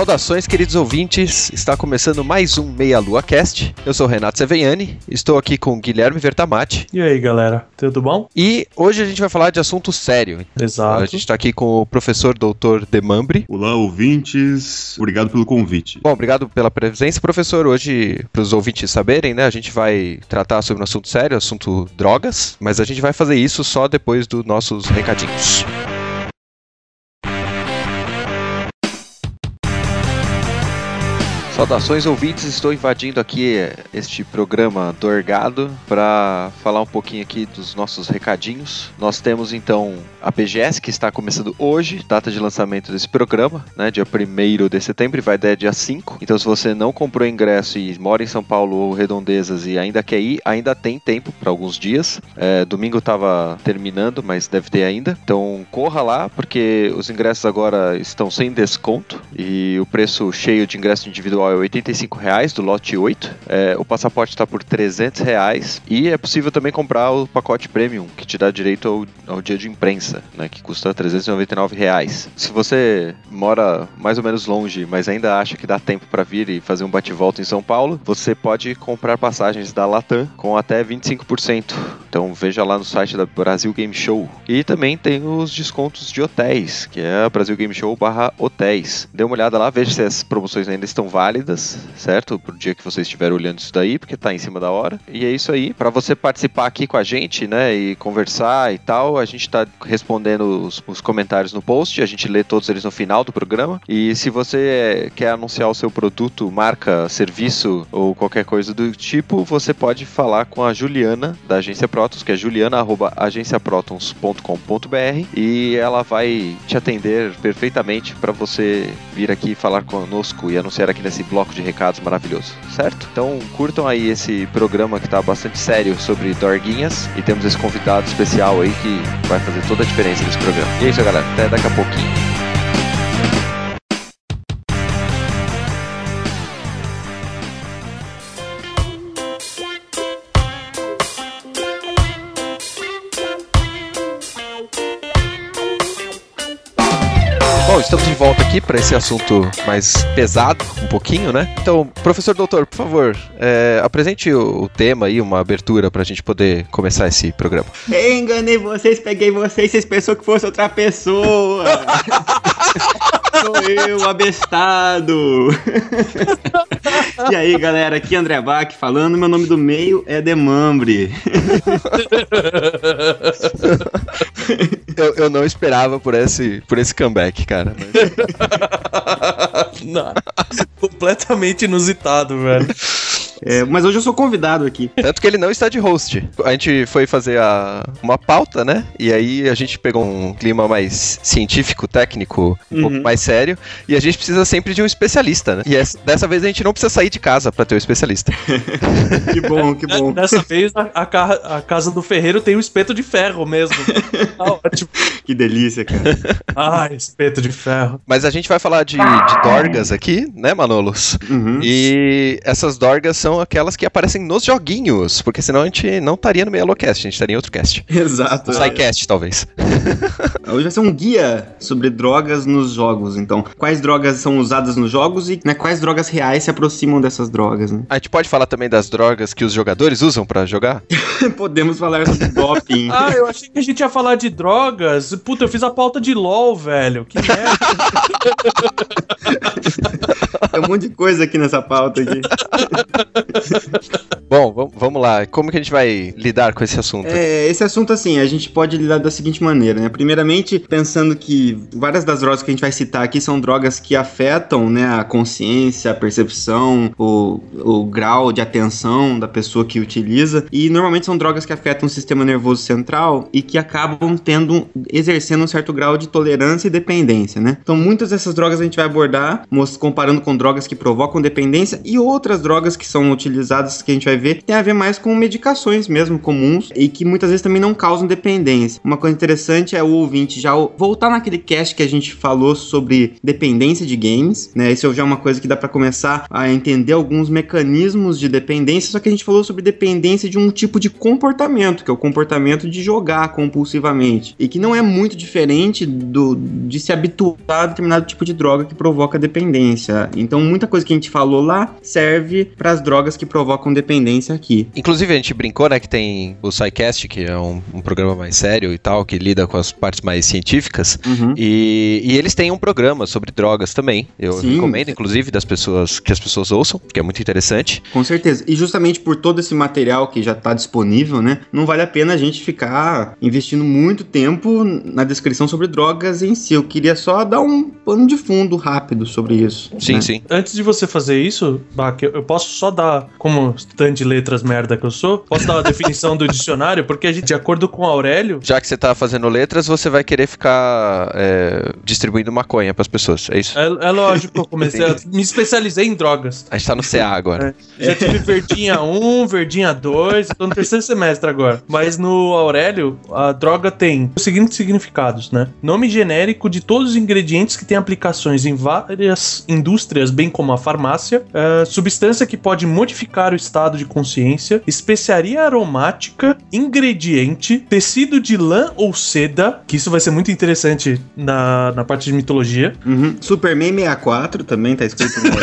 Saudações, queridos ouvintes. Está começando mais um Meia Lua Cast. Eu sou o Renato Seveniani, estou aqui com o Guilherme Vertamati. E aí, galera, tudo bom? E hoje a gente vai falar de assunto sério. Exato. A gente está aqui com o professor doutor Demambre. Olá, ouvintes. Obrigado pelo convite. Bom, obrigado pela presença, professor. Hoje, para os ouvintes saberem, né, a gente vai tratar sobre um assunto sério, assunto drogas, mas a gente vai fazer isso só depois dos nossos recadinhos. Saudações ouvintes, estou invadindo aqui este programa Dorgado para falar um pouquinho aqui dos nossos recadinhos. Nós temos então a BGS que está começando hoje, data de lançamento desse programa, né, dia 1 de setembro vai até dia 5. Então se você não comprou ingresso e mora em São Paulo ou Redondezas e ainda quer ir, ainda tem tempo para alguns dias. É, domingo estava terminando, mas deve ter ainda. Então corra lá porque os ingressos agora estão sem desconto e o preço cheio de ingresso individual é 85 reais do lote 8. É, o passaporte está por 300 reais e é possível também comprar o pacote premium que te dá direito ao, ao dia de imprensa, né, que custa 399 reais. Se você mora mais ou menos longe, mas ainda acha que dá tempo para vir e fazer um bate-volta em São Paulo, você pode comprar passagens da Latam com até 25%. Então veja lá no site da Brasil Game Show. E também tem os descontos de hotéis, que é Brasil Game Show barra hotéis. Dê uma olhada lá, veja se as promoções ainda estão válidas, certo? Pro dia que você estiver olhando isso daí, porque tá em cima da hora. E é isso aí. Para você participar aqui com a gente, né, e conversar e tal, a gente tá respondendo os, os comentários no post, a gente lê todos eles no final do programa. E se você quer anunciar o seu produto, marca, serviço ou qualquer coisa do tipo, você pode falar com a Juliana da Agência Protons, que é juliana@agenciaprotons.com.br e ela vai te atender perfeitamente para você vir aqui falar conosco e anunciar aqui nesse bloco de recados maravilhoso, certo? Então curtam aí esse programa que tá bastante sério sobre dorguinhas e temos esse convidado especial aí que vai fazer toda a diferença nesse programa. E é isso, galera. Até daqui a pouquinho. Estamos de volta aqui para esse assunto mais pesado, um pouquinho, né? Então, professor doutor, por favor, é, apresente o, o, tema aí, uma abertura para a gente poder começar esse programa. Eu enganei vocês, peguei vocês, vocês pensou que fosse outra pessoa. Sou eu, abestado. e aí, galera, aqui é André Bach falando. Meu nome do meio é Demambre. eu, eu não esperava por esse, por esse comeback, cara. Mas... não, completamente inusitado, velho. É, mas hoje eu sou convidado aqui. Tanto que ele não está de host. A gente foi fazer a, uma pauta, né? E aí a gente pegou um clima mais científico, técnico, um uhum. pouco mais sério. E a gente precisa sempre de um especialista, né? E essa, dessa vez a gente não precisa sair de casa para ter um especialista. que bom, que bom. Dessa vez a, a, a, casa do ferreiro tem um espeto de ferro mesmo. Tá ótimo. Que delícia, cara. Ah, espeto de ferro. Mas a gente vai falar de, de dorgas aqui, né, Manolos? Uhum. E essas dorgas são são aquelas que aparecem nos joguinhos, porque senão a gente não estaria no Mealocast, a gente estaria em outro cast. Exato. No SciCast, talvez. Hoje vai ser um guia sobre drogas nos jogos, então. Quais drogas são usadas nos jogos e né, quais drogas reais se aproximam dessas drogas, né? A gente pode falar também das drogas que os jogadores usam para jogar? Podemos falar sobre doping. ah, eu achei que a gente ia falar de drogas. Puta, eu fiz a pauta de LOL, velho. Que merda. Tem um monte de coisa aqui nessa pauta aqui. Bom, vamos lá. Como que a gente vai lidar com esse assunto? É, esse assunto, assim, a gente pode lidar da seguinte maneira, né? Primeiramente, pensando que várias das drogas que a gente vai citar aqui são drogas que afetam, né, a consciência, a percepção, o, o grau de atenção da pessoa que utiliza. E normalmente são drogas que afetam o sistema nervoso central e que acabam tendo, exercendo um certo grau de tolerância e dependência, né? Então, muitas dessas drogas a gente vai abordar comparando trabalhando com drogas que provocam dependência e outras drogas que são utilizadas que a gente vai ver tem a ver mais com medicações mesmo comuns e que muitas vezes também não causam dependência. Uma coisa interessante é o ouvinte já voltar naquele cast que a gente falou sobre dependência de games, né? Isso já é uma coisa que dá para começar a entender alguns mecanismos de dependência, só que a gente falou sobre dependência de um tipo de comportamento, que é o comportamento de jogar compulsivamente, e que não é muito diferente do de se habituar a determinado tipo de droga que provoca dependência. Então, muita coisa que a gente falou lá serve para as drogas que provocam dependência aqui. Inclusive, a gente brincou, né, que tem o SciCast, que é um, um programa mais sério e tal, que lida com as partes mais científicas, Uhum. e, e eles têm um programa sobre drogas também. Eu Sim. recomendo, inclusive, das pessoas que as pessoas ouçam, que é muito interessante. Com certeza. E justamente por todo esse material que já está disponível, né? Não vale a pena a gente ficar investindo muito tempo na descrição sobre drogas em si. Eu queria só dar um pano de fundo rápido sobre isso. Sim, sim. Antes de você fazer isso, Bach, eu posso só dar, como estudante de letras merda que eu sou, posso dar uma definição do dicionário, porque a gente, de acordo com o Aurélio, Já que você tá fazendo letras, você vai querer ficar é, distribuindo maconha pras pessoas, é isso? é, é lógico eu comecei a. Me especializei em drogas. A gente tá no CA agora. Já tive verdinha 1, verdinha 2, tô no terceiro semestre agora. Mas no Aurélio, a droga tem os seguintes significados, né? Nome genérico de todos os ingredientes que têm aplicações em várias indústrias, bem como a farmácia, é, substância que pode modificar o estado de consciência, especiaria aromática, ingrediente, tecido de lã ou seda, que isso vai ser muito interessante na, na parte de mitologia, Uhum. Superman 64 também tá escrito no.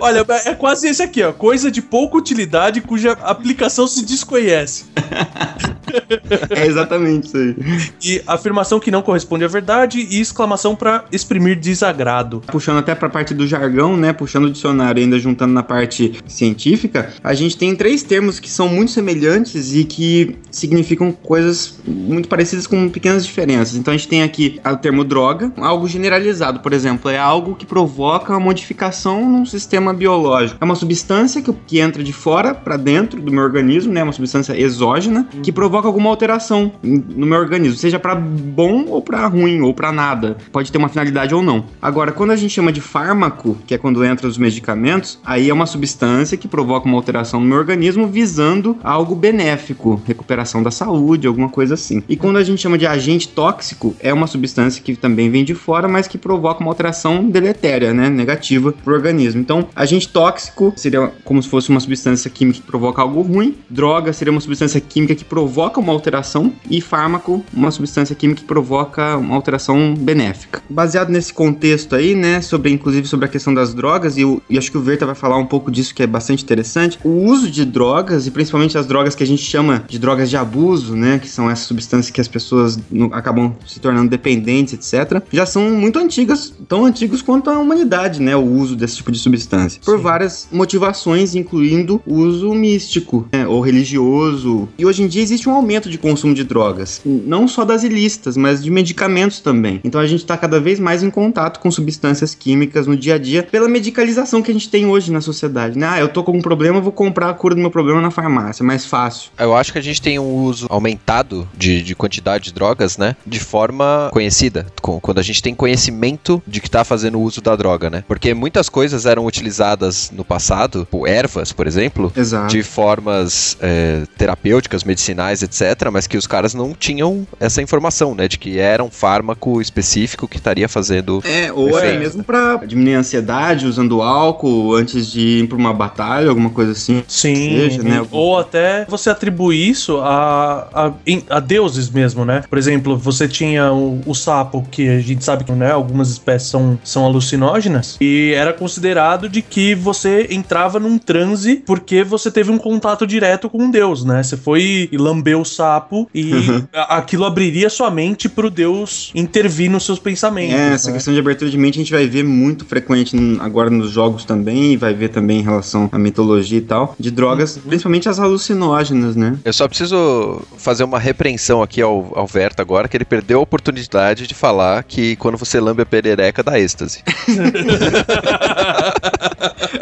Olha, é quase esse aqui, ó. Coisa de pouca utilidade cuja aplicação se desconhece. é exatamente isso aí. E afirmação que não corresponde à verdade e exclamação pra exprimir desagrado. Puxando até pra parte do jargão, né? Puxando o dicionário e ainda juntando na parte científica, a gente tem três termos que são muito semelhantes e que significam coisas muito parecidas com pequenas diferenças. Então a gente tem aqui o termo droga, algo generalizado, por exemplo, é algo que provoca uma modificação num sistema biológico. É uma substância que, que entra de fora pra dentro do meu organismo, né? Uma substância exógena que provoca alguma alteração no meu organismo, seja pra bom ou pra ruim ou pra nada. Pode ter uma finalidade ou não. Agora, quando a gente chama de fármaco, que é quando entra os medicamentos, aí é uma substância que provoca uma alteração no meu organismo visando algo benéfico, recuperação da saúde, alguma coisa assim. E quando a gente chama de agente tóxico, é uma substância que também vem de fora, mas que provoca uma alteração deletéria, né, negativa pro organismo. Então, agente tóxico seria como se fosse uma substância química que provoca algo ruim, droga seria uma substância química que provoca uma alteração e fármaco, uma substância química que provoca uma alteração benéfica. Baseado nesse contexto aí, né, sobre inclusive sobre a questão das drogas, e, eu- e acho que o Verta vai falar um pouco disso que é bastante interessante, o uso de drogas, e principalmente as drogas que a gente chama de drogas de abuso, né, que são essas substâncias que as pessoas no- acabam se tornando dependentes, etc., já são muito antigas, tão antigos quanto a humanidade, né, o uso desse tipo de substância. Por Sim. várias motivações, incluindo o uso místico, né, ou religioso. E hoje em dia existe um aumento de consumo de drogas, não só das ilícitas, mas de medicamentos também. Então a gente está cada vez mais em contato com substâncias químicas no dia a dia pela medicalização que a gente tem hoje na sociedade. Né? Ah, eu tô com um problema, vou comprar a cura do meu problema na farmácia, é mais fácil. Eu acho que a gente tem um uso aumentado de, de quantidade de drogas, né? De forma conhecida. com- Quando a gente tem conhecimento de que tá fazendo uso da droga, né? Porque muitas coisas eram utilizadas no passado, tipo ervas, por exemplo, Exato. de formas é, terapêuticas, medicinais, etc., mas que os caras não tinham essa informação, né? De que era um fármaco específico que estaria fazendo. É, ou é Perfeito. mesmo pra diminuir a ansiedade usando álcool antes de ir pra uma batalha, alguma coisa assim. Sim. Seja, né? Ou até você atribuir isso a, a, a deuses mesmo, né? Por exemplo, você tinha o, o sapo, que a gente sabe que né, algumas espécies são, são alucinógenas, e era considerado de que você entrava num transe porque você teve um contato direto com um deus, né? Você foi e lambeu o sapo e a- aquilo abriria sua mente pro deus intervir nos seus pensamentos. É, essa né? questão de abertura de mente a gente vai ver muito frequente agora nos jogos também, e vai ver também em relação à mitologia e tal, de drogas, principalmente as alucinógenas, né? Eu só preciso fazer uma repreensão aqui ao, ao Verta agora, que ele perdeu a oportunidade de falar que quando você lambe a perereca dá êxtase.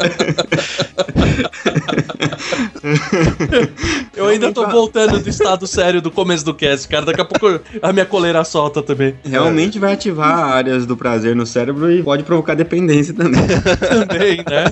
Eu ainda tô voltando do estado sério do começo do cast, cara. Daqui a pouco a minha coleira solta também. realmente vai ativar áreas do prazer no cérebro e pode provocar dependência também. Também, né?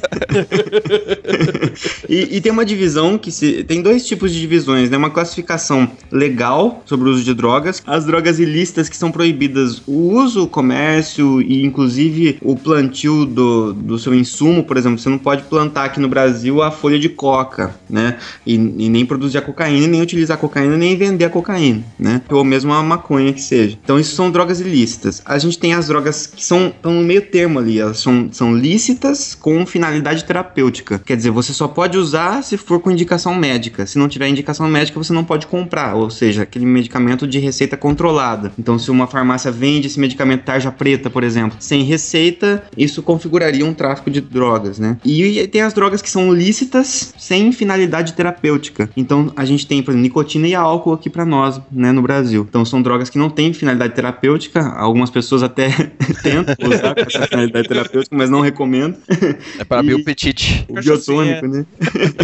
E, e tem uma divisão que se. Tem dois tipos de divisões, né? Uma classificação legal sobre o uso de drogas, as drogas ilícitas que são proibidas o uso, o comércio e inclusive o plantio do, do seu insumo, por exemplo. Você não pode plantar aqui no Brasil a folha de coca, né? E, e nem produzir a cocaína, nem utilizar a cocaína, nem vender a cocaína, né? Ou mesmo a maconha que seja. Então isso são drogas ilícitas. A gente tem as drogas que são estão no meio termo ali, elas são, são lícitas com finalidade terapêutica. Quer dizer, você só pode usar se for com indicação médica. Se não tiver indicação médica, você não pode comprar, ou seja, aquele medicamento de receita controlada. Então, se uma farmácia vende esse medicamento tarja preta, por exemplo, sem receita, isso configuraria um tráfico de drogas, né? E tem as drogas que são lícitas sem finalidade terapêutica. Então, a gente tem, por exemplo, nicotina e álcool aqui pra nós, né, no Brasil. Então, são drogas que não têm finalidade terapêutica. Algumas pessoas até tentam usar com essa finalidade terapêutica, mas não recomendo. É para abrir o apetite. O biotônico, né?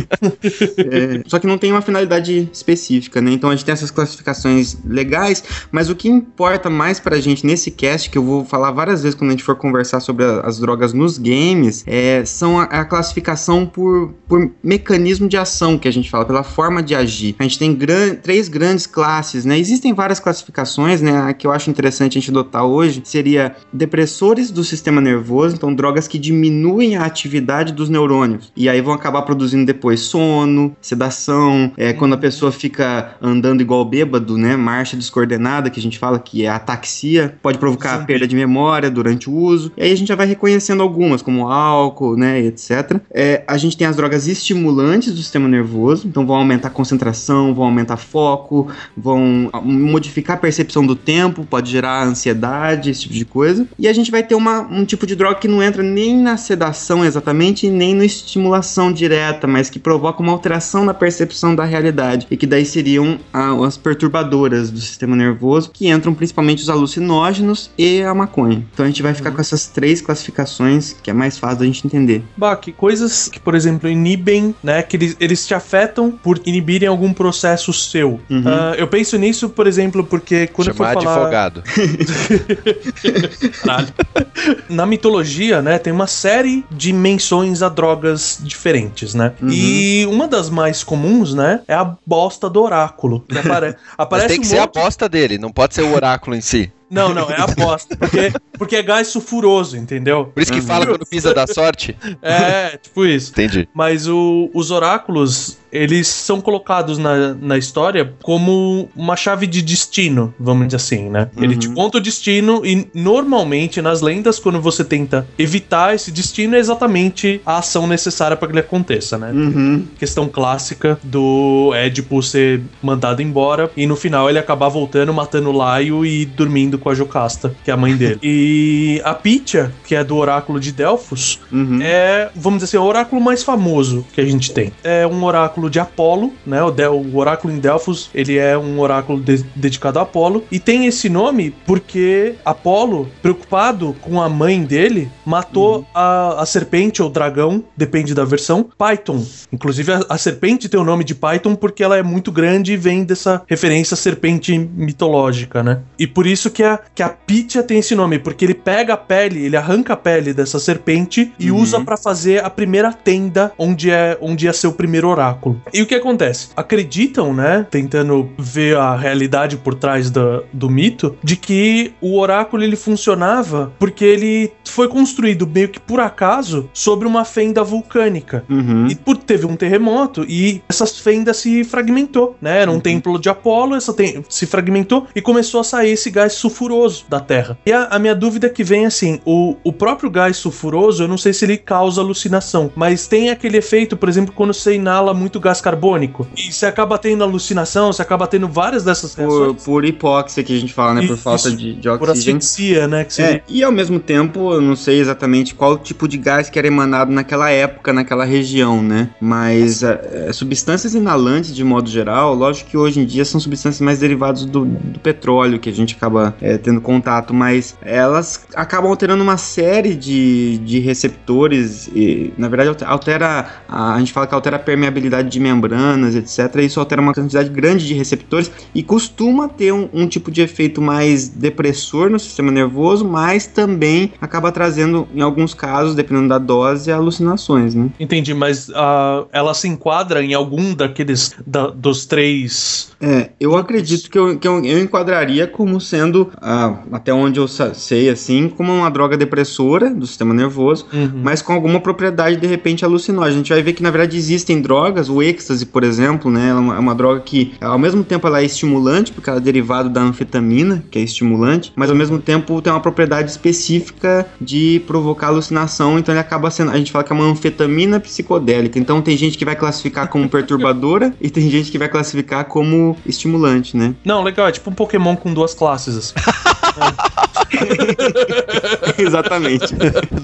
É, só que não tem uma finalidade específica, né? Então a gente tem essas classificações legais, mas o que importa mais pra gente nesse cast, que eu vou falar várias vezes quando a gente for conversar sobre a- as drogas nos games, é, são a, a classificação por, por mecanismo de ação que a gente fala, pela forma de agir. A gente tem gran- três grandes classes, né? Existem várias classificações, né? A que eu acho interessante a gente adotar hoje seria depressores do sistema nervoso, então drogas que diminuem a atividade dos neurônios. E aí vão acabar produzindo depois sono, sedação, é, quando a pessoa fica andando igual bêbado, né? Marcha descoordenada, que a gente fala que é ataxia, pode provocar Zumbi. perda de memória durante o uso. E aí a gente já vai reconhecendo algumas, como álcool, né? Etc. É, a gente tem as drogas estimulantes do sistema nervoso, então vão aumentar a concentração, vão aumentar foco, vão ah, modificar a percepção do tempo, pode gerar ansiedade, esse tipo de coisa. E a gente vai ter uma, um tipo de droga que não entra nem na sedação exatamente, nem na estimulação direta, mas que provoca uma alteração na percepção da realidade. E que daí seriam ah, as perturbadoras do sistema nervoso, que entram principalmente os alucinógenos e a maconha. Então a gente vai ficar com essas três classificações, que é mais fácil da gente entender. Bah, que coisas que, por exemplo, inibem, né? Que eles, eles te afetam por inibirem algum processo seu. Uhum. Ah, eu penso nisso, por exemplo, porque quando Chamar eu for falar... Caralho. Na mitologia, né, tem uma série de menções a drogas diferentes, né? Uhum. E uma das mais comuns, né, é a bosta do oráculo. Que apare... Mas aparece tem que um ser a monte- bosta dele, não pode ser o oráculo em si. Não, não, é a bosta. Porque, porque é gás sulfuroso, entendeu? Por isso que Uhum. fala quando pisa da sorte. É, tipo isso. Entendi. Mas o- os oráculos, eles são colocados na, na história como uma chave de destino, vamos dizer assim, né? Ele Uhum. te conta o destino e normalmente nas lendas, quando você tenta evitar esse destino, é exatamente a ação necessária para que ele aconteça, né? Uhum. Questão clássica do Édipo ser mandado embora e no final ele acabar voltando, matando o Laio e dormindo com a Jocasta, que é a mãe dele. e a Pitya, que é do oráculo de Delfos, Uhum. é, vamos dizer assim, o oráculo mais famoso que a gente tem. É um oráculo de Apolo, né? O, Del- o oráculo em Delfos, ele é um oráculo de- dedicado a Apolo. E tem esse nome porque Apolo, preocupado com a mãe dele, matou a, a serpente ou dragão, depende da versão, Python. Inclusive, a, a serpente tem o nome de Python porque ela é muito grande e vem dessa referência à serpente mitológica, né? E por isso que a, que a Pitya tem esse nome, porque ele pega a pele, ele arranca a pele dessa serpente e Uhum. usa pra fazer a primeira tenda onde é onde ia ser o primeiro oráculo. E o que acontece? Acreditam, né, tentando ver a realidade por trás do, do mito, de que o oráculo ele funcionava porque ele foi construído meio que por acaso sobre uma fenda vulcânica. Uhum. E por teve um terremoto e essas fendas se fragmentou, né? Era um templo de Apolo, essa tem- se fragmentou e começou a sair esse gás sulfuroso da Terra. E a, a minha dúvida que vem é assim, o, o próprio gás sulfuroso, eu não sei se ele causa alucinação, mas tem aquele efeito, por exemplo, quando você inala muito gás carbônico e você acaba tendo alucinação, você acaba tendo várias dessas Por, reações por hipóxia que a gente fala, né? Por Isso, falta de, de por oxigênio. asfixia, né? É, e ao mesmo tempo, eu não sei exatamente qual tipo de gás que era emanado naquela época, naquela região, né? Mas é, é, substâncias inalantes, de modo geral, lógico que hoje em dia são substâncias mais derivadas do, do petróleo que a gente acaba é, tendo contato, mas elas acabam alterando uma série de, de receptores e, na verdade, altera, a, a gente fala que altera a permeabilidade de membranas, etc. Isso altera uma quantidade grande de receptores e costuma ter um, um tipo de efeito mais depressor no sistema nervoso, mas também acaba trazendo, em alguns casos, dependendo da dose, alucinações, né? Entendi, mas uh, ela se enquadra em algum daqueles da, dos três. É, eu acredito que eu, que eu, eu enquadraria como sendo, uh, até onde eu sei, assim, como uma droga depressora do sistema nervoso, uhum. mas com alguma propriedade de repente alucinógena. A gente vai ver que na verdade existem drogas, o êxtase, por exemplo, né? É uma, é uma droga que, ao mesmo tempo, ela é estimulante, porque ela é derivado da anfetamina, que é estimulante, mas ao mesmo tempo tem uma propriedade específica de provocar alucinação, então ele acaba sendo, a gente fala que é uma anfetamina psicodélica. Então tem gente que vai classificar como perturbadora e tem gente que vai classificar como estimulante, né? Não, legal, é tipo um Pokémon com duas classes. Assim. Exatamente.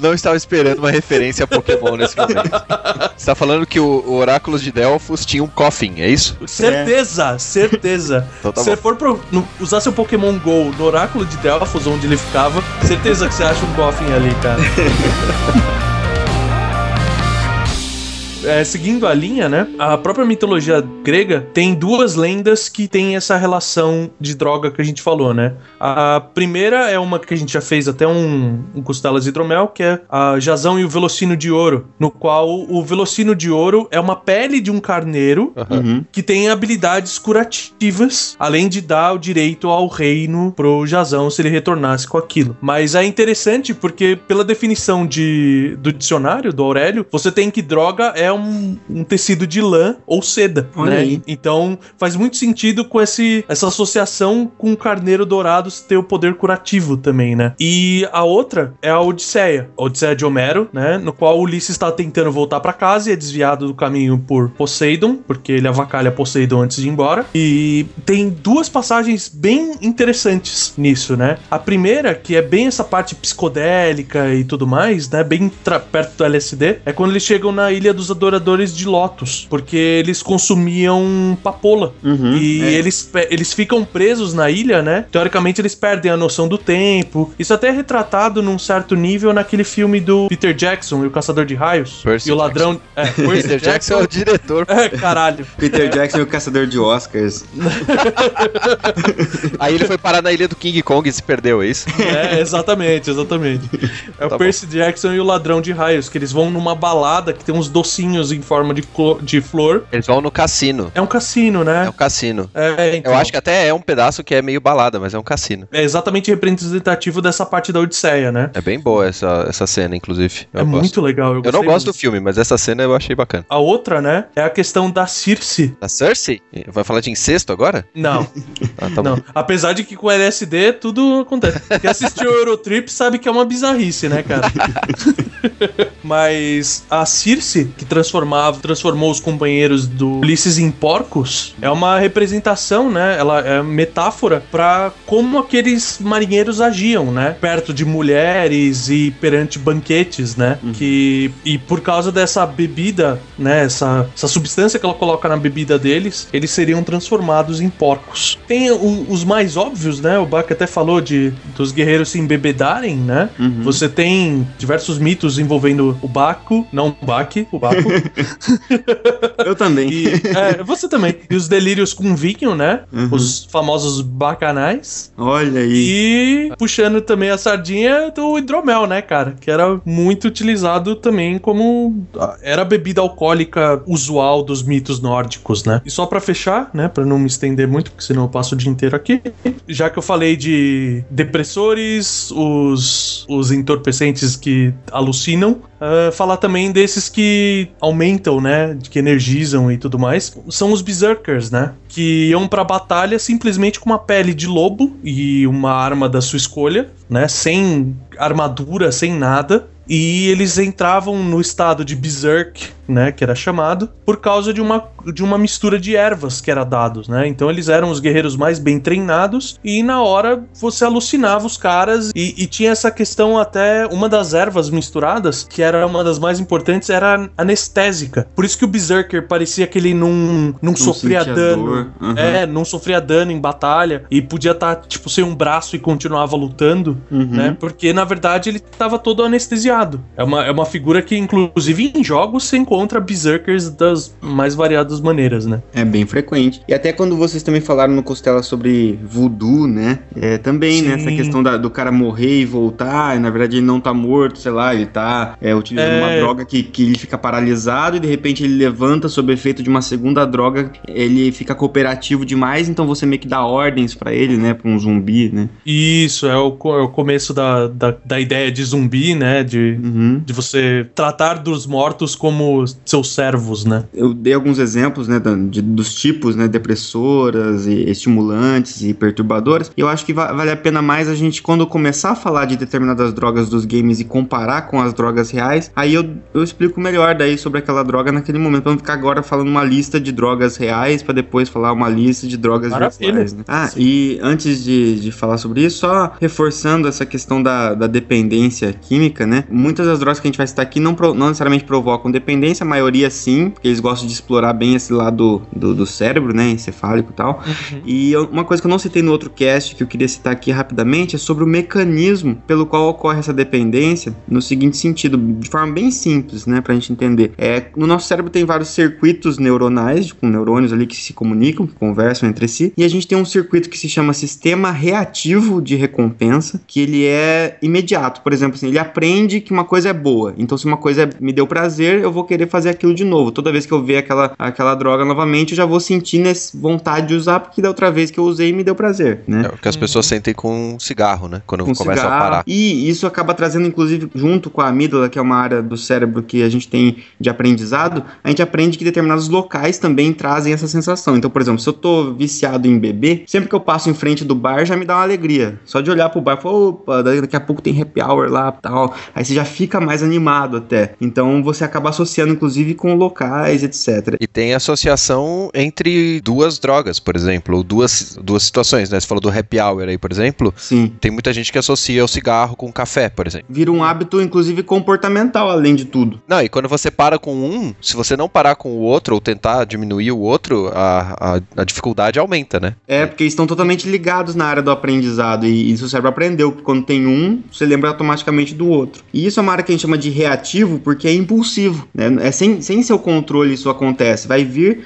Não estava esperando uma referência a Pokémon nesse momento. Você está falando que o, o Oráculo de Delphos tinha um Coffin, é isso? Certeza, é. certeza. Então tá Se você for pro, no, usar seu Pokémon GO no Oráculo de Delphos, onde ele ficava, certeza que você acha um Coffin ali, cara. é, seguindo a linha, né? A própria mitologia grega tem duas lendas que tem essa relação de droga que a gente falou, né? A primeira é uma que a gente já fez até um, um Costelas Hidromel, que é a Jazão e o Velocino de Ouro, no qual o Velocino de Ouro é uma pele de um carneiro uhum. que tem habilidades curativas, além de dar o direito ao reino pro Jazão se ele retornasse com aquilo. Mas é interessante porque, pela definição de, do dicionário do Aurélio, você tem que droga é um, um tecido de lã ou seda, Olha né? Aí. Então faz muito sentido com esse, essa associação com o carneiro dourado ter o poder curativo também, né? E a outra é a Odisseia, a Odisseia de Homero, né? No qual Ulisses está tentando voltar para casa e é desviado do caminho por Poseidon, porque ele avacalha Poseidon antes de ir embora. E tem duas passagens bem interessantes nisso, né? A primeira, que é bem essa parte psicodélica e tudo mais, né? Bem perto do LSD, é quando eles chegam na Ilha dos adoradores de Lotus, porque eles consumiam papoula. Uhum, e é. eles, eles ficam presos na ilha, né? Teoricamente eles perdem a noção do tempo. Isso até é retratado num certo nível naquele filme do Peter Jackson e o Caçador de Raios. Percy e o ladrão. É, Peter Jackson é o diretor. É, caralho. Peter Jackson e o Caçador de Oscars. Aí ele foi parar na ilha do King Kong e se perdeu, é isso? É, exatamente, exatamente. É tá o Percy bom. Jackson e o Ladrão de Raios, que eles vão numa balada que tem uns docinhos em forma de, de flor. Eles vão no cassino. É um cassino, né? É um cassino. É, então. Eu acho que até é um pedaço que é meio balada, mas é um cassino. É exatamente representativo dessa parte da Odisseia, né? É bem boa essa, essa cena, inclusive. Eu é gosto. muito legal. Eu, eu não gosto muito. do filme, mas essa cena eu achei bacana. A outra, né, é a questão da Circe. Da Cersei? Vai falar de incesto agora? Não. ah, tá não. Bom. Apesar de que com LSD tudo acontece. Quem assistiu o Eurotrip sabe que é uma bizarrice, né, cara? mas a Circe, que transformava, transformou os companheiros do Ulisses em porcos, é uma representação, né? Ela é metáfora para como aqueles marinheiros agiam, né? Perto de mulheres e perante banquetes, né? Uhum. Que e por causa dessa bebida, né? Essa, essa substância que ela coloca na bebida deles, eles seriam transformados em porcos. Tem o, os mais óbvios, né? O Bach até falou de dos guerreiros se embebedarem, né? Uhum. Você tem diversos mitos envolvendo o Baco, não o Baque, o Baco, Eu também. E, é, você também. E os delírios com Viking, né? Uhum. Os famosos bacanais. Olha aí. E puxando também a sardinha do hidromel, né, cara? Que era muito utilizado também como. Era a bebida alcoólica usual dos mitos nórdicos, né? E só para fechar, né? Pra não me estender muito, porque senão eu passo o dia inteiro aqui. Já que eu falei de depressores, os, os entorpecentes que alucinam, uh, falar também desses que aumentam, né? Que energizam e tudo mais. São os Berserkers, né? Que iam pra batalha simplesmente com uma pele de lobo e uma arma da sua escolha, né? Sem armadura, sem nada. E eles entravam no estado de Berserk né, que era chamado, por causa de uma, de uma mistura de ervas que era dados, né? Então eles eram os guerreiros mais bem treinados e na hora você alucinava os caras e, e tinha essa questão até uma das ervas misturadas, que era uma das mais importantes, era anestésica. Por isso que o Berserker parecia que ele não, não sofria sentia dano. uhum. É, não sofria dano em batalha e podia estar, tipo, sem um braço e continuava lutando, Uhum. né? Porque na verdade ele tava todo anestesiado. É uma, é uma figura que, inclusive, em jogos se encontra Berserkers das mais variadas maneiras, né? É bem frequente. E até quando vocês também falaram no Costela sobre voodoo, né? É, também, né? Sim. Essa questão da- do cara morrer e voltar, e na verdade ele não tá morto, sei lá, ele tá é, utilizando É. uma droga que, que ele fica paralisado e de repente ele levanta sob efeito de uma segunda droga, ele fica cooperativo demais, então você meio que dá ordens pra ele, né? Pra um zumbi, né? Isso, é o, é o começo da, da, da ideia de zumbi, né? De, Uhum. de você tratar dos mortos como seus servos, né? Eu dei alguns exemplos, né, de- dos tipos, né, depressoras e estimulantes e perturbadoras. Eu acho que va- vale a pena mais a gente, quando começar a falar de determinadas drogas dos games e comparar com as drogas reais, aí eu, eu explico melhor daí sobre aquela droga naquele momento, pra não ficar agora falando uma lista de drogas reais pra depois falar uma lista de drogas Maravilha. virtuais. Né? Ah, e antes de, de falar sobre isso, só reforçando essa questão da, da dependência química, né? Muitas das drogas que a gente vai citar aqui não, não necessariamente provocam dependência, a maioria sim, porque eles gostam de explorar bem esse lado do, do cérebro, né? Encefálico e tal. E eu- uma coisa que eu não citei no outro cast, que eu queria citar aqui rapidamente, é sobre o mecanismo pelo qual ocorre essa dependência, no seguinte sentido, de forma bem simples, né, pra gente entender. É, no nosso cérebro tem vários circuitos neuronais, com neurônios ali que se comunicam, que conversam entre si, e a gente tem um circuito que se chama sistema reativo de recompensa, que ele é imediato. Por exemplo, assim, ele aprende que uma coisa é boa. Então, se uma coisa me deu prazer, eu vou querer fazer aquilo de novo. Toda vez que eu ver aquela, aquela droga novamente, eu já vou sentir nesse vontade de usar, porque da outra vez que eu usei me deu prazer, né? É o que as pessoas sentem com cigarro, né? Quando com começam cigarro. a parar. E isso acaba trazendo, inclusive, junto com a amígdala, que é uma área do cérebro que a gente tem de aprendizado, a gente aprende que determinados locais também trazem essa sensação. Então, por exemplo, se eu tô viciado em beber, sempre que eu passo em frente do bar já me dá uma alegria. Só de olhar pro bar, falar, opa, daqui a pouco tem happy hour lá tal. Aí você já fica mais animado até. Então você acaba associando, inclusive, com locais, etc. E tem associação entre duas drogas, por exemplo, ou duas, duas situações, né? Você falou do happy hour aí, por exemplo. Sim. Tem muita gente que associa o cigarro com o café, por exemplo. Vira um hábito, inclusive, comportamental, além de tudo. Não, e quando você para com um, se você não parar com o outro ou tentar diminuir o outro, a, a, a dificuldade aumenta, né? É, porque eles estão totalmente ligados na área do aprendizado. E, e seu cérebro aprendeu que quando tem um, você lembra automaticamente do outro. E isso é uma área que a gente chama de reativo, porque é impulsivo. Né? É sem, sem seu controle isso acontece. Vai vir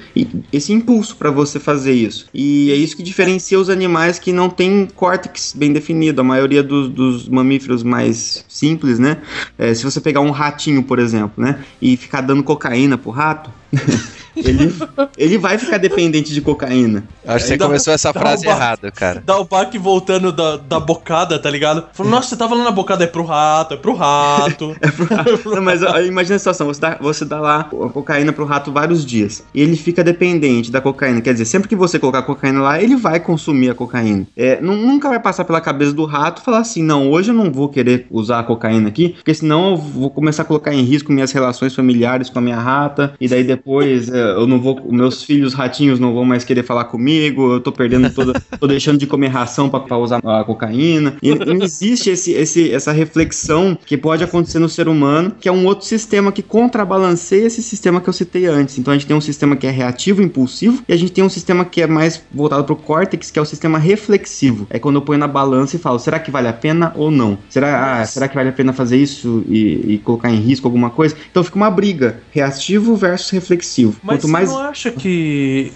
esse impulso para você fazer isso. E é isso que diferencia os animais que não têm córtex bem definido. A maioria dos, dos mamíferos mais simples, né? É, se você pegar um ratinho, por exemplo, né? E ficar dando cocaína pro rato. ele, ele vai ficar dependente de cocaína. Acho que você começou essa frase uma- errada, cara. Dá o baque voltando da, da bocada, tá ligado? Falou, nossa, você tava lá na bocada, é pro rato, é pro rato. Não, mas ó, imagina a situação, você dá, você dá lá a cocaína pro rato vários dias. E ele fica dependente da cocaína. Quer dizer, sempre que você colocar cocaína lá, ele vai consumir a cocaína. É, nu- nunca vai passar pela cabeça do rato falar assim: não, hoje eu não vou querer usar a cocaína aqui, porque senão eu vou começar a colocar em risco minhas relações familiares com a minha rata. E daí depois é, eu não vou. Meus filhos ratinhos não vão mais querer falar comigo. Eu tô perdendo toda. tô deixando de comer ração pra usar a cocaína. E não existe esse, esse, essa reflexão que pode acontecer no ser humano, que é um outro sistema que contrabalanceia esse sistema que eu citei antes. Então a gente tem um sistema que é reativo, impulsivo, e a gente tem um sistema que é mais voltado pro córtex, que é o sistema reflexivo. É quando eu ponho na balança e falo, será que vale a pena ou não? Será, ah, será que vale a pena fazer isso e, e colocar em risco alguma coisa? Então fica uma briga, reativo versus reflexivo. Mas Quanto você mais não acha que.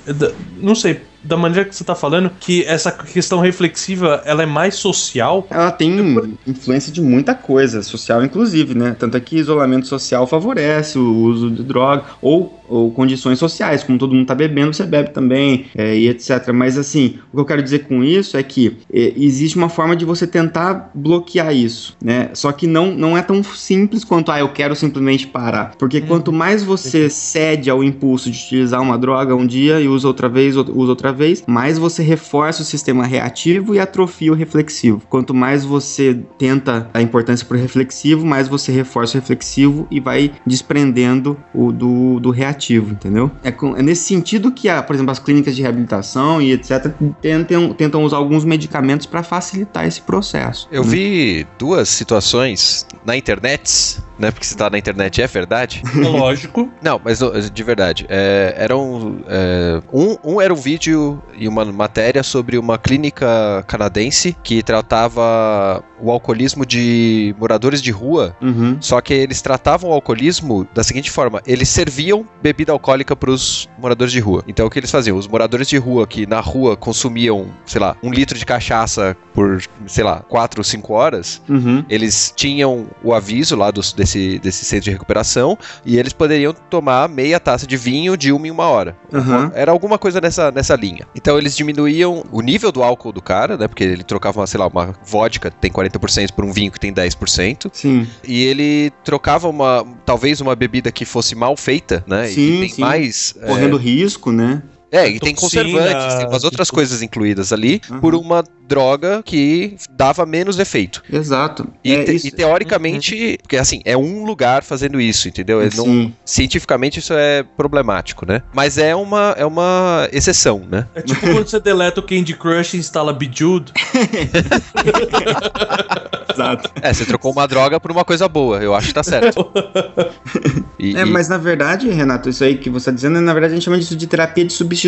Não sei, da maneira que você tá falando, que essa questão reflexiva ela é mais social? Ela tem influência de muita coisa, social inclusive, né? Tanto é que isolamento social favorece o uso de droga, ou, ou condições sociais, como todo mundo tá bebendo, você bebe também, é, e etc. Mas assim, o que eu quero dizer com isso é que é, existe uma forma de você tentar bloquear isso, né? Só que não, não é tão simples quanto, ah, eu quero simplesmente parar. Porque quanto mais você cede ao impulso de utilizar uma droga um dia e usa outra vez, usa outra vez, mais você reforça o sistema reativo e atrofia o reflexivo. Quanto mais você tenta a importância pro reflexivo, mais você reforça o reflexivo e vai desprendendo o do, do reativo, entendeu? É, com, é nesse sentido que, a, por exemplo, as clínicas de reabilitação e etc. tentam, tentam usar alguns medicamentos para facilitar esse processo. Eu né? vi duas situações na internet, né? Porque se tá na internet é verdade. Lógico. Não, mas de verdade. É, eram. é, um, um era um vídeo e uma matéria sobre uma clínica canadense que tratava o alcoolismo de moradores de rua. Uhum. Só que eles tratavam o alcoolismo da seguinte forma: eles serviam bebida alcoólica pros moradores de rua. Então o que eles faziam? Os moradores de rua que na rua consumiam, sei lá, um litro de cachaça por, sei lá, quatro ou cinco horas, Uhum. eles tinham o aviso lá dos- desse, desse centro de recuperação e eles poderiam tomar meia taça de vinho de uma em uma hora. Aham. Era alguma coisa nessa, nessa linha. Então eles diminuíam o nível do álcool do cara, né? Porque ele trocava, uma, sei lá, uma vodka que tem 40% por um vinho que tem 10%. Sim. E ele trocava uma, talvez uma bebida que fosse mal feita, né? Sim, e tem sim. mais. é, Correndo risco, né? É, e tem Toxina, conservantes, tem umas outras tipo- coisas incluídas ali, Aham. por uma droga que dava menos efeito. Exato. E, É, te- isso- e teoricamente, porque assim, é um lugar fazendo isso, entendeu? É não- cientificamente isso é problemático, né? Mas é uma, é uma exceção, né? É tipo quando você deleta o Candy Crush e instala Bejeweled. Exato. É, você trocou uma droga por uma coisa boa, eu acho que tá certo. E- É, e- mas na verdade, Renato, isso aí que você está dizendo, na verdade a gente chama disso de terapia de substituição,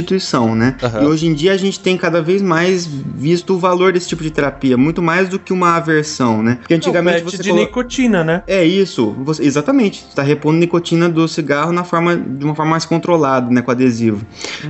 né? Aham. E hoje em dia a gente tem cada vez mais visto o valor desse tipo de terapia, muito mais do que uma aversão, né? Porque antigamente Antigamente você de colo- nicotina, né? É isso, você- exatamente. Você está repondo nicotina do cigarro na forma, de uma forma mais controlada, né, com adesivo.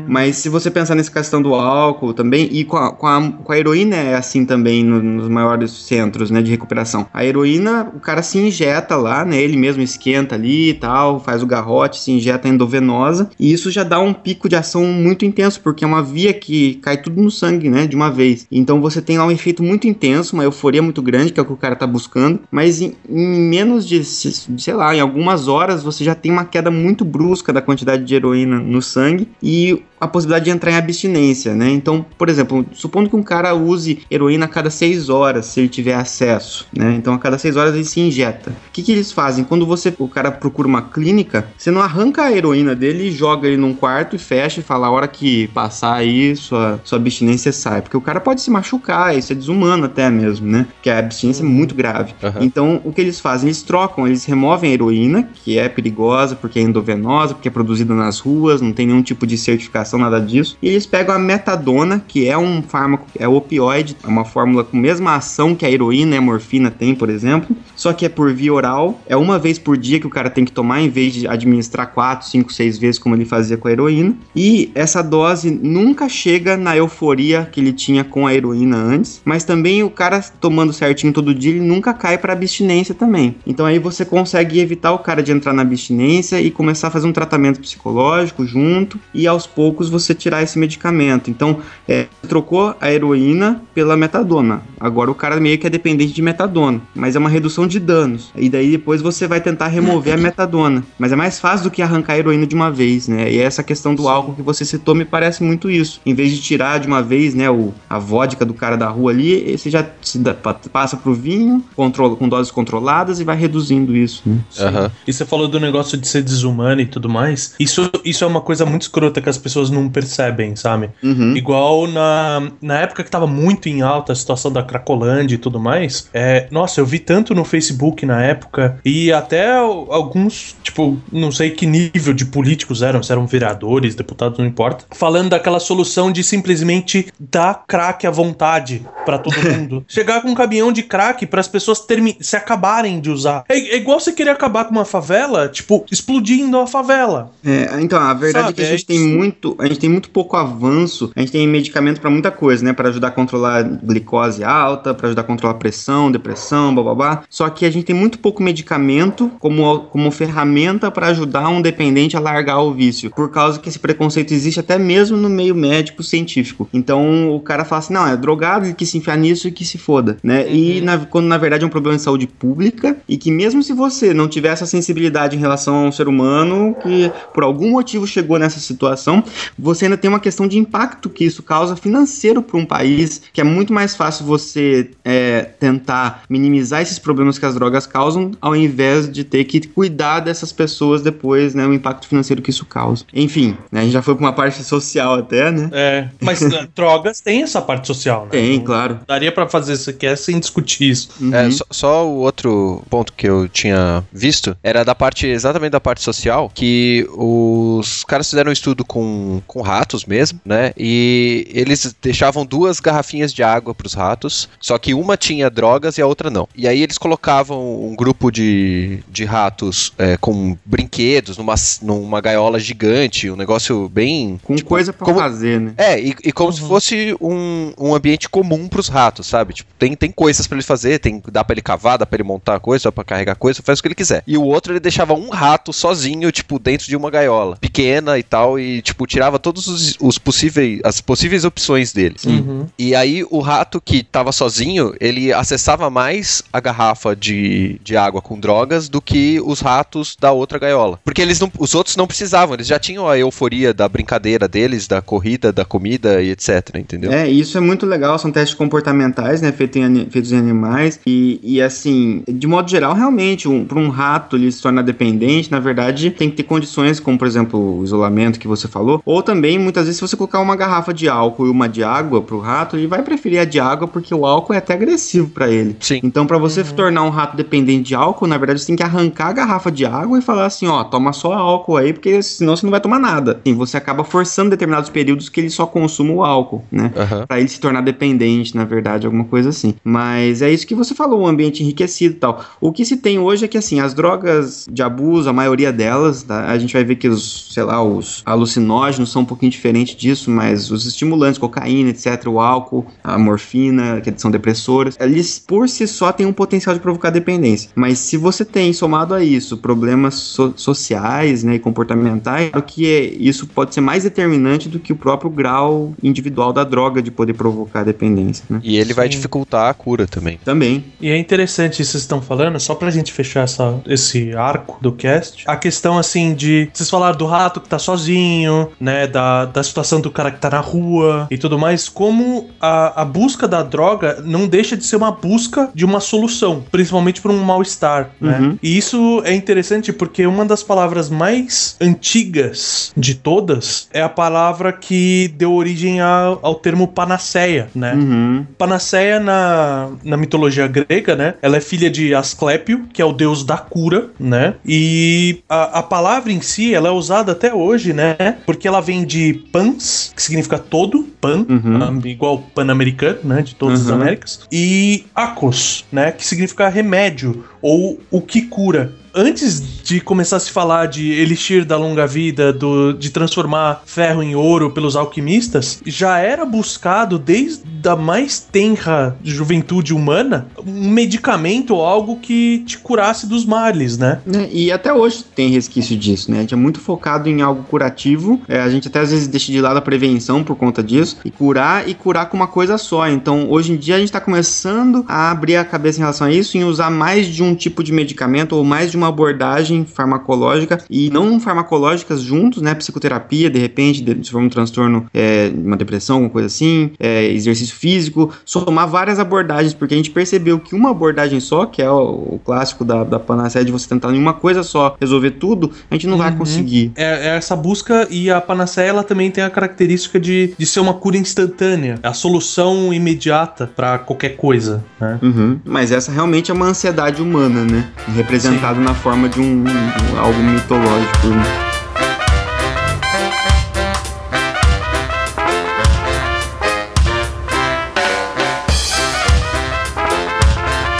Mas se você pensar nessa questão do álcool também, e com a, com a, com a heroína é assim também no- nos maiores centros, né, de recuperação. A heroína, o cara se injeta lá, né, ele mesmo esquenta ali e tal, faz o garrote, se injeta endovenosa, e isso já dá um pico de ação muito intenso, porque é uma via que cai tudo no sangue, né, de uma vez. Então você tem lá um efeito muito intenso, uma euforia muito grande, que é o que o cara tá buscando, mas em, em menos de, se- sei lá, em algumas horas você já tem uma queda muito brusca da quantidade de heroína no sangue e a possibilidade de entrar em abstinência, né? Então, por exemplo, supondo que um cara use heroína a cada seis horas, se ele tiver acesso, né? Então, a cada seis horas ele se injeta. O que, que eles fazem? Quando você, o cara procura uma clínica, você não arranca a heroína dele e joga ele num quarto e fecha e fala, a hora que passar aí, sua, sua abstinência sai. Porque o cara pode se machucar, isso é desumano até mesmo, né? Porque a abstinência é muito grave. Aham. Então, o que eles fazem? Eles trocam, eles removem a heroína, que é perigosa porque é endovenosa, porque é produzida nas ruas, não tem nenhum tipo de certificação, nada disso. E eles pegam a metadona, que é um fármaco, é opioide, é uma fórmula com a mesma ação que a heroína e a morfina tem, por exemplo, só que é por via oral, é uma vez por dia que o cara tem que tomar, em vez de administrar quatro, cinco, seis vezes como ele fazia com a heroína. E essa dose nunca chega na euforia que ele tinha com a heroína antes, mas também o cara tomando certinho todo dia, ele nunca cai para abstinência também. Então aí você consegue evitar o cara de entrar na abstinência e começar a fazer um tratamento psicológico junto e aos poucos você tirar esse medicamento. Então, é, você trocou a heroína pela metadona. Agora o cara meio que é dependente de metadona, mas é uma redução de danos. E daí depois você vai tentar remover a metadona. Mas é mais fácil do que arrancar a heroína de uma vez, né? E essa questão do álcool que você citou me parece muito isso. Em vez de tirar de uma vez, né, o, a vodka do cara da rua ali, você já se dá- pa- passa pro vinho, controla com doses controladas e vai reduzindo isso, né? Aham. E você falou do negócio de ser desumano e tudo mais. Isso, isso é uma coisa muito escrota que as pessoas não percebem, sabe? Uhum. Igual na, na época que tava muito em alta a situação da Cracolândia e tudo mais. É, nossa, eu vi tanto no Facebook na época. E até al- alguns, tipo, não sei que nível de políticos eram, se eram vereadores, deputados, não importa. Falando daquela solução de simplesmente dar crack à vontade pra todo mundo. Chegar com um caminhão de crack para as pessoas se acabarem de usar. É, é igual você querer acabar com uma favela, tipo, explodindo a favela. É, então, a verdade Sabe, é que a é gente tem isso. Muito, a gente tem muito pouco avanço. A gente tem medicamento pra muita coisa, né, Pra ajudar a controlar glicose alta, pra ajudar a controlar pressão, depressão, babá. Só que a gente tem muito pouco medicamento como como ferramenta pra ajudar um dependente a largar o vício, por causa que esse preconceito existe até mesmo no meio médico científico. Então, o cara fala assim: "Não, é drogado, ele que se enfiar nisso e que se foda", né? E na- quando na verdade é um problema de saúde pública e que mesmo se você não tiver essa sensibilidade em relação a um ser humano que por algum motivo chegou nessa situação, você ainda tem uma questão de impacto que isso causa financeiro para um país, que é muito mais fácil você é, tentar minimizar esses problemas que as drogas causam, ao invés de ter que cuidar dessas pessoas depois, né, o impacto financeiro que isso causa. Enfim, né, a gente já foi para uma parte social até, né? É, mas uh, drogas tem essa parte social, né? Tem, Não- claro. Daria pra fazer isso aqui é sem discutir isso. Uhum. É, só, só o outro ponto que eu tinha visto era da parte, exatamente da parte social, que os caras fizeram um estudo com, com ratos mesmo, né? E eles deixavam duas garrafinhas de água pros ratos, só que uma tinha drogas e a outra não. E aí eles colocavam um grupo de, de ratos é, com brinquedos numa, numa gaiola gigante, um negócio bem. Com tipo, coisa pra como- fazer, né? é, e, e como se fosse um, um ambiente comum pros ratos, sabe? Tipo, tem, tem coisas pra ele fazer, tem, dá pra ele cavar, dá pra ele montar coisa, dá pra carregar coisa, faz o que ele quiser. E o outro ele deixava um rato sozinho, tipo, dentro de uma gaiola, pequena e tal, e, tipo, tirava todos os, os possíveis, as possíveis opções dele. Uhum. E aí o rato que tava sozinho, ele acessava mais a garrafa de, de água com drogas do que os ratos da outra gaiola. Porque eles não, os outros não precisavam, eles já tinham a euforia da brincadeira deles, da corrida, da comida e etc, entendeu? É, isso é muito legal, são testes comportamentais, né, feitos em, feitos em animais, e, e assim, de modo geral, realmente, um, para um rato ele se tornar dependente, na verdade, tem que ter condições, como por exemplo, o isolamento que você falou, ou também, muitas vezes, se você colocar uma garrafa de álcool e uma de água pro rato, ele vai preferir a de água porque o álcool é até agressivo para ele. Sim. Então, para você tornar um rato dependente de álcool, na verdade, você tem que arrancar a garrafa de água e falar assim, ó, toma só álcool aí, porque senão você não vai tomar nada. E você acaba forçando determinados períodos que ele só consuma o álcool, né? Aham. Pra ele se tornar dependente, na verdade, alguma coisa assim. Mas é isso que você falou, um ambiente enriquecido e tal. O que se tem hoje é que, assim, as drogas de abuso, a maioria delas, tá? a gente vai ver que os, sei lá, os alucinógenos são um pouquinho diferentes disso, mas os estimulantes, cocaína, etc., o álcool, a morfina, que são depressoras, eles por si só têm um potencial de provocar dependência. Mas se você tem, somado a isso, problemas so- sociais, né, e comportamentais, claro que é- isso pode ser mais determinante do que o próprio grau individual da droga de poder provocar dependência, né? E ele vai Sim. dificultar a cura também. Também. E é interessante isso que vocês estão falando, só pra gente fechar essa, esse arco do cast. A questão, assim, de. Vocês falaram do rato que tá sozinho, né? Da, da situação do cara que tá na rua e tudo mais. Como a, a busca da droga não deixa de ser uma busca de uma solução, principalmente pra um mal-estar, né? Uhum. E isso é interessante porque uma das palavras mais antigas de todas é a palavra que deu origem a- ao termo panaceia, né? Uhum. Panaceia na, na mitologia grega, né? Ela é filha de Asclépio, que é o deus da cura, né? E a, a palavra em si, ela é usada até hoje, né? Porque ela vem de pans, que significa todo, pan, Uhum. igual pan-americano, né? De todas as Uhum. Américas. E acos, né? Que significa remédio, ou o que cura. Antes de começar a se falar de elixir da longa vida, do, de transformar ferro em ouro pelos alquimistas, já era buscado desde a mais tenra juventude humana um medicamento ou algo que te curasse dos males, né? Né, E até hoje tem resquício disso, né? A gente é muito focado em algo curativo. é, a gente até às vezes deixa de lado a prevenção por conta disso. E curar e curar com uma coisa só. Então, hoje em dia, a gente está começando a abrir a cabeça em relação a isso, em usar mais de um tipo de medicamento ou mais de uma abordagem farmacológica e não farmacológicas juntos, né? Psicoterapia, de repente, de- se for um transtorno, é, uma depressão, alguma coisa assim, é, exercício físico, somar várias abordagens, porque a gente percebeu que uma abordagem só, que é o, o clássico da, da panaceia de você tentar em uma coisa só resolver tudo, a gente não vai Uhum. conseguir. É, é essa busca e a panaceia ela também tem a característica de, de ser uma cura instantânea, a solução imediata pra qualquer coisa, né? Uhum. Mas essa realmente é uma ansiedade humana, né? Representado na forma de um, um- algo mitológico. né?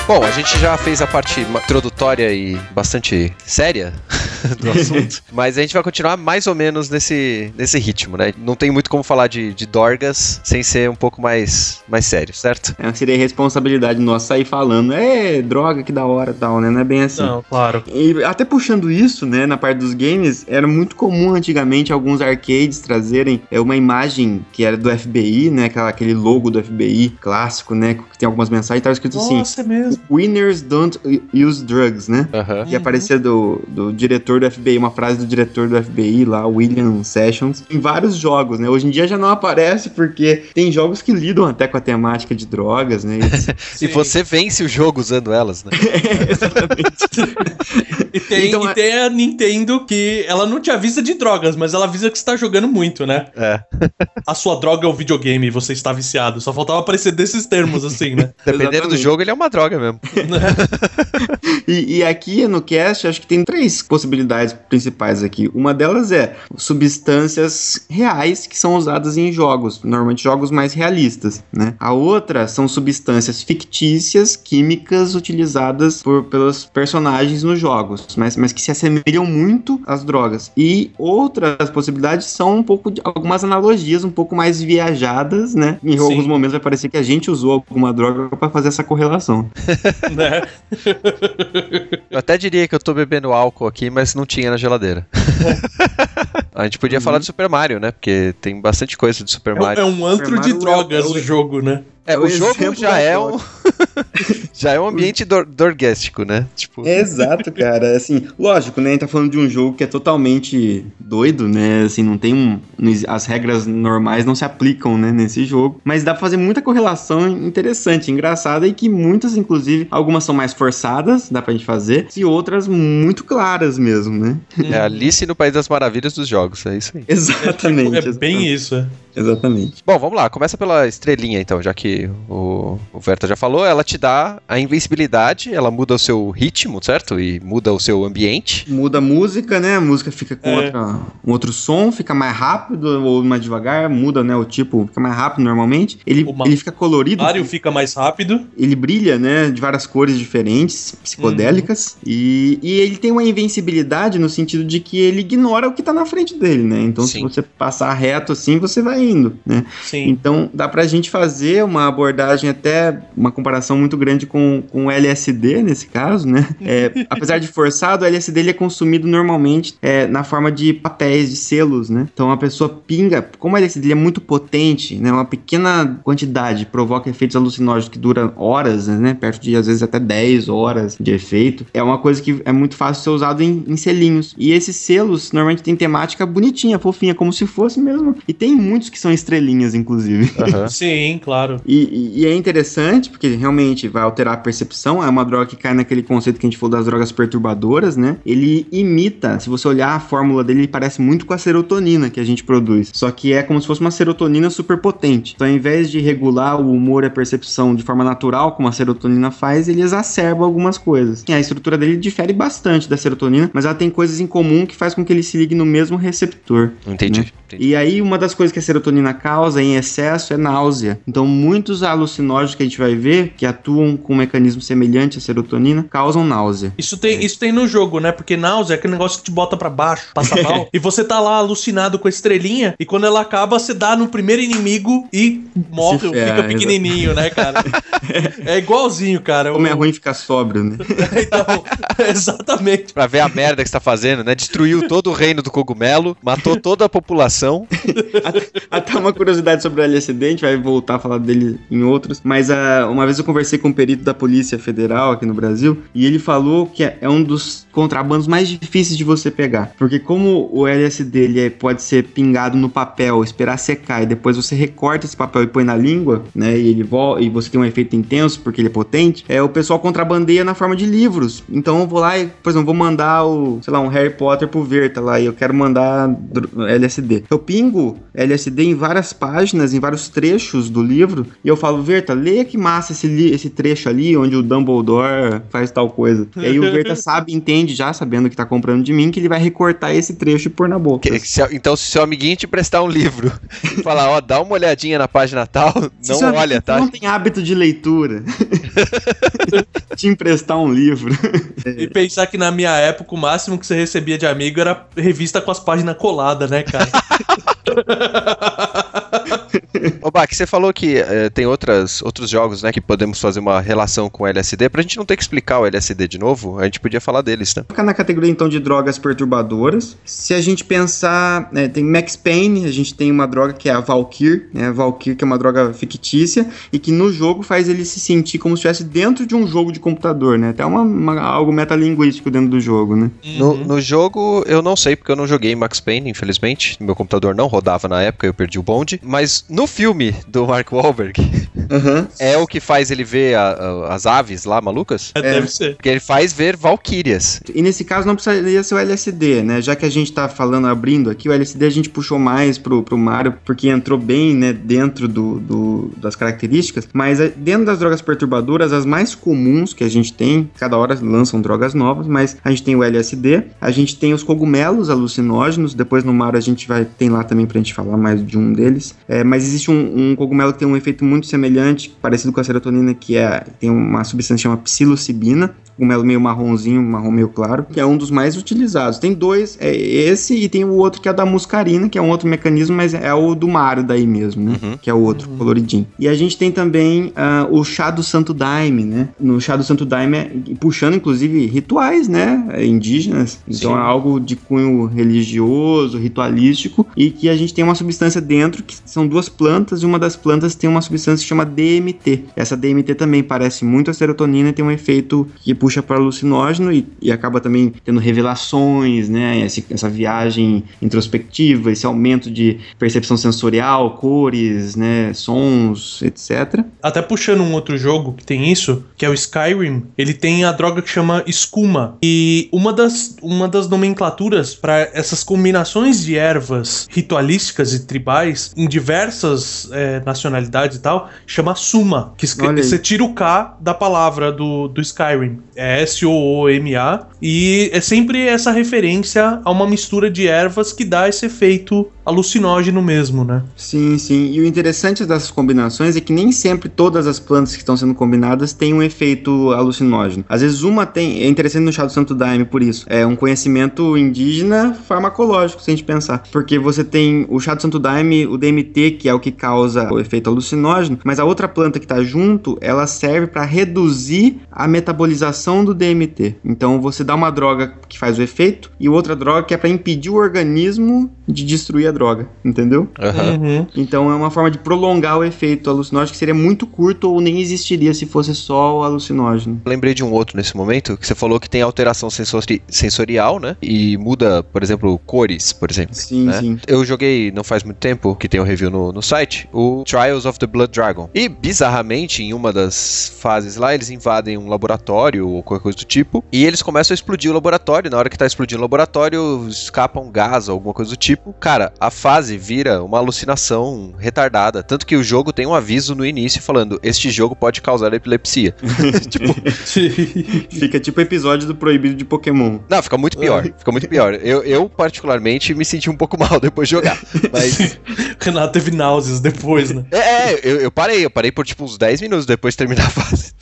Bom, a gente já fez a parte introdutória e bastante séria do assunto, mas a gente vai continuar mais ou menos nesse, nesse ritmo, né? Não tem muito como falar de, de Dorgas sem ser um pouco mais, mais sério, certo? É, seria responsabilidade nossa sair falando, é droga, que da hora e tal, né? Não é bem assim. Não, claro. E até puxando isso, né, na parte dos games, era muito comum antigamente alguns arcades trazerem é, uma imagem que era do FBI, né, aquela, aquele logo do FBI clássico, né, que tem algumas mensagens, tava escrito assim, Nossa, é mesmo. Winners don't use drugs, né? Aham. Que aparecia do, do diretor diretor do FBI, uma frase do diretor do FBI lá, William Sessions, em vários jogos, né? Hoje em dia já não aparece porque tem jogos que lidam até com a temática de drogas, né? e você vence o jogo usando elas, né? é, exatamente. E tem, Então, e é- tem a Nintendo que ela não te avisa de drogas, mas ela avisa que você tá jogando muito, né? É. A sua droga é o videogame e você está viciado. Só faltava aparecer desses termos, assim, né? Dependendo do Exatamente. jogo, ele é uma droga mesmo. E, e aqui no cast, acho que tem três possibilidades principais aqui. Uma delas é substâncias reais que são usadas em jogos, normalmente jogos mais realistas, né? A outra são substâncias fictícias, químicas utilizadas por, pelos personagens nos jogos, mas, mas que se assemelham muito às drogas. E outras possibilidades são um pouco de algumas analogias um pouco mais viajadas, né? Em Sim. alguns momentos vai parecer que a gente usou alguma droga para fazer essa correlação. né? Eu até diria que eu tô bebendo álcool aqui, mas não tinha na geladeira. A gente podia falar de Super Mario, né? Porque tem bastante coisa de Super É, Mario. é um antro Super de Mario drogas é o- o jogo, né? É, é o o jogo já é um. já é um ambiente dor dorguéstico, né? Tipo. Exato, cara. Assim, lógico, né? A gente tá falando de um jogo que é totalmente doido, né? Assim, não tem um. As regras normais não se aplicam, né? Nesse jogo. Mas dá pra fazer muita correlação interessante, engraçada e que muitas, inclusive, algumas são mais forçadas, dá pra gente fazer, e outras muito claras mesmo, né? É Alice no País das Maravilhas dos jogos, é isso aí. Exatamente. É bem isso. é. Exatamente. Bom, vamos lá, começa pela estrelinha então, já que o, o Verta já falou, ela te dá a invencibilidade, ela muda o seu ritmo, certo? E muda o seu ambiente. Muda a música, né? A música fica com É. outra, um outro som, fica mais rápido ou mais devagar, muda, né? O tipo, fica mais rápido normalmente. Ele, O ma- ele fica colorido. Mario fica mais rápido. ele brilha, né, de várias cores diferentes, psicodélicas, e, e ele tem uma invencibilidade no sentido de que ele ignora o que tá na frente dele, né? Então, se Sim. você passar reto assim, você vai indo, né? Sim. Então, dá pra gente fazer uma abordagem até, uma comparação muito grande com, com o LSD, nesse caso, né? É, apesar de forçado, o LSD ele é consumido normalmente é, na forma de papéis, de selos, né? Então, a pessoa pinga, como o LSD ele é muito potente, né? Uma pequena quantidade provoca efeitos alucinógenos que duram horas, né? Perto de, às vezes, até 10 horas de efeito. É uma coisa que é muito fácil ser usado em, em selinhos. E esses selos, normalmente, tem temática bonitinha, fofinha, como se fosse mesmo. E tem muitos que são estrelinhas, inclusive. Aham. Sim, claro. E, e- e é interessante porque realmente vai alterar a percepção. É uma droga que cai naquele conceito que a gente falou das drogas perturbadoras, né? Ele imita, se você olhar a fórmula dele, ele parece muito com a serotonina que a gente produz. Só que é como se fosse uma serotonina super potente. Então, ao invés de regular o humor e a percepção de forma natural, como a serotonina faz, ele exacerba algumas coisas. E a estrutura dele difere bastante da serotonina, mas ela tem coisas em comum que faz com que ele se ligue no mesmo receptor. Entendi. Né? Entendi. E aí, uma das coisas que a serotonina causa em excesso é náusea. Então, muitos alucinógenos que a gente vai ver, que atuam com um mecanismo semelhante à serotonina, causam náusea. Isso tem, isso tem no jogo, né? Porque náusea é aquele negócio que te bota pra baixo, passa mal. e você tá lá alucinado com a estrelinha, e quando ela acaba, você dá no primeiro inimigo e morre, fica ferra, pequenininho, né, cara? é igualzinho, cara. Como é O- ruim ficar sóbrio, né? então, exatamente. Pra ver a merda que você tá fazendo, né? Destruiu todo o reino do cogumelo, matou toda a população. Até uma curiosidade sobre o LSD, a gente vai voltar a falar dele em outros, mas ah, uma vez eu conversei com um perito da Polícia Federal aqui no Brasil, e ele falou que é é um dos contrabandos mais difíceis de você pegar, porque como o LSD ele é- pode ser pingado no papel, esperar secar, e depois você recorta esse papel e põe na língua, né, e ele vo- e você tem um efeito intenso porque ele é potente, é o pessoal contrabandeia na forma de livros. Então eu vou lá e, por exemplo, vou mandar o, sei lá, um Harry Potter pro Verta lá, e eu quero mandar LSD. Eu pingo LSD em várias páginas, em vários trechos do livro, e eu falo, Verta, leia que massa esse, esse trecho ali, onde o Dumbledore faz tal coisa. E aí o Verta sabe, entende já, sabendo que tá comprando de mim, que ele vai recortar esse trecho e pôr na boca. Que- se- então, se seu amiguinho te prestar um livro e falar, ó, dá uma olhadinha na página tal, Se não olha, tá? não tem hábito de leitura, te emprestar um livro. E pensar que na minha época o máximo que você recebia de amigo era revista com as páginas coladas, né, cara? Ô, Bach, você falou que eh, tem outras, outros jogos, né, que podemos fazer uma relação com o LSD. Pra gente não ter que explicar o LSD de novo, a gente podia falar deles, né? Fica na categoria então de drogas perturbadoras. Se a gente pensar, né, tem Max Payne, a gente tem uma droga que é a Valkyr, né? Valkyr que é uma droga fictícia e que no jogo faz ele se sentir como se estivesse dentro de um jogo de computador, né? Até uma, uma- algo metalinguístico dentro do jogo, né? No, no jogo, eu não sei, porque eu não joguei Max Payne, infelizmente. Meu computador não rodava na época, eu perdi o bonde. Mas no filme do Mark Wahlberg, Aham. é o que faz ele ver a- a- as aves lá, malucas? É, Deve ser. Porque ele faz ver valquírias. E nesse caso não precisaria ser o LSD, né? Já que a gente tá falando, abrindo aqui, o LSD a gente puxou mais pro, pro Mario, porque entrou bem, né, dentro do, do- das características. Mas eh, dentro das drogas perturbadoras, as mais comuns que a gente tem, cada hora lançam drogas novas, mas a gente tem o LSD, a gente tem os cogumelos alucinógenos, depois no Mario a gente vai, tem lá também pra gente falar mais de um deles. É, mas existe um, um cogumelo que tem um efeito muito semelhante, parecido com a serotonina, que é, tem uma substância que chama psilocibina, cogumelo meio marronzinho, marrom meio claro, que é um dos mais utilizados. Tem dois, é esse e tem o outro que é da muscarina, que é um outro mecanismo, mas é o do Mario daí mesmo, né? Uhum. Que é o outro, coloridinho. E a gente tem também ah, o chá do Santo Daime, né? No chá do Santo Daime, é- puxando inclusive rituais, né? Indígenas. Então Sim. é algo de cunho religioso, ritualístico, e que a gente tem uma substância dentro, que são duas plantas, e uma das plantas tem uma substância que chama DMT. Essa DMT também parece muito a serotonina e tem um efeito que puxa para alucinógeno e, e acaba também tendo revelações, né? Esse- essa viagem introspectiva, esse aumento de percepção sensorial, cores, né? Sons, etc. Até puxando um outro jogo que tem isso, que é o Skyrim, ele tem a droga que chama Skuma. E uma das, uma das nomenclaturas para essas combinações de ervas ritualísticas e tribais em diversas eh, nacionalidades e tal, chama Suma. Que você tira o K da palavra do, do Skyrim. É S-O-O-M-A. E é sempre essa referência a uma mistura de ervas que dá esse efeito alucinógeno mesmo, né? Sim, sim. E o interessante dessas combinações é que nem sempre todas as plantas que estão sendo combinadas têm um efeito alucinógeno. Às vezes uma tem, é interessante no chá do Santo Daime por isso, é um conhecimento indígena farmacológico, se a gente pensar. Porque você tem o chá do Santo Daime, o DMT, que é o que causa o efeito alucinógeno, mas a outra planta que está junto, ela serve para reduzir a metabolização do DMT. Então você dá uma droga que faz o efeito e outra droga que é para impedir o organismo de destruir a droga, entendeu? Uhum. Então é uma forma de prolongar o efeito alucinógeno que seria muito curto ou nem existiria se fosse só o alucinógeno. Lembrei de um outro nesse momento, que você falou que tem alteração sensori- sensorial, né? E muda, por exemplo, cores, por exemplo. Sim, né? sim. Eu joguei não faz muito tempo, que tem um review no, no site, o Trials of the Blood Dragon. E, bizarramente, em uma das fases lá, eles invadem um laboratório ou qualquer coisa do tipo, e eles começam a explodir o laboratório. Na hora que tá explodindo o laboratório, escapa um gás ou alguma coisa do tipo. Cara, a fase vira uma alucinação retardada. Tanto que o jogo tem um aviso no início falando: este jogo pode causar epilepsia. tipo, Fica tipo episódio do proibido de Pokémon. não, fica muito pior. Fica muito pior. Eu, eu, particularmente, me senti um pouco mal depois de jogar. Mas. Renato teve náuseas depois, né? É, é, eu, eu parei, eu parei por tipo uns 10 minutos depois de terminar a fase.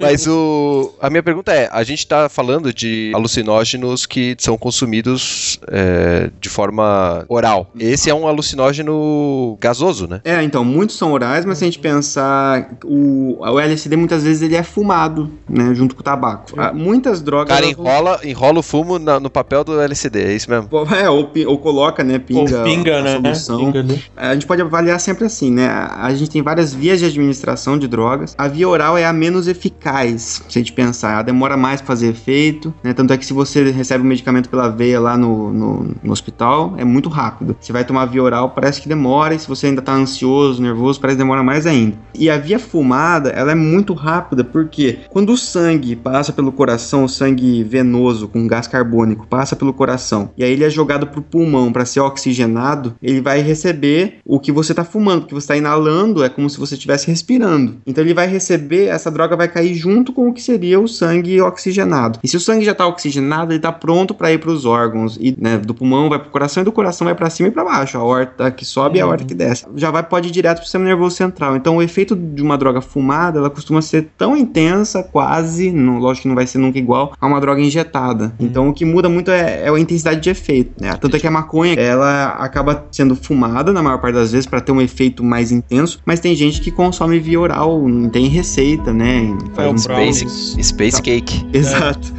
Mas o. A minha pergunta é: a gente tá falando de alucinógenos que são consumidos é, de forma oral. Esse é um alucinógeno gasoso, né? É, então, muitos são orais, mas se a gente pensar, o, o LSD muitas vezes ele é fumado, né, junto com o tabaco. Ah, muitas O drogas... cara elas vão- enrola, enrola o fumo na- no papel do LCD, é isso mesmo? É, ou, ou coloca, né, pinga, Ou pinga, a né? solução. Pinga ali. A gente pode avaliar sempre assim, né? A a gente tem várias vias de administração de drogas. A via oral é a menos eficaz, se a gente pensar. Ela demora mais pra fazer efeito, né? Tanto é que se você recebe o medicamento pela veia lá no, no, no hospital, é muito rápido. Você vai tomar via oral, parece que demora. E se você ainda tá ansioso, nervoso, parece que demora mais ainda. E a via fumada, ela é muito rápida, porque quando o sangue passa pelo coração, o sangue venoso com gás carbônico passa pelo coração, e aí ele é jogado pro pulmão para ser oxigenado, ele vai receber o que você tá fumando, porque você tá inalando, é como se você estivesse respirando. Então ele vai receber, essa droga vai cair junto com o que seria o sangue oxigenado. E se o sangue já tá oxigenado, ele tá pronto para ir para os órgãos e né, do pulmão vai pro coração e do coração vai pra cima e pra baixo. A horta que sobe e a horta que desce. Já vai, pode ir direto pro sistema nervoso central. Então, o efeito de uma droga fumada, ela costuma ser tão intensa, quase, não, lógico que não vai ser nunca igual, a uma droga injetada. Então, o que muda muito é, é a intensidade de efeito, né? Tanto é que a maconha, ela acaba sendo fumada na maior parte das vezes para ter um efeito mais intenso, mas tem gente que consome via oral, não tem receita, né? É, o um Space. Space Cake. Exato.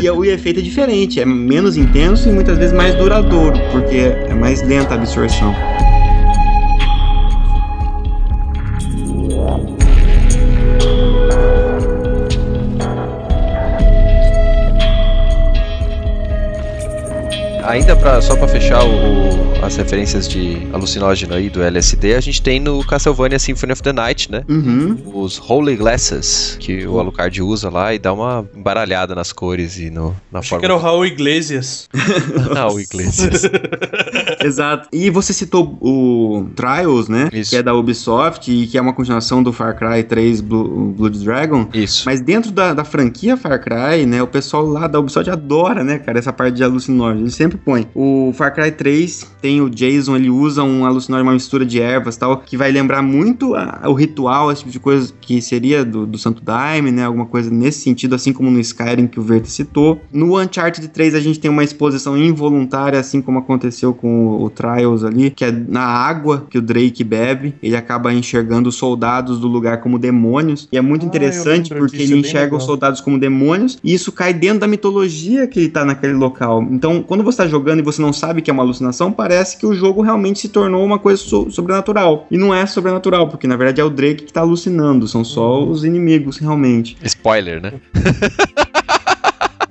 E o efeito é diferente, é menos intenso e muitas vezes mais duradouro, porque é mais lenta a absorção. Ainda pra, só pra fechar o- as referências de alucinógeno aí do LSD, a gente tem no Castlevania Symphony of the Night, né? Uhum. Os Holy Glasses, que o Alucard usa lá e dá uma embaralhada nas cores e no, na Acho forma. que era o Raul Iglesias. O Iglesias. Exato. E você citou o Trials, né? Isso. Que é da Ubisoft e que é uma continuação do Far Cry 3 Blue, Blood Dragon. Isso. Mas dentro da, da franquia Far Cry, né, o pessoal lá da Ubisoft adora, né, cara, essa parte de alucinógeno. Ele sempre põe. O Far Cry 3 tem o Jason, ele usa um alucinógeno, uma mistura de ervas e tal, que vai lembrar muito a- o ritual, esse tipo de coisa que seria do, do Santo Daime, né, alguma coisa nesse sentido, assim como no Skyrim que o Verde citou. No Uncharted 3 a gente tem uma exposição involuntária, assim como aconteceu com o, o Trials ali, que é na água que o Drake bebe, ele acaba enxergando os soldados do lugar como demônios, e é muito Ah, interessante porque ele é enxerga os soldados como demônios, e isso cai dentro da mitologia que ele tá naquele local. Então, quando você tá jogando e você não sabe que é uma alucinação, parece que o jogo realmente se tornou uma coisa so- sobrenatural. E não é sobrenatural, porque na verdade é o Drake que tá alucinando, são só Uhum. os inimigos realmente. Spoiler, né?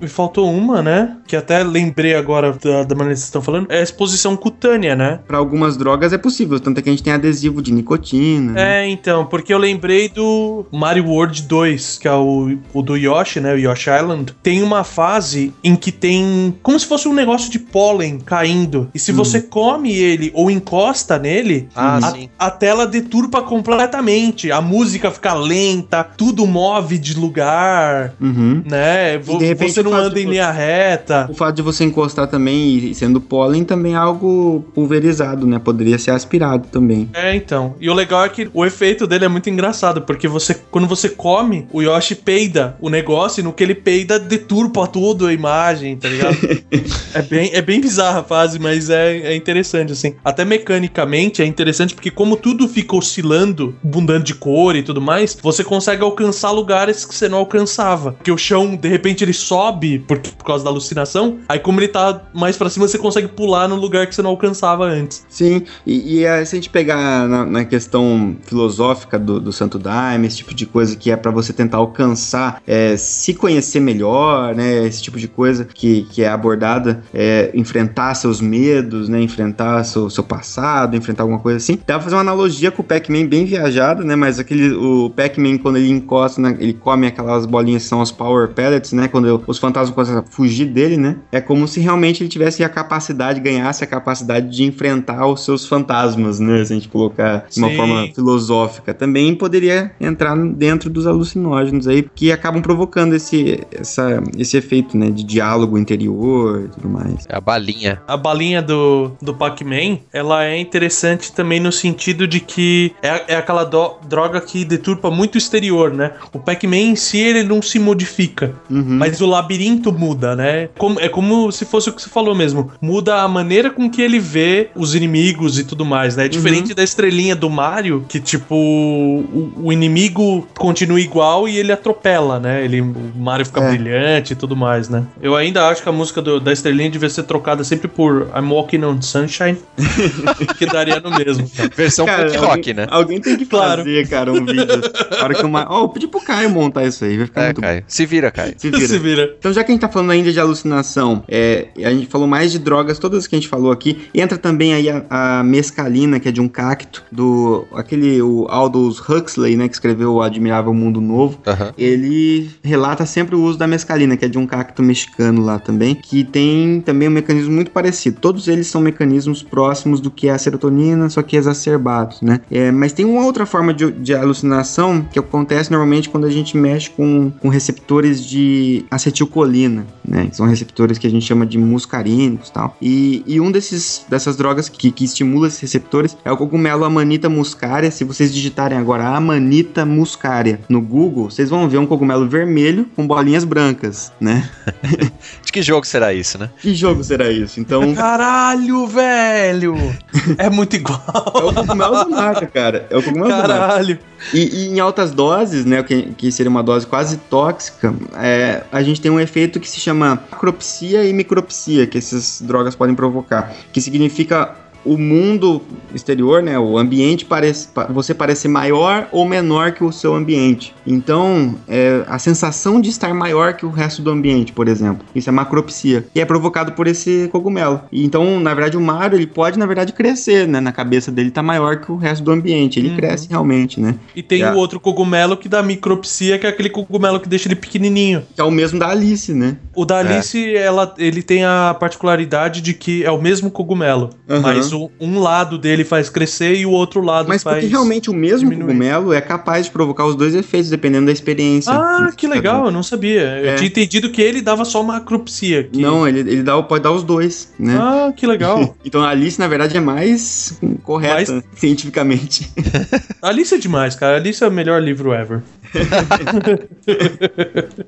Me faltou uma, né? Que até lembrei agora da, da maneira que vocês estão falando. É a exposição cutânea, né? Pra algumas drogas é possível, tanto é que a gente tem adesivo de nicotina. né? É, então, porque eu lembrei do Mario World 2, que é o, o do Yoshi, né? O Yoshi Island. Tem uma fase em que tem como se fosse um negócio de pólen caindo. E se Hum. você come ele ou encosta nele, Ah, a, a tela deturpa completamente. A música fica lenta, tudo move de lugar, Uhum. né? Vo- de repente você não faz anda em linha reta. O fato de você encostar também e sendo pólen também é algo pulverizado, né? Poderia ser aspirado também. É, então. E o legal é que o efeito dele é muito engraçado, porque você, quando você come, o Yoshi peida o negócio e no que ele peida, deturpa tudo a imagem, tá ligado? é, bem, é bem bizarra a fase, mas é, é interessante, assim. Até mecanicamente é interessante, porque como tudo fica oscilando, mudando de cor e tudo mais, você consegue alcançar lugares que você não alcançava. Porque o chão, de repente, ele sobe por, por causa da alucinação, aí como ele tá mais pra cima, você consegue pular no lugar que você não alcançava antes. Sim, e, e é, se a gente pegar na, na questão filosófica do, do Santo Daime, esse tipo de coisa que é pra você tentar alcançar, é, se conhecer melhor, né? Esse tipo de coisa que, que é abordada, é, enfrentar seus medos, né? Enfrentar seu, seu passado, enfrentar alguma coisa assim. Dá pra fazer uma analogia com o Pac-Man bem viajado, né? Mas aquele, o Pac-Man, quando ele encosta, na- ele come aquelas bolinhas que são os Power Pellets, né? Quando os fantasmas começam a fugir dele, né? É como se realmente ele tivesse a capacidade, ganhasse a capacidade de enfrentar os seus fantasmas, né? Se a gente colocar de uma Sim. forma filosófica. Também poderia entrar dentro dos alucinógenos aí, que acabam provocando esse, essa, esse efeito, né? De diálogo interior e tudo mais. É a balinha. A balinha do, do Pac-Man, ela é interessante também no sentido de que é, é aquela do- droga que deturpa muito o exterior, né? O Pac-Man em si, ele não se modifica, Uhum. mas o labirinto muda, né? Como- é como se fosse o que você falou mesmo. Muda a maneira com que ele vê os inimigos e tudo mais, né? É diferente da estrelinha do Mario, que tipo, o, o inimigo continua igual e ele atropela, né? Ele, o Mario fica É. brilhante e tudo mais, né? Eu ainda acho que a música do- da estrelinha devia ser trocada sempre por I'm Walking on Sunshine, que daria no mesmo. Versão Cara, punk alguém- rock, né? Alguém tem que Claro. fazer, cara, um vídeo. A hora que uma... Ó, eu pedi pro Caio montar isso aí, vai ficar É, muito bom. Caio. Se vira, Caio. Se vira. Se vira. Então, já que a gente tá falando ainda de alucinação, é, a gente falou mais de drogas, todas que a gente falou aqui, entra também aí a, a mescalina, que é de um cacto, do aquele o Aldous Huxley, né, que escreveu o Admirável Mundo Novo. Ele relata sempre o uso da mescalina, que é de um cacto mexicano lá também, que tem também um mecanismo muito parecido. Todos eles são mecanismos próximos do que é a serotonina, só que exacerbados, né? É, mas tem uma outra forma de, de alucinação que acontece normalmente quando a gente mexe com, com receptores de acetilcolina, né? Que são receptores que a gente chama de muscarínicos e tal. E, e um desses, dessas drogas que, que estimula esses receptores é o cogumelo Amanita muscaria. Se vocês digitarem agora Amanita muscaria no Google, vocês vão ver um cogumelo vermelho com bolinhas brancas, né? De que jogo será isso, né? Que jogo será isso? Então, Caralho, velho! É muito igual. é o cogumelo da marca, cara. É o cogumelo. Caralho. E, e em altas doses, né, que, que seria uma dose quase tóxica, é, a gente tem um efeito que se chama macropsia e micropsia, que essas drogas podem provocar, que significa o mundo exterior, né, o ambiente parece pa- você parece maior ou menor que o seu ambiente. Então, é, a sensação de estar maior que o resto do ambiente, por exemplo, isso é macropsia e é provocado por esse cogumelo. Então, na verdade, o Mario ele pode, na verdade, crescer, né, na cabeça dele tá maior que o resto do ambiente. Ele Uhum. cresce realmente, né? E tem É. o outro cogumelo que dá micropsia, que é aquele cogumelo que deixa ele pequenininho. Que é o mesmo da Alice, né? O da Alice, ela, ele tem a particularidade de que é o mesmo cogumelo, Aham. mas o- um lado dele faz crescer e o outro lado Mas faz... porque realmente o mesmo diminuir. cogumelo é capaz de provocar os dois efeitos, dependendo da experiência. Ah, que legal, eu não sabia. Eu É. tinha entendido que ele dava só macropsia. Que... Não, ele, ele dá, pode dar os dois, né? Ah, que legal. Então a Alice, na verdade, é mais correta Mais- cientificamente. Alice é demais, cara. Alice é o melhor livro ever.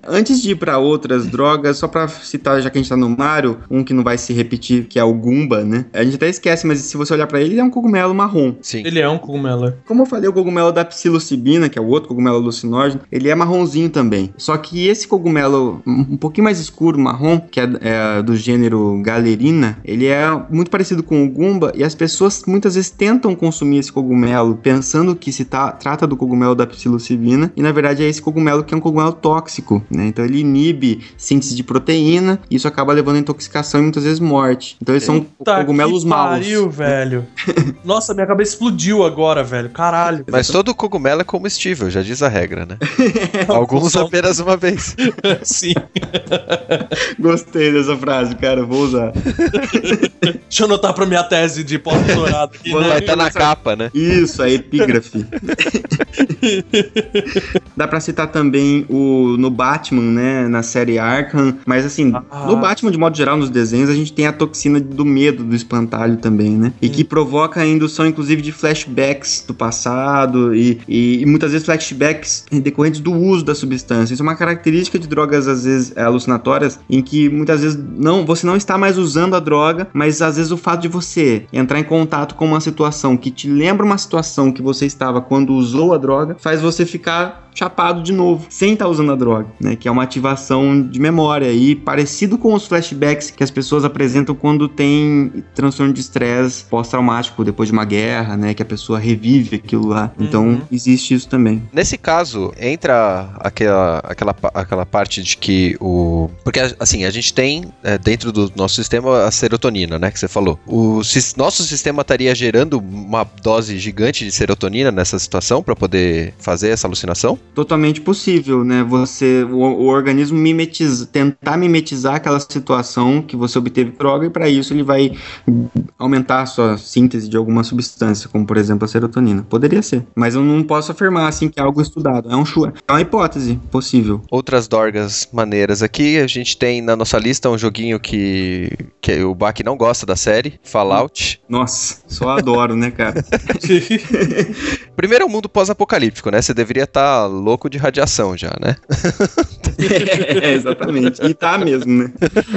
Antes de ir pra outras drogas, só pra citar, já que a gente tá no Mario, um que não vai se repetir, que é o Gumba, né? A gente até esquece, mas se você olhar pra ele, ele é um cogumelo marrom. Sim. Ele é um cogumelo. Como eu falei, o cogumelo da psilocibina, que é o outro cogumelo alucinógeno, ele é marronzinho também. Só que esse cogumelo um pouquinho mais escuro, marrom, que é, é do gênero galerina, ele é muito parecido com o gumba e as pessoas muitas vezes tentam consumir esse cogumelo pensando que se tá- trata do cogumelo da psilocibina e na verdade é esse cogumelo que é um cogumelo tóxico, né? Então ele inibe síntese de proteína e isso acaba levando a intoxicação e muitas vezes morte. Então eles são Tá cogumelos maus. Pariu, velho. Nossa, minha cabeça explodiu agora, velho. Caralho. Mas todo cogumelo é comestível, já diz a regra, né? Alguns apenas uma vez. Sim. Gostei dessa frase, cara, vou usar. Deixa eu anotar pra minha tese de pós-doutorado aqui, Vou né? Vai estar na capa, né? Isso, a epígrafe. Dá pra citar também o no Batman, né, na série Arkham, mas assim, Ah. no Batman de modo geral nos desenhos a gente tem a toxina do medo do espantalho também, né? E que provoca a indução inclusive de flashbacks do passado e, e, e muitas vezes flashbacks decorrentes do uso da substância. Isso é uma característica de drogas às vezes é, alucinatórias em que muitas vezes não, você não está mais usando a droga, mas às vezes o fato de você entrar em contato com uma situação que te lembra uma situação que você estava quando usou a droga, faz você ficar chapado de novo, sem estar usando a droga, né? Que é uma ativação de memória e parecido com os flashbacks que as pessoas apresentam quando tem transtorno de estresse pós-traumático depois de uma guerra, né? Que a pessoa revive aquilo lá. Então Uhum. existe isso também. Nesse caso, entra aquela, aquela, aquela parte de que o. Porque, assim, a gente tem é, dentro do nosso sistema a serotonina, né? Que você falou. O sis- nosso sistema estaria gerando uma dose gigante de serotonina nessa situação para poder fazer essa alucinação? Totalmente possível, né? Você, o, o organismo mimetiza, tentar mimetizar aquela situação que você obteve droga e para isso ele vai aumentar a sua síntese de alguma substância, como por exemplo a serotonina. Poderia ser, mas eu não posso afirmar assim que é algo estudado. É um chu- é uma hipótese possível. Outras dorgas maneiras aqui, a gente tem na nossa lista um joguinho que, que o Bach não gosta da série, Fallout. Nossa, só adoro, né, cara? Primeiro é um mundo pós-apocalíptico, né? Você deveria estar louco de radiação já, né? é, exatamente. E tá mesmo, né?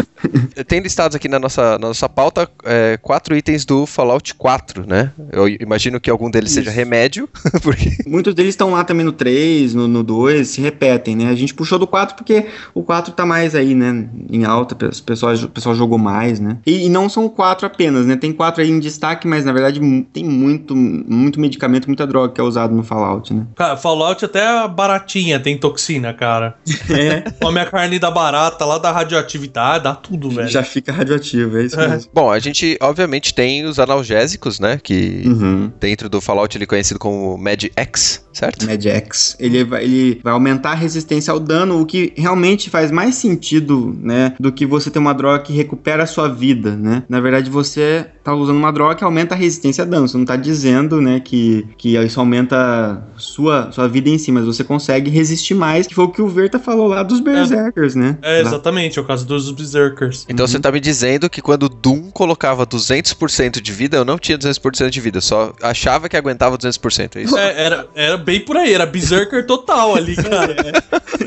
Tem listados aqui na nossa, na nossa pauta é, quatro itens do Fallout 4, né? Eu imagino que algum deles seja Isso. remédio, porque Muitos deles estão lá também no 3, no, no 2, se repetem, né? A gente puxou do 4 porque o 4 tá mais aí, né? Em alta, o pessoal, o pessoal jogou mais, né? E, e não são quatro apenas, né? Tem quatro aí em destaque, mas na verdade tem muito, muito medicamento, muita droga que é usado no Fallout, né? Cara, Fallout até a baratinha tem toxina, cara. É, Come a carne da barata, lá da radioatividade, dá tudo, velho. já fica radioativo, é isso É. mesmo. Bom, a gente obviamente tem os analgésicos, né? Que Uhum. dentro do Fallout ele é conhecido como Mad X, certo? Medx. Ele vai, ele vai aumentar a resistência ao dano, o que realmente faz mais sentido, né? Do que você ter uma droga que recupera a sua vida, né? Na verdade, você tá usando uma droga que aumenta a resistência a dano. Você não tá dizendo, né, que, que isso aumenta sua, sua vida em si, mas você consegue resistir mais, que foi o que o Verta falou lá dos Berserkers, né? É, exatamente, é o caso dos Berserkers. Então você tá me dizendo que quando o Doom colocava 200% de vida, eu não tinha 200% de vida, só achava que aguentava 200%, é isso? É, era, era bem por aí, era Berserker total ali, cara.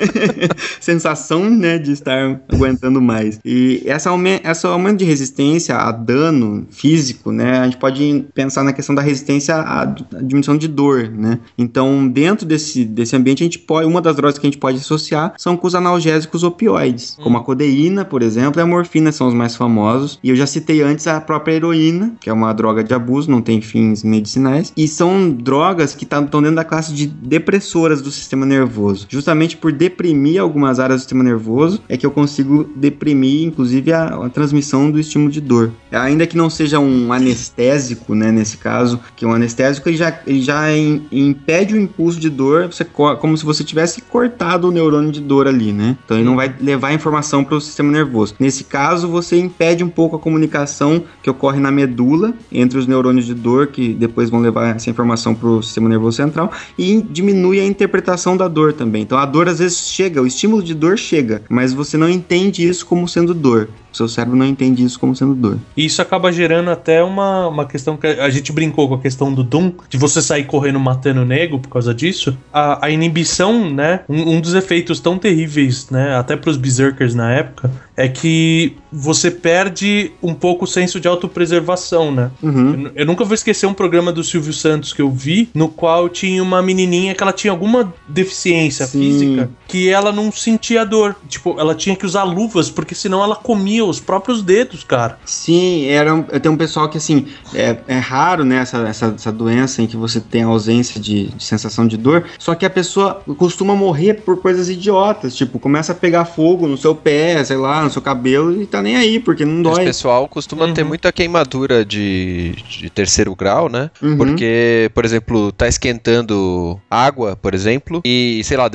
Sensação, né, de estar aguentando mais. E essa, essa aumento de resistência a dano físico, né, a gente pode pensar na questão da resistência à, à diminuição de dor, né. Então, dentro desse, desse ambiente, a gente pode, uma das drogas que a gente pode associar são com os analgésicos opioides, como a codeína, por exemplo, e a morfina são os mais famosos. E eu já citei antes a própria heroína, que é uma droga de abuso, não tem fins medicinais, e são drogas que estão dentro da classe de depressoras do sistema nervoso. Justamente por deprimir algumas áreas do sistema nervoso, é que eu consigo deprimir, inclusive, a, a transmissão do estímulo de dor. Ainda que não seja um anestésico, né, nesse caso, que um anestésico ele já, ele já in, impede o impulso de dor, você, como se você tivesse cortado o neurônio de dor ali, né? Então ele não vai levar informação para o sistema nervoso. Nesse caso, você impede um pouco a comunicação que ocorre na medula entre os neurônios de dor, que depois vão levar essa informação para o sistema nervoso central, e diminui a interpretação da dor também. Então a dor às vezes chega, o estímulo de dor chega, mas você não entende isso como sendo dor. O seu cérebro não entende isso como sendo dor. E isso acaba gerando até uma, uma questão que a gente brincou com a questão do Doom, de você sair correndo matando o nego por causa disso. A, a inibição, né? Um, um, dos efeitos tão terríveis, né? Até pros Berserkers na época, é que você perde um pouco o senso de autopreservação, né? Uhum. Eu, eu, nunca vou esquecer um programa do Silvio Santos que eu vi, no qual tinha uma menininha que ela tinha alguma deficiência Sim. física que ela não sentia dor. Tipo, ela tinha que usar luvas, porque senão ela comia os próprios dedos, cara. Sim, era um, tem um pessoal que, assim, é, é raro, né, essa, essa, essa, doença em que você tem ausência de, de sensação de dor, só que a pessoa costuma morrer por coisas idiotas, tipo, começa a pegar fogo no seu pé, sei lá, seu cabelo e tá nem aí, porque não dói. Esse pessoal costuma uhum. ter muita queimadura de, de terceiro grau, né? Uhum. Porque, por exemplo, tá esquentando água, por exemplo, e, sei lá,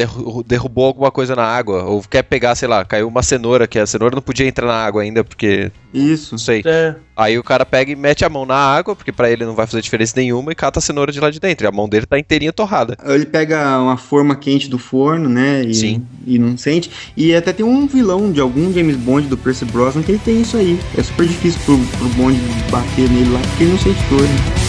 derrubou alguma coisa na água, ou quer pegar, sei lá, caiu uma cenoura, que a cenoura não podia entrar na água ainda, porque. Isso. Não sei. É. Aí o cara pega e mete a mão na água, porque para ele não vai fazer diferença nenhuma, e cata a cenoura de lá de dentro. E a mão dele tá inteirinha torrada. Ele pega uma forma quente do forno, né? E, Sim. E não sente. E até tem um vilão de algum James Bond do Percy Brosnan que ele tem isso aí. É super difícil pro, pro Bond bater nele lá, porque ele não sente dor, né?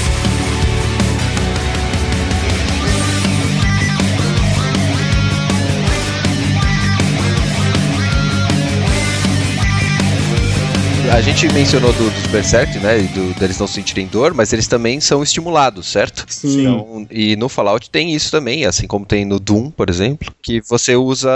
A gente mencionou do, dos Berserk, né? Do, deles não sentirem dor, mas eles também são estimulados, certo? Sim. Então, e no Fallout tem isso também, assim como tem no Doom, por exemplo, que você usa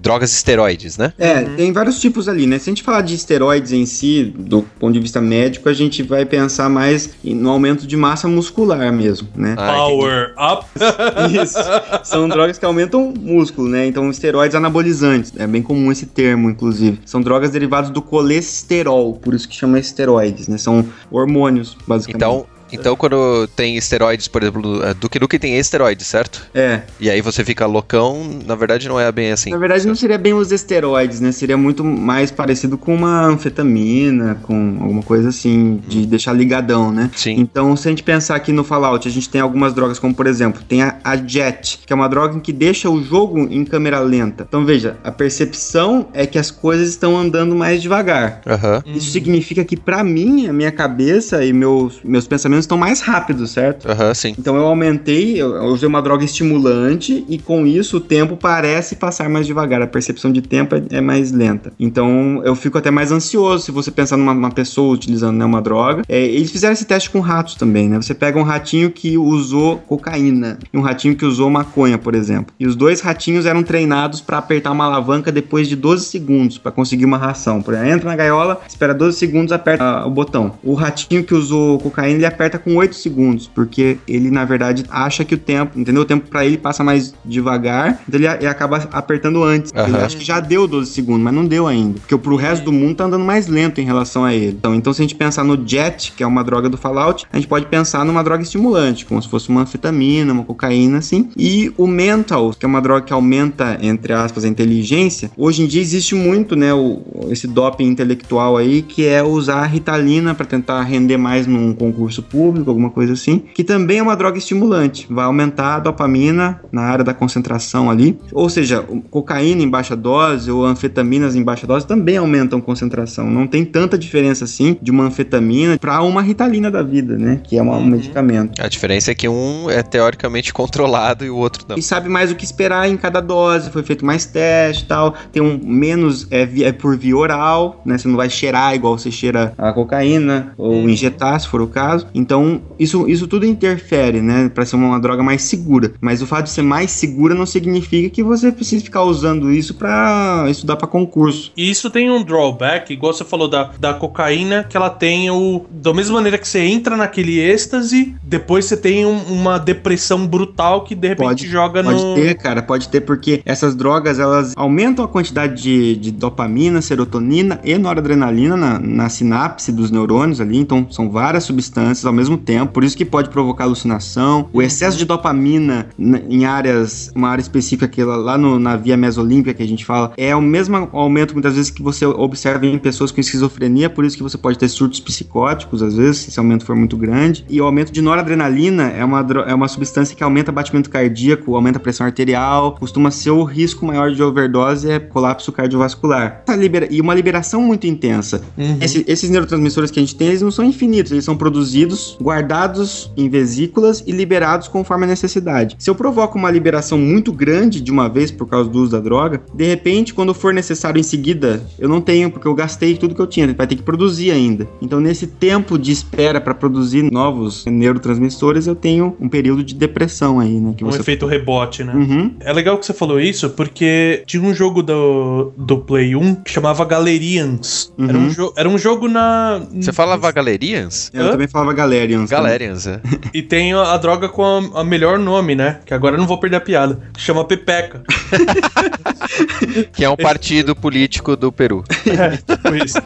drogas esteroides, né? É, uhum. tem vários tipos ali, né? Se a gente falar de esteroides em si, do ponto de vista médico, a gente vai pensar mais no aumento de massa muscular mesmo, né? Ah, Power up! Isso. São drogas que aumentam músculo, né? Então, esteroides anabolizantes. É bem comum esse termo, inclusive. São drogas derivadas do colesterol por isso que chama esteroides, né? São hormônios, basicamente. Então, então, quando tem esteroides, por exemplo, é, Duke Nukem tem esteroides, certo? É. E aí você fica loucão, na verdade não é bem assim. Na verdade não seria bem os esteroides, né? Seria muito mais parecido com uma anfetamina, com alguma coisa assim, de hum. deixar ligadão, né? Sim. Então, se a gente pensar aqui no Fallout, a gente tem algumas drogas, como por exemplo, tem a, a Jet, que é uma droga que deixa o jogo em câmera lenta. Então, veja, a percepção é que as coisas estão andando mais devagar. Uhum. Isso significa que, para mim, a minha cabeça e meus, meus pensamentos estão mais rápidos, certo? Aham, uhum, sim. Então eu aumentei, eu usei uma droga estimulante e com isso o tempo parece passar mais devagar. A percepção de tempo é, é mais lenta. Então eu fico até mais ansioso se você pensar numa pessoa utilizando né, uma droga. É, eles fizeram esse teste com ratos também, né? Você pega um ratinho que usou cocaína e um ratinho que usou maconha, por exemplo. E os dois ratinhos eram treinados para apertar uma alavanca depois de 12 segundos para conseguir uma ração. Por exemplo, entra na gaiola, espera 12 segundos, aperta o botão. O ratinho que usou cocaína, ele aperta aperta com 8 segundos, porque ele, na verdade, acha que o tempo, entendeu? O tempo pra ele passa mais devagar, então ele, ele acaba apertando antes. Ele Aham. acha que já deu 12 segundos, mas não deu ainda. Porque pro resto do mundo tá andando mais lento em relação a ele. Então, então, se a gente pensar no Jet, que é uma droga do Fallout, a gente pode pensar numa droga estimulante, como se fosse uma anfetamina, uma cocaína, assim. E o Mental, que é uma droga que aumenta, entre aspas, a inteligência. Hoje em dia existe muito, né, o, esse doping intelectual aí, que é usar a Ritalina para tentar render mais num concurso público, alguma coisa assim. Que também é uma droga estimulante. Vai aumentar a dopamina na área da concentração ali. Ou seja, cocaína em baixa dose ou anfetaminas em baixa dose também aumentam concentração. Não tem tanta diferença assim de uma anfetamina para uma Ritalina da vida, né? Que é uma- um Uhum. medicamento. A diferença é que um é teoricamente controlado e o outro não. E sabe mais o que esperar em cada dose, foi feito mais teste e tal. Tem um menos é, é por via oral, né? Você não vai cheirar igual você cheira a cocaína, ou injetar, se for o caso. Então, isso, isso tudo interfere, né? Pra ser uma droga mais segura. Mas o fato de ser mais segura não significa que você precisa ficar usando isso pra estudar pra concurso. E isso tem um drawback, igual você falou da, da cocaína, que ela tem o. Da mesma maneira que você entra naquele êxtase, depois você tem um- uma depressão brutal que de repente Pode- joga Pode no. ter, cara, pode ter, porque essas drogas elas aumentam a quantidade de, de dopamina, serotonina e noradrenalina na, na sinapse dos neurônios ali, então são várias substâncias ao mesmo tempo, por isso que pode provocar alucinação. O excesso de dopamina em áreas, uma área específica que lá- no- na via mesolímpica que a gente fala, é o mesmo aumento muitas vezes que você observa em pessoas com esquizofrenia, por isso que você pode ter surtos psicóticos às vezes, se esse aumento for muito grande. E o aumento de noradrenalina é uma, é uma substância que aumenta o batimento cardíaco, aumenta a pressão arterial, costuma ser o risco maior de overdose é colapso cardiovascular. Libera- E uma liberação muito intensa. Uhum. Esse- esses neurotransmissores que a gente tem, eles não são infinitos, eles são produzidos, guardados em vesículas e liberados conforme a necessidade. Se eu provoco uma liberação muito grande de uma vez por causa do uso da droga, de repente, quando for necessário em seguida, eu não tenho, porque eu gastei tudo que eu tinha, vai ter que produzir ainda. Então, nesse tempo de espera para produzir novos neurotransmissores, eu tenho um período de depressão aí, né? Que Um você... efeito rebote, né? Uhum. É legal que você falou isso, porque tinha um jogo do, do Play 1 que chamava Galerians. Era, um Uhum. jo- era um jogo na. Você falava Galerians? Eu Hã? também falava Galerians. Também. Galerians, é. E tem a, a droga com a, a melhor nome, né? Que agora eu não vou perder a piada. Que chama Pepeca. Que é um partido político do Peru. É, tipo isso.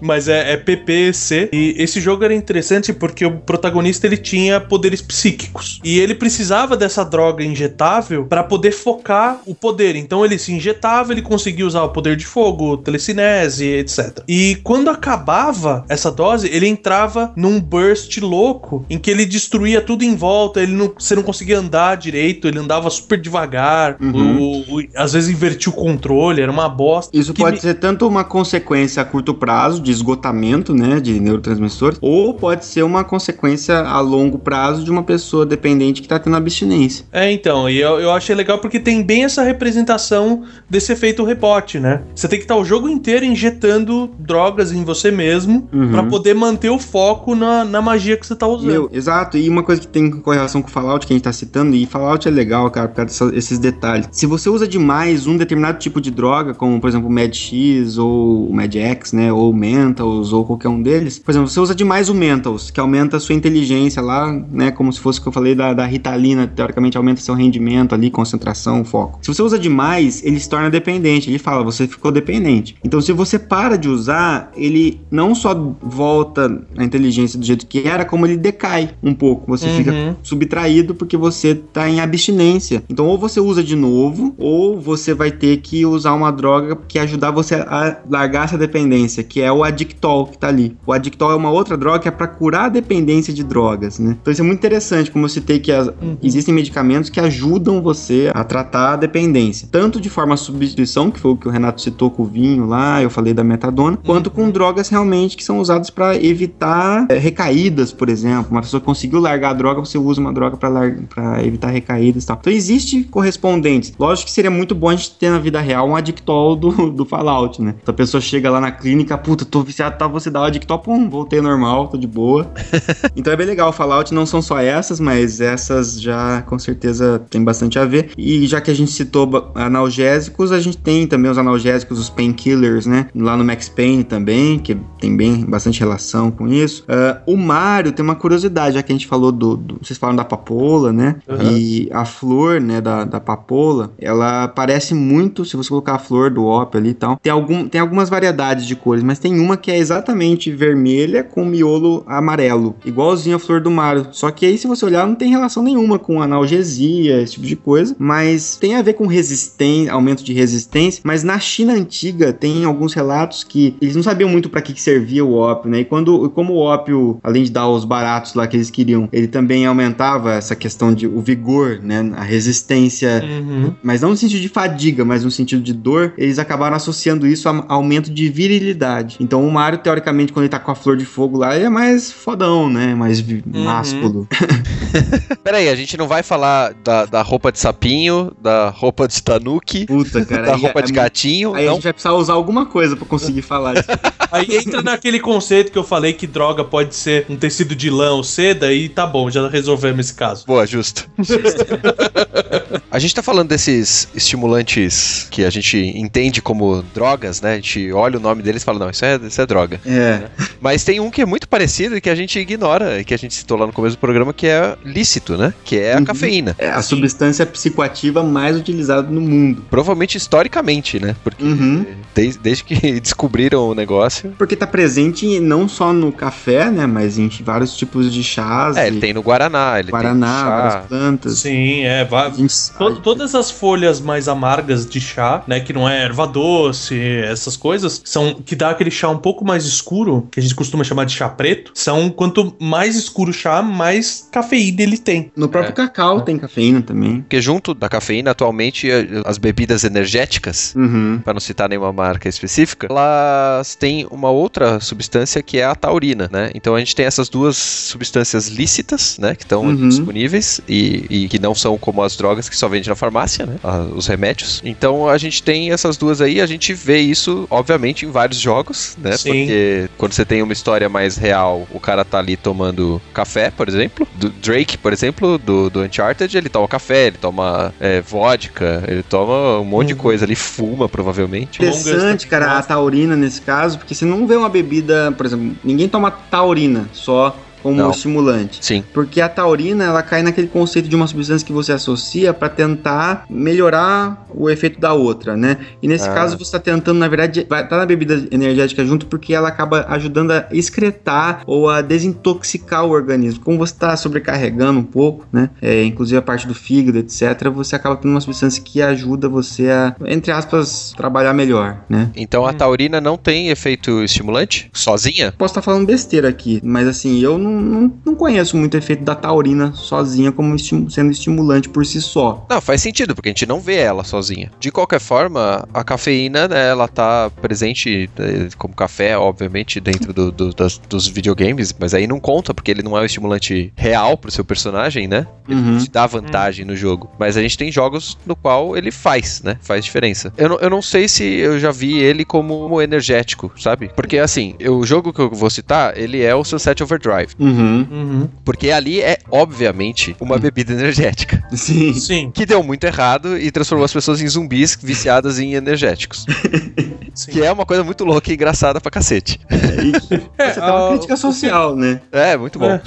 Mas é, é PPC. E esse jogo era interessante porque o protagonista ele tinha poderes psíquicos. E ele precisava dessa droga injetável para poder focar o poder. Então ele se injetava, ele conseguia usar o poder de fogo, telecinese, etc. E quando acabava essa dose, ele entrava num burst louco em que ele destruía tudo em volta. Ele não, você não conseguia andar direito, ele andava super devagar. Uhum. O- o- às vezes invertia o controle, era uma bosta. Isso pode me- ser tanto uma consequência a curto prazo de esgotamento, né, de neurotransmissores, ou pode ser uma consequência a longo prazo de uma pessoa dependente que está tendo abstinência. É, então, e eu, eu achei legal porque tem bem essa representação desse efeito rebote, né? Você tem que estar o jogo inteiro injetando drogas em você mesmo Uhum. pra poder manter o foco na, na magia que você tá usando. Meu, exato, e uma coisa que tem correlação com Fallout que a gente tá citando, e Fallout é legal, cara, por causa desses detalhes. Se você usa demais um determinado tipo de droga, como por exemplo o Mad X ou o Mad X, né, ou o Mentals ou qualquer um deles, por exemplo, você usa demais o Mentals, que aumenta a sua inteligência lá, né, como se fosse o que eu falei da, da Ritalina, teoricamente aumenta seu rendimento ali, concentração, foco. Se você usa demais, ele se torna dependente, ele fala, você ficou dependente. Então se você para de usar, ele não só volta a inteligência do jeito que era, como ele decai um pouco. Você Uhum. fica subtraído porque você tá em abstinência. Então, ou você usa de novo, ou você vai ter que usar uma droga que ajudar você a largar essa dependência, que é o Adictol que tá ali. O Adictol é uma outra droga que é para curar a dependência de drogas, né? Então, isso é muito interessante, como eu citei que as- existem medicamentos que ajudam você a tratar a dependência, tanto de forma substituição, que foi o que o Renato citou com o vinho lá, eu falei da metadona, quanto com drogas realmente que são usadas para evitar é, recaídas, por exemplo. Uma pessoa conseguiu largar a droga, você usa uma droga para evitar recaídas e tal. Então existe correspondentes. Lógico que seria muito bom a gente ter na vida real um adictol do, do Fallout, né? Então a pessoa chega lá na clínica, puta, tô viciado, tá, você dá o adictol, pum, voltei normal, tô de boa. então é bem legal. O Fallout não são só essas, mas essas já com certeza tem bastante a ver. E já que a gente citou analgésicos, a gente tem também os analgésicos, os painkillers, né? Lá no Max Payne também, que tem bem bastante relação com isso. Ah, o Mario tem uma curiosidade, já que a gente falou do. do- vocês falaram da papoula, né? Uhum. E a flor, né, da, da papoula, ela parece muito, se você colocar a flor do ópio ali e tal. Tem, algum, tem algumas variedades de cores, mas tem uma que é exatamente vermelha com miolo amarelo, igualzinho a flor do Mario. Só que aí, se você olhar, não tem relação nenhuma com analgesia, esse tipo de coisa, mas tem a ver com resistência, aumento de resistência. Mas na China antiga tem alguns relatos que eles não sabiam muito para que, que servia o ópio, né? E quando, como o ópio, além de dar os baratos lá que eles queriam, ele também aumentava essa questão de o vigor, né? A resistência Uhum. mas não no sentido de fadiga, mas no sentido de dor, eles acabaram associando isso a a aumento de virilidade. Então o Mario, teoricamente, quando ele tá com a flor de fogo lá, ele é mais fodão, né? Mais Uhum. másculo. Peraí, a gente não vai falar da, da roupa de sapinho, da roupa de tanuki, Puta, cara. da aí- roupa de aí- gatinho. Aí a não gente vai precisar usar alguma coisa pra conseguir falar isso. Aí entra naquele conceito que eu falei que droga pode ser um tecido de lã ou seda e tá bom, já resolvemos esse caso. Boa, justo. a gente tá falando desses estimulantes que a gente entende como drogas, né? A gente olha o nome deles e fala, não, isso é, isso é droga. É. Mas tem um que é muito parecido e que a gente ignora, e que a gente citou lá no começo do programa, que é lícito, né? Que é a Uhum. cafeína. É a substância psicoativa mais utilizada no mundo. Provavelmente historicamente, né? Porque Uhum. desde, desde que descobriram o negócio. Porque tá presente não só no café, né? Mas em vários tipos de chás. É, e ele tem no Guaraná, ele Guaraná, tem várias plantas. Sim, é. va-. To- todas as folhas mais amargas de chá, né, que não é erva doce, essas coisas, são que dá aquele chá um pouco mais escuro, que a gente costuma chamar de chá preto, são quanto mais escuro o chá, mais cafeína ele tem. No próprio É. cacau tem cafeína também. Porque junto da cafeína, atualmente, eh, as bebidas energéticas, Uhum. para não citar nenhuma marca específica, elas têm uma outra substância que é a taurina, né? Então a gente tem essas duas substâncias lícitas, né? Que estão Uhum. disponíveis e, e que não são como as drogas que só vende na farmácia, né? os remédios. Então a gente tem essas duas aí, a gente vê isso, obviamente, em vários jogos, né? Sim. Porque quando você tem uma história mais real, o cara tá ali tomando café, por exemplo. Do Drake, por exemplo, do, do Uncharted, ele toma café, ele toma é, vodka, ele toma um monte de Uhum. coisa ali, fuma provavelmente. Interessante, cara, a taurina nesse caso, porque você não vê uma bebida, por exemplo, ninguém toma taurina só como Não. estimulante. Sim. Porque a taurina, ela cai naquele conceito de uma substância que você associa para tentar melhorar o efeito da outra, né? E nesse Ah. caso você está tentando, na verdade, vai estar na bebida energética junto porque ela acaba ajudando a excretar ou a desintoxicar o organismo. Como você está sobrecarregando um pouco, né? É, inclusive a parte do fígado, etc., você acaba tendo uma substância que ajuda você a, entre aspas, trabalhar melhor, né? Então Hum. a taurina não tem efeito estimulante? Sozinha? Posso estar falando besteira aqui, mas assim, eu não, não, não conheço muito o efeito da taurina sozinha como sendo estimulante por si só. Não, faz sentido, porque a gente não vê ela sozinha. De qualquer forma, a cafeína, né, ela tá presente eh, como café, obviamente, dentro do- do- das- dos videogames, mas aí não conta, porque ele não é um estimulante real pro seu personagem, né? Ele Uhum. te dá vantagem no jogo. Mas a gente tem jogos no qual ele faz, né? Faz diferença. Eu não, eu não sei se eu já vi ele como energético, sabe? Porque assim, o jogo que eu vou citar, ele é o Sunset Overdrive. Uhum. Uhum. Porque ali é, obviamente, uma bebida energética. Sim. Sim, Que deu muito errado e transformou as pessoas em zumbis viciadas em energéticos. sim. Que é uma coisa muito louca e engraçada pra cacete. É, Essa é uma a- crítica social, né? É, muito bom. É.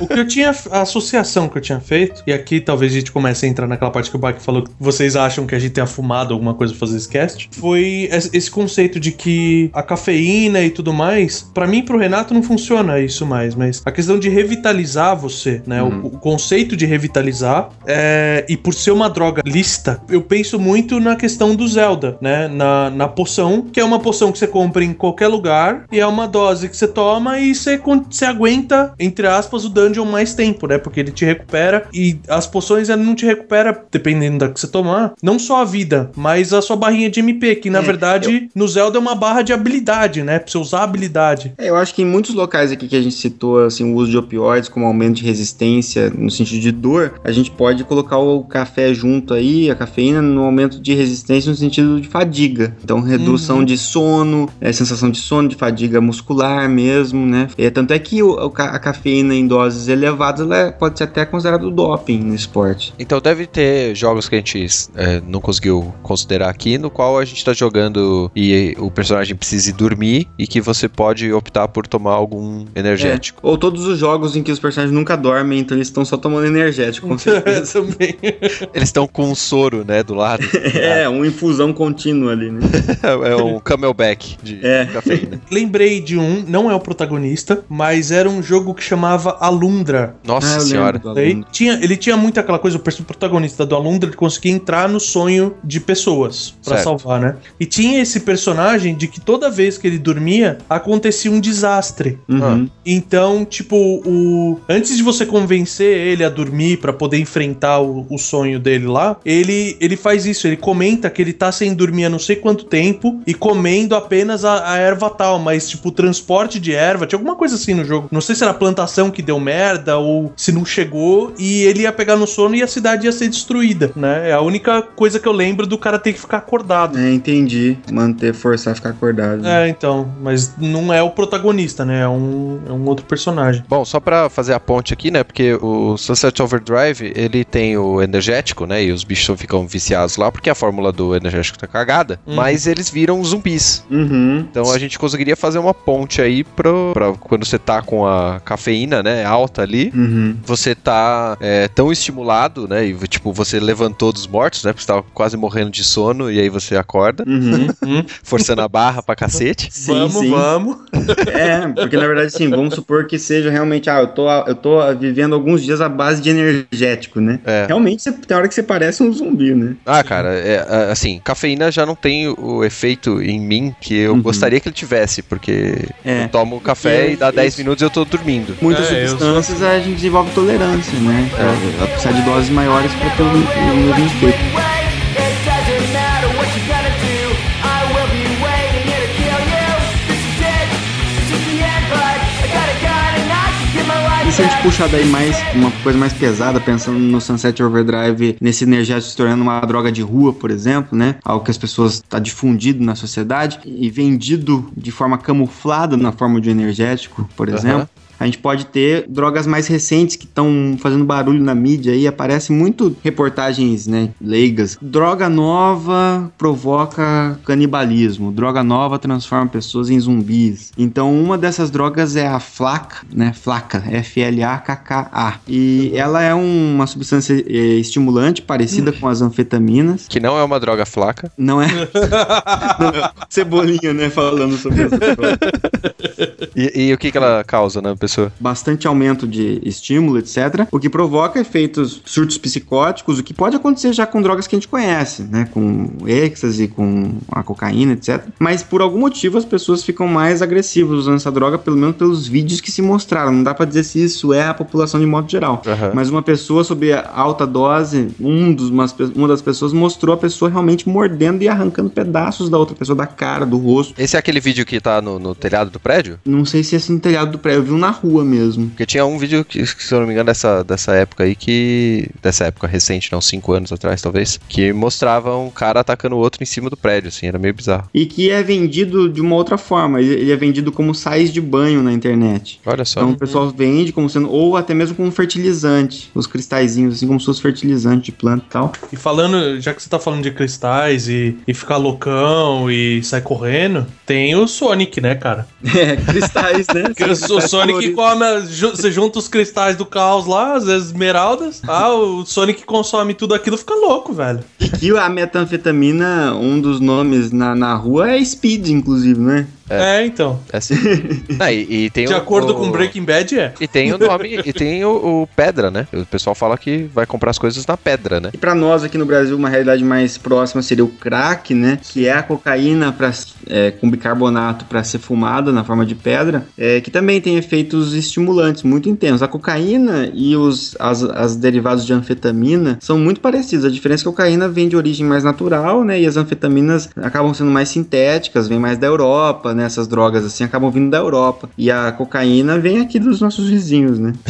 O que eu tinha, a associação que eu tinha feito, e aqui talvez a gente comece a entrar naquela parte que o Bach falou que vocês acham que a gente tenha fumado alguma coisa pra fazer esse cast, foi es- esse conceito de que a cafeína e tudo mais, pra mim e pro Renato não funciona isso mais, mas a questão de revitalizar você, né? Uhum. O, o conceito de revitalizar, é, e por ser uma droga lícita, eu penso muito na questão do Zelda, né? Na, na poção, que é uma poção que você compra em qualquer lugar, e é uma dose que você toma e você, você aguenta, entre aspas, o dungeon mais tempo, né? Porque ele te recupera e as poções ele não te recupera, dependendo da que você tomar, não só a vida, mas a sua barrinha de MP, que na É, verdade no Zelda é uma barra de habilidade, né? Pra você usar a habilidade. É, eu acho que em muitos locais aqui que a gente citou, assim, o uso de opioides como aumento de resistência no sentido de dor, a gente pode colocar o café junto aí, a cafeína, no aumento de resistência no sentido de fadiga. Então, redução Uhum. de sono, é, sensação de sono, de fadiga muscular mesmo, né? É, tanto é que o- a cafeína em doses elevadas, ela é- pode ser até considerado doping no esporte. Então deve ter jogos que a gente é, não conseguiu considerar aqui, no qual a gente tá jogando e o personagem precisa ir dormir e que você pode optar por tomar algum energético. É, Ou todos todos os jogos em que os personagens nunca dormem, então eles estão só tomando energético, com certeza. Também. Eles estão com um soro, né, do lado. é, uma infusão contínua ali, né? é um camelback de É. cafeína. Lembrei de um, não é o protagonista, mas era um jogo que chamava Alundra. Nossa Ah, senhora. aluno. tinha, ele tinha muito aquela coisa, o protagonista do Alundra ele conseguia entrar no sonho de pessoas pra Certo. salvar, né? E tinha esse personagem de que toda vez que ele dormia, acontecia um desastre. Uhum. Então, tipo, o antes de você convencer ele a dormir pra poder enfrentar o, o sonho dele lá, ele ele faz isso, ele comenta que ele tá sem dormir há não sei quanto tempo e comendo apenas a, a erva tal, mas tipo, o transporte de erva, tinha alguma coisa assim no jogo. Não sei se era a plantação que deu merda ou se não chegou e ele ia pegar no sono e a cidade ia ser destruída, né? É a única coisa que eu lembro do cara ter que ficar acordado. É, entendi. Manter, forçar a ficar acordado. É, então, mas não é o protagonista, né? É um, é um outro personagem. Bom, só pra fazer a ponte aqui, né? Porque o Sunset Overdrive, ele tem o energético, né? E os bichos ficam viciados lá porque a fórmula do energético tá cagada. Uhum. Mas eles viram zumbis. Uhum. Então a gente conseguiria fazer uma ponte aí pro, pra quando você tá com a cafeína, né? Alta ali. Uhum. Você tá é, tão estimulado, né? E tipo, você levantou dos mortos, né? Porque você tava quase morrendo de sono e aí você acorda, Uhum. Hum, forçando a barra pra cacete. Sim, vamos, sim. vamos. É, porque na verdade, sim, vamos supor que seja realmente, ah, eu tô, eu tô vivendo alguns dias à base de energético, né? É. Realmente, você, tem hora que você parece um zumbi, né? Ah, cara, é, assim, cafeína já não tem o efeito em mim que eu Uhum. gostaria que ele tivesse, porque É. eu tomo café Porque e dá 10 isso- minutos e eu tô dormindo. Muitas É, eu substâncias a gente desenvolve tolerância, né? É. Ela precisa de doses maiores para ter o, o mesmo efeito. E se a gente puxar daí mais uma coisa mais pesada, pensando no Sunset Overdrive, nesse energético se tornando uma droga de rua, por exemplo, né? Algo que as pessoas está difundido na sociedade e vendido de forma camuflada na forma de energético, por exemplo. A gente pode ter drogas mais recentes que estão fazendo barulho na mídia aí, aparece muito reportagens, né, leigas. Droga nova provoca canibalismo, droga nova transforma pessoas em zumbis. Então, uma dessas drogas é a flaca, né, flaca, F-L-A-K-K-A. E ela é uma substância eh, estimulante parecida com as anfetaminas. Que não é uma droga flaca. Não é cebolinha, né, falando sobre essa droga. E, e o que, que ela causa na pessoa? bastante aumento de estímulo, etc. O que provoca efeitos surtos psicóticos, o que pode acontecer já com drogas que a gente conhece, né? Com êxtase, com a cocaína, etc. Mas por algum motivo as pessoas ficam mais agressivas usando essa droga, pelo menos pelos vídeos que se mostraram. Não dá pra dizer se isso é a população de modo geral. Aham. Mas uma pessoa sob alta dose, um dos, umas uma das pessoas mostrou a pessoa realmente mordendo e arrancando pedaços da outra pessoa, da cara, do rosto. Esse é aquele vídeo que tá no, no telhado do prédio? Não sei se esse no telhado do prédio, eu vi um na rua mesmo. Porque tinha um vídeo que, se eu não me engano, dessa, dessa época aí que. Dessa época recente, não, cinco anos atrás, talvez. Que mostrava um cara atacando o outro em cima do prédio, assim, era meio bizarro. E que é vendido de uma outra forma. Ele ele é vendido como sais de banho na internet. Olha só. Então o pessoal vende como sendo, ou até mesmo como fertilizante. Os cristalzinhos, assim como se fosse fertilizante de planta e tal. E falando, já que você tá falando de cristais e, e ficar loucão e sair correndo, tem o Sonic, né, cara? É, cristais, né? Porque o o Sonic come, você junta os cristais do caos lá, as esmeraldas, ah, o Sonic consome tudo aquilo, fica louco, velho. E que a metanfetamina, um dos nomes na, na rua é Speed, inclusive, né? É, então. É assim. Ah, e, e tem De o- acordo o- com Breaking Bad, é. E tem o nome, e tem o, o Pedra, né? O pessoal fala que vai comprar as coisas na Pedra, né? E pra nós aqui no Brasil, uma realidade mais próxima seria o crack, né? Que é a cocaína pra, é, com bicarbonato para ser fumada na forma de pedra, é, que também tem efeitos estimulantes muito intensos. A cocaína e os as, as derivados de anfetamina são muito parecidos. A diferença é que a cocaína vem de origem mais natural, né? E as anfetaminas acabam sendo mais sintéticas, vêm mais da Europa, né? Essas drogas assim acabam vindo da Europa. E a cocaína vem aqui dos nossos vizinhos, né?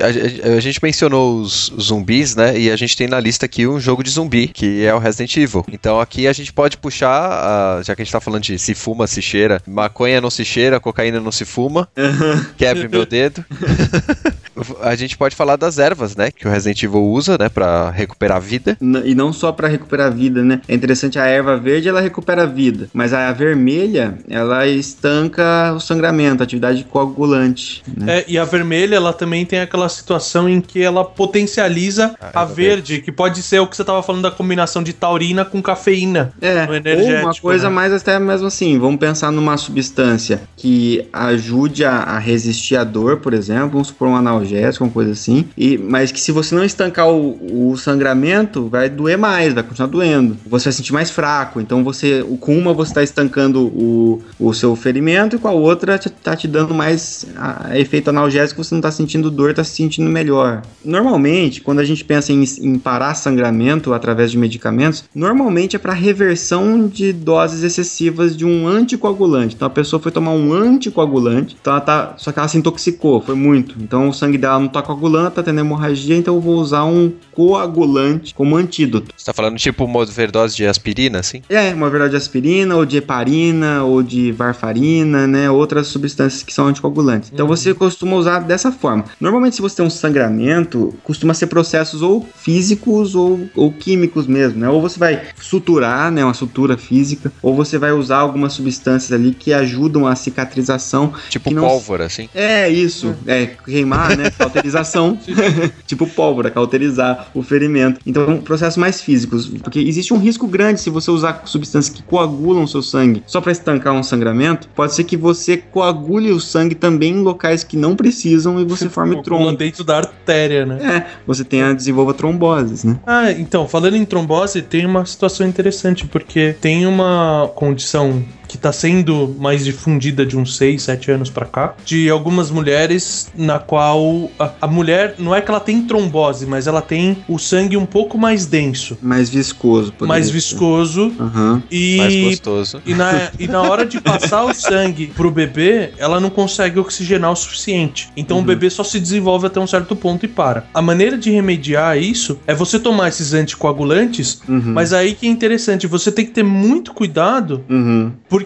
A, a- gente mencionou os zumbis, né? E a gente tem na lista aqui um jogo de zumbi, que é o Resident Evil. Então aqui a gente pode puxar, já que a gente tá falando de se fuma, se cheira, maconha não se cheira, cocaína não se fuma, quebre meu dedo. A gente pode falar das ervas, né? Que o Resident Evil usa, né? Pra recuperar a vida. N- E não só pra recuperar a vida, né? É interessante, a erva verde ela recupera a vida, mas a vermelha ela estanca o sangramento, a atividade coagulante. Né? É, e a vermelha, ela também tem aquela situação em que ela potencializa Ah, a é verde, que pode ser o que você tava falando da combinação de taurina com cafeína. É, no ou uma coisa né? mais até mesmo assim, vamos pensar numa substância que ajude a, a resistir à dor, por exemplo, vamos supor um analgésico, uma coisa assim, e, mas que se você não estancar o, o sangramento, vai doer mais, vai continuar doendo. Você vai sentir mais fraco, então você, com uma você está estancando o, o seu ferimento e com a outra te- tá te dando mais a- efeito analgésico, você não tá sentindo dor, tá se sentindo melhor. Normalmente, quando a gente pensa em, em parar sangramento através de medicamentos, normalmente é para reversão de doses excessivas de um anticoagulante. Então a pessoa foi tomar um anticoagulante, então ela tá, só que ela se intoxicou, foi muito. Então o sangue dela não tá coagulando, tá tendo hemorragia, então eu vou usar um coagulante como antídoto. Você tá falando tipo uma overdose de aspirina, assim? É, uma verdade de aspirina, ou de heparina, ou de varfarina, né? Outras substâncias que são anticoagulantes. Então você costuma usar dessa forma. Normalmente, se você tem um sangramento, costuma ser processos ou físicos ou, ou químicos mesmo, né? Ou você vai suturar, né? Uma sutura física, ou você vai usar algumas substâncias ali que ajudam a cicatrização. Tipo não- pólvora, assim. É isso, é queimar, né? Cauterização. tipo pólvora, cauterizar o ferimento. Então, processos mais físicos, porque existe um risco grande se você usar substâncias que coagulam o seu sangue só para estancar um sangramento. Pode ser que você coagule o sangue também em locais que não precisam e você forme trombo. dentro da artéria, né? É, você tenha desenvolva tromboses, né? Ah, então, falando em trombose, tem uma situação interessante, porque tem uma condição que tá sendo mais difundida de uns 6, 7 anos pra cá, de algumas mulheres na qual a, a mulher não é que ela tem trombose, mas ela tem o sangue um pouco mais denso, Mais viscoso. mais ser. viscoso. Mais e gostoso. e na, e na hora de passar o sangue pro bebê, ela não consegue oxigenar o suficiente. Então Uhum. o bebê só se desenvolve até um certo ponto e para. A maneira de remediar isso é você tomar esses anticoagulantes, Uhum. mas aí que é interessante, você tem que ter muito cuidado, Uhum. porque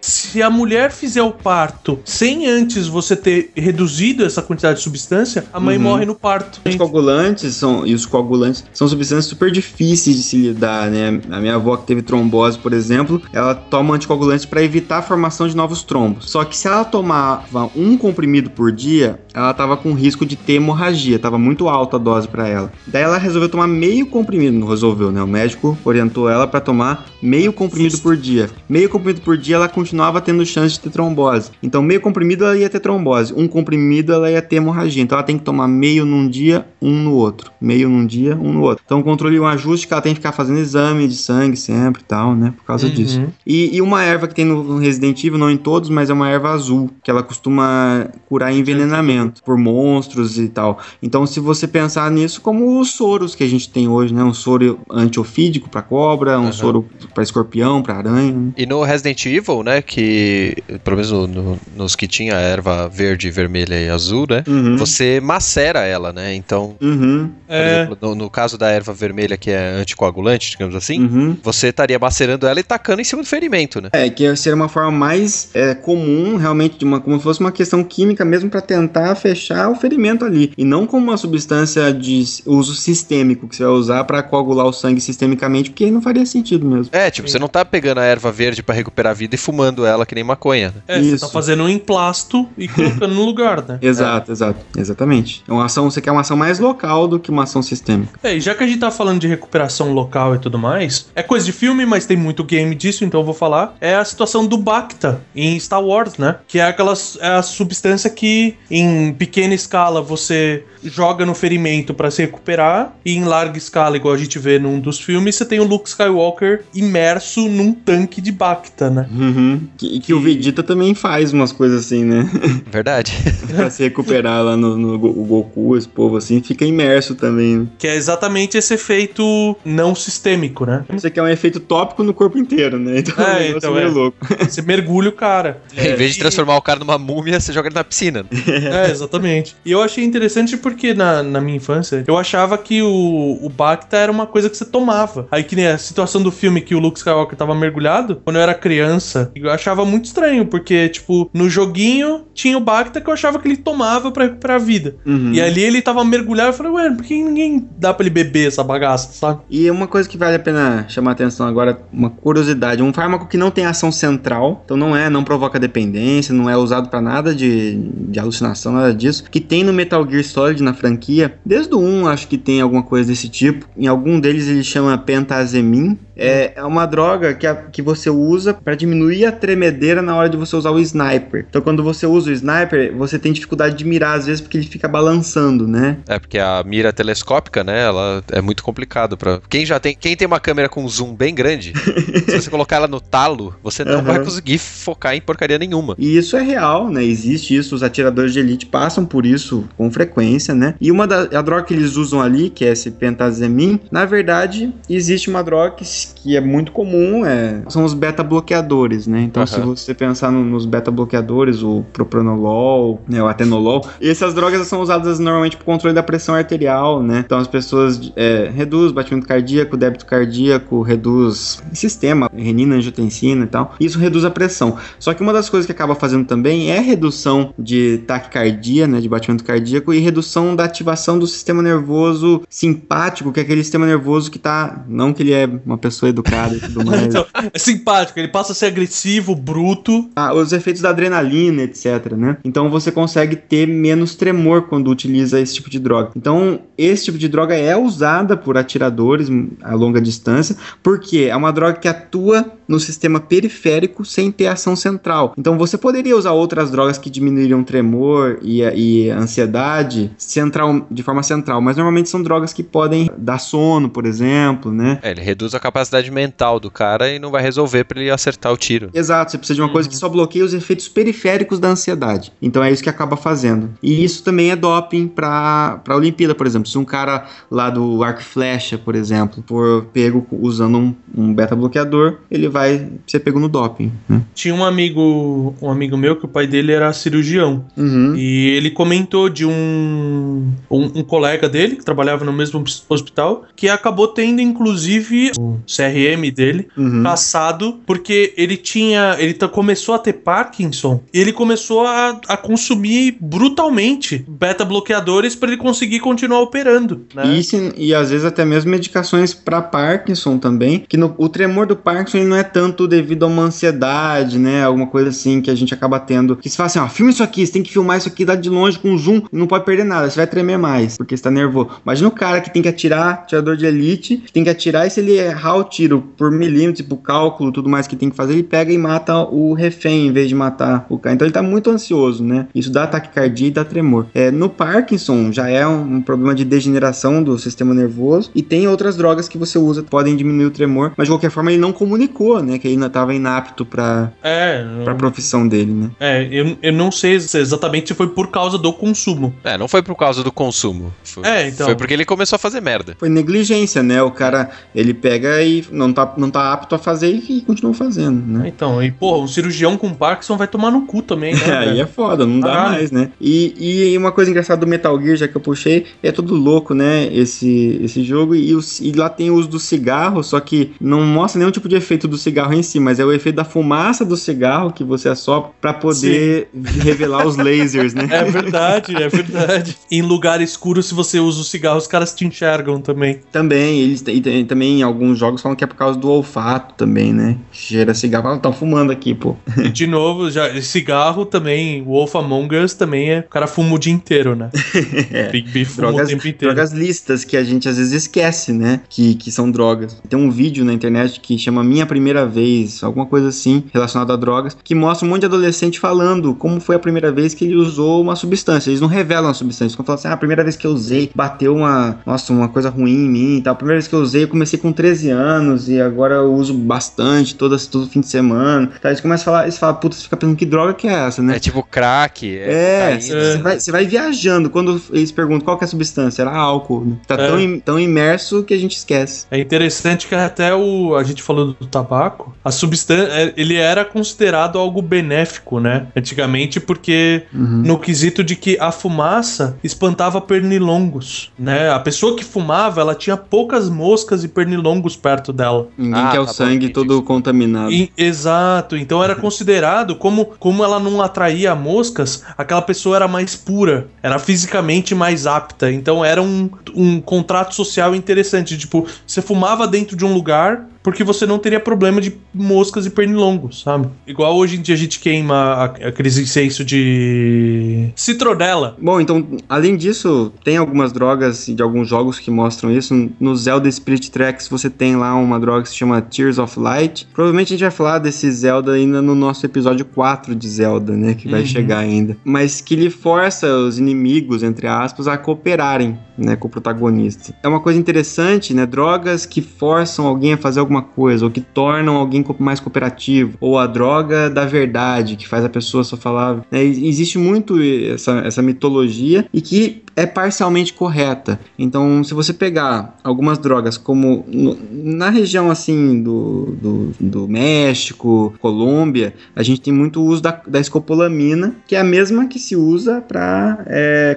se a mulher fizer o parto sem antes você ter reduzido essa quantidade de substância, a mãe Uhum. morre no parto. Os coagulantes são, e os coagulantes são substâncias super difíceis de se lidar, né? A minha avó que teve trombose, por exemplo, ela toma anticoagulantes para evitar a formação de novos trombos. Só que se ela tomava um comprimido por dia, ela tava com risco de ter hemorragia, tava muito alta a dose para ela. Daí ela resolveu tomar meio comprimido, não resolveu, né? O médico orientou ela para tomar meio comprimido por dia. Meio comprimido por dia ela continuava tendo chance de ter trombose. Então meio comprimido ela ia ter trombose, um comprimido ela ia ter hemorragia. Então ela tem que tomar meio num dia, um no outro. Meio num dia, um no outro. Então o controle e um ajuste que ela tem que ficar fazendo exame de sangue sempre e tal, né? Por causa Uhum. disso. E, e uma erva que tem no Resident Evil, não em todos, mas é uma erva azul, que ela costuma curar envenenamento por monstros e tal. Então, se você pensar nisso como os soros que a gente tem hoje, né? Um soro antiofídico pra cobra, um Aham. soro pra escorpião, pra aranha. né? E no Resident Evil, né, que pelo menos no- no- nos que tinha erva verde, vermelha e azul, né, Uhum. você macera ela, né, então, Uhum. por É, exemplo, no, no caso da erva vermelha que é anticoagulante, digamos assim, Uhum. você estaria macerando ela e tacando em cima do ferimento, né. É, que seria uma forma mais é, comum, realmente, de uma, como se fosse uma questão química mesmo para tentar fechar o ferimento ali. E não como uma substância de uso sistêmico que você vai usar para coagular o sangue sistemicamente, porque aí não faria sentido mesmo. É, tipo, você não tá pegando a erva verde pra recuperar a vida e fumando ela que nem maconha, né? é, você Isso. tá fazendo um emplasto e colocando no lugar, né? Exato, exato. Exatamente. É uma ação, você quer uma ação mais local do que uma ação sistêmica. É, e já que a gente tá falando de recuperação local e tudo mais, é coisa de filme, mas tem muito game disso, então eu vou falar. É a situação do Bacta em Star Wars, né? Que é aquela é a substância que em pequena escala você joga no ferimento pra se recuperar e em larga escala, igual a gente vê num dos filmes, você tem o Luke Skywalker imerso num tanque de Bacta, né? Uhum. Que, que o Vegeta também faz umas coisas assim, né? Verdade. pra se recuperar lá no, no Goku, esse povo assim, fica imerso também. né? Que é exatamente esse efeito não sistêmico, né? Isso aqui é um efeito tópico no corpo inteiro, né? Então é, É, então é. louco. Você mergulha o cara. em vez de e- transformar o cara numa múmia, você joga ele na piscina. né? É, É, exatamente. E eu achei interessante porque na, na minha infância, eu achava que o, o Bacta era uma coisa que você tomava. Aí que nem a situação do filme que o Luke Skywalker tava mergulhado, quando eu era criança, eu achava muito estranho, porque, tipo, no joguinho tinha o Bacta que eu achava que ele tomava pra, pra vida. Uhum. E ali ele tava mergulhado, eu falei, ué, por que ninguém dá pra ele beber essa bagaça, sabe? E uma coisa que vale a pena chamar a atenção agora, uma curiosidade, um fármaco que não tem ação central, então não é, não provoca dependência, não é usado pra nada de, de alucinação, nada disso, que tem no Metal Gear Solid na franquia, desde o 1 acho que tem alguma coisa desse tipo, em algum deles ele chama pentazemin, é, é uma droga que, a- que você usa pra diminuir a tremedeira na hora de você usar o sniper. Então quando você usa o sniper, você tem dificuldade de mirar às vezes porque ele fica balançando, né? É, porque a mira telescópica, né, ela é muito complicado para Quem já tem, quem tem uma câmera com zoom bem grande, se você colocar ela no talo, você não Aham. vai conseguir focar em porcaria nenhuma. E isso é real, né? Existe isso, os atiradores de elite passam por isso com frequência, né? E uma da a droga que eles usam ali, que é esse pentazemin, na verdade, existe uma droga que, que é muito comum, é, são os beta-bloqueadores, né? Então, se Aham. você pensar no- nos beta-bloqueadores, o propranolol, né, o atenolol, essas drogas são usadas normalmente para controle da pressão arterial, né? Então, as pessoas é, reduz batimento cardíaco, débito cardíaco, reduz sistema, renina, angiotensina e tal. Isso reduz a pressão. Só que uma das coisas que acaba fazendo também é redução de taquicardia, né, de batimento cardíaco e redução da ativação do sistema nervoso simpático, que é aquele sistema nervoso que tá, não que ele é uma pessoa educada e tudo mais. Então, é simpático, ele passa a ser agressivo, bruto. Ah, os efeitos da adrenalina, etc, né? Então você consegue ter menos tremor quando utiliza esse tipo de droga. Então, esse tipo de droga é usada por atiradores a longa distância, porque é uma droga que atua no sistema periférico sem ter ação central. Então você poderia usar outras drogas que diminuiriam tremor e, e ansiedade central, de forma central, mas normalmente são drogas que podem dar sono, por exemplo, né? É, ele reduz a capacidade mental do cara e não vai resolver pra ele acertar o tiro. Exato, você precisa de uma coisa que só bloqueia os efeitos periféricos da ansiedade. Então é isso que acaba fazendo. E isso também é doping pra, pra Olimpíada, por exemplo. Se um cara lá do arco e flecha, por exemplo, for pego usando um, um beta-bloqueador, ele vai ser pego no doping. Né? Tinha um amigo, um amigo meu que o pai dele era cirurgião. Uhum. E ele comentou de um, um, um colega dele que trabalhava no mesmo hospital que acabou tendo, inclusive, CRM dele Uhum. caçado porque ele tinha. Ele começou a ter Parkinson e ele começou a, a consumir brutalmente beta-bloqueadores para ele conseguir continuar operando. Né? E, e às vezes até mesmo medicações para Parkinson também, que no- o tremor do Parkinson não é tanto devido a uma ansiedade, né, alguma coisa assim que a gente acaba tendo, que se fala assim, ó, filma isso aqui, você tem que filmar isso aqui, dá de longe com zoom, não pode perder nada, você vai tremer mais, porque você tá nervoso. Imagina o cara que tem que atirar, atirador de elite, que tem que atirar e se ele errar o tiro por milímetro, tipo cálculo, tudo mais que tem que fazer, ele pega e mata o refém em vez de matar o cara. Então ele tá muito ansioso, né? Isso dá taquicardia e dá tremor. É, no Parkinson já é um, um problema de degeneração do sistema nervoso e tem outras drogas que você usa que podem diminuir o tremor, mas de qualquer forma ele não comunicou, né? Que ele ainda tava inapto pra, É, pra profissão dele, né? é eu, eu não sei se- exatamente se foi por causa do consumo. É, não foi por causa do consumo. Foi, É, então. foi porque ele começou a fazer merda. Foi negligência, né? O cara, ele pega e não tá, não tá apto a fazer e, e continua fazendo, né? Então, e porra, um cirurgião com Parkinson vai tomar no cu também, né? Aí velho? é foda, não dá Caralho. mais, né? E, e uma coisa engraçada do Metal Gear, já que eu puxei, é tudo louco, né? Esse, esse jogo. E, o- e lá tem o uso do cigarro, só que não mostra nenhum tipo de efeito do cigarro em si, mas é o efeito da fumaça do cigarro que você assopra pra poder revelar os lasers, né? É verdade, é verdade. Em lugar escuro, se você usa o cigarro, os caras te enxergam também. Também, eles têm- e também em alguns jogos falam que é por causa do olfato também, né? Cheira cigarro. Ah, tão fumando aqui, pô. E de novo, já cigarro também, Wolf Among Us também é. O cara fuma o dia inteiro, né? Big Beef fuma o drogas, tempo inteiro. drogas listas que a gente às vezes esquece, né? Que, que são drogas. Tem um vídeo na internet que chama Minha Primeira Vez, alguma coisa assim, relacionado a drogas, que mostra um monte de adolescente falando como foi a primeira vez que ele usou uma substância. Eles não revelam a substância, eles falam assim, ah, a primeira vez vez que eu usei, bateu uma, nossa, uma coisa ruim em mim e tal. A primeira vez que eu usei, eu comecei com 13 anos e agora eu uso bastante, todas, todo fim de semana. Tá, eles começam a falar, eles falam, puta, você fica pensando que droga que é essa, né? É tipo crack. É, cocaína. você vai, você vai viajando. Quando eles perguntam qual que é a substância, era álcool. Né? Tá É. tão, im- tão imerso que a gente esquece. É interessante que até o. A gente falou do tabaco. A substância. Ele era considerado algo benéfico, né? Antigamente, porque Uhum. no quesito de que a fumaça espantava pernilongos, né? A pessoa que fumava, ela tinha poucas moscas e pernilongos perto dela. Ninguém Ah, quer o tá bom, sangue todo contaminado. E- exato, então era considerado como, como ela não atraía moscas, aquela pessoa era mais pura, era fisicamente mais apta. Então era um, um contrato social interessante. Tipo, você fumava dentro de um lugar porque você não teria problema de moscas e pernilongos, sabe? Igual hoje em dia a gente queima aqueles incêncio de citronela. Bom, então, além disso, tem algumas drogas de alguns jogos que mostram isso. No Zelda Spirit Tracks você tem lá uma droga que se chama Tears of Light. Provavelmente a gente vai falar desse Zelda ainda no nosso episódio 4 de Zelda, né? Que vai Uhum. chegar ainda. Mas que lhe força os inimigos, entre aspas, a cooperarem, né? Com o protagonista. É uma coisa interessante, né? Drogas que forçam alguém a fazer alguma coisa, ou que tornam alguém mais cooperativo. Ou a droga da verdade, que faz a pessoa só falar. E- Existe muito essa, essa mitologia e que é parcialmente correta. Então, se você pegar algumas drogas, como no- na região assim do, do, do México, Colômbia, a gente tem muito uso da, da escopolamina, que é a mesma que se usa para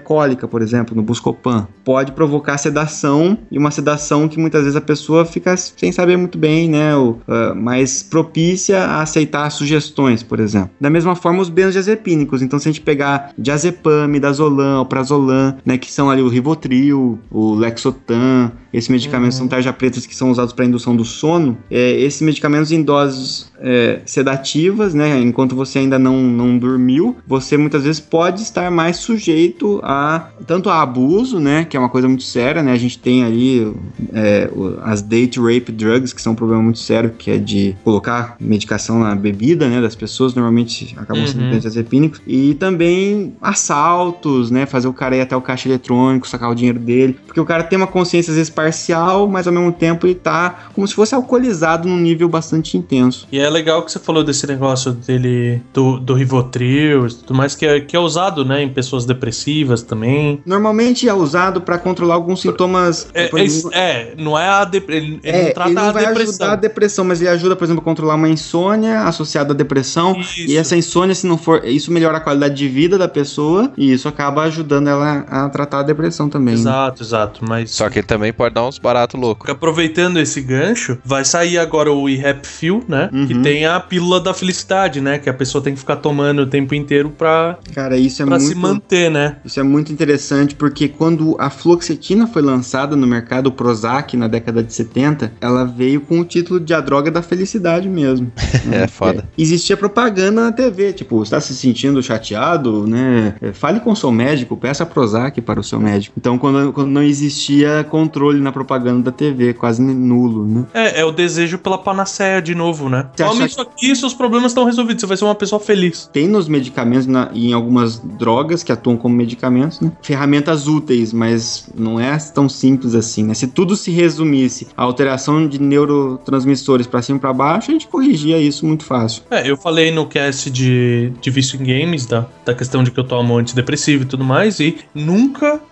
cólica, por exemplo, no Buscopan. Pode provocar sedação e uma sedação que muitas vezes a pessoa fica sem saber muito bem, né? O, ah, mais propícia a aceitar sugestões, por exemplo. Da mesma forma, os benzodiazepínicos. Então, se a gente pegar diazepam, midazolam, prazolam, né, que são ali o Rivotril, o Lexotan, esses medicamentos são tarja pretas que são usados para indução do sono. É, esses medicamentos em doses é, sedativas, né, enquanto você ainda não, não dormiu, você muitas vezes pode estar mais sujeito a tanto a abuso, né, que é uma coisa muito séria, né, a gente tem ali é, as date rape drugs, que são um problema muito sério, que é de colocar medicação na bebida, né, das pessoas, normalmente acabam sendo Uhum. benzodiazepínicos, e também assaltos, né, fazer o cara ir até o caixa eletrônico, sacar o dinheiro dele, porque o cara tem uma consciência às vezes parcial, mas ao mesmo tempo ele tá como se fosse alcoolizado num nível bastante intenso. E é legal que você falou desse negócio dele, do, do Rivotril e tudo mais, que é, que é usado, né, em pessoas depressivas também. Normalmente é usado para controlar alguns sintomas. É, por é, é, não é a dep- ele, ele É, não trata ele não a vai depressão. ajudar a depressão, mas ele ajuda, por exemplo, a controlar uma insônia associada à depressão. Isso. E essa insônia, se não for. Isso melhora a qualidade de vida da pessoa e isso acaba ajudando ela a tratar a depressão também. né? Exato, exato. Mas Só que ele também pode dar uns baratos loucos. aproveitando esse gancho, vai sair agora o eHap Feel, né? Uhum. Que tem a pílula da felicidade, né? Que a pessoa tem que ficar tomando o tempo inteiro pra, Cara, isso é pra muito. se manter, né? Isso é muito interessante porque quando a fluoxetina foi lançada no mercado, o Prozac, na década de 70, ela veio com o título de a droga da felicidade mesmo. É foda. Existia propaganda na TV, tipo, está se sentindo chateado, né? É, Fale com o seu médico, peça Prozac para o seu médico. Então, quando, quando não existia controle na propaganda da TV, quase nulo, né? É, é o desejo pela panaceia de novo, né? Tome isso aqui e seus problemas estão resolvidos. Você vai ser uma pessoa feliz. Tem nos medicamentos na- e em algumas drogas que atuam como medicamentos, né? Ferramentas úteis, mas não é tão simples assim, né? Se tudo se resumisse a alteração de neurotransmissores para cima e para baixo, a gente corrigia isso muito fácil. É, eu falei no cast de, de vício em games, da, da questão de que eu tomo antidepressivo e tudo mais, e nunca,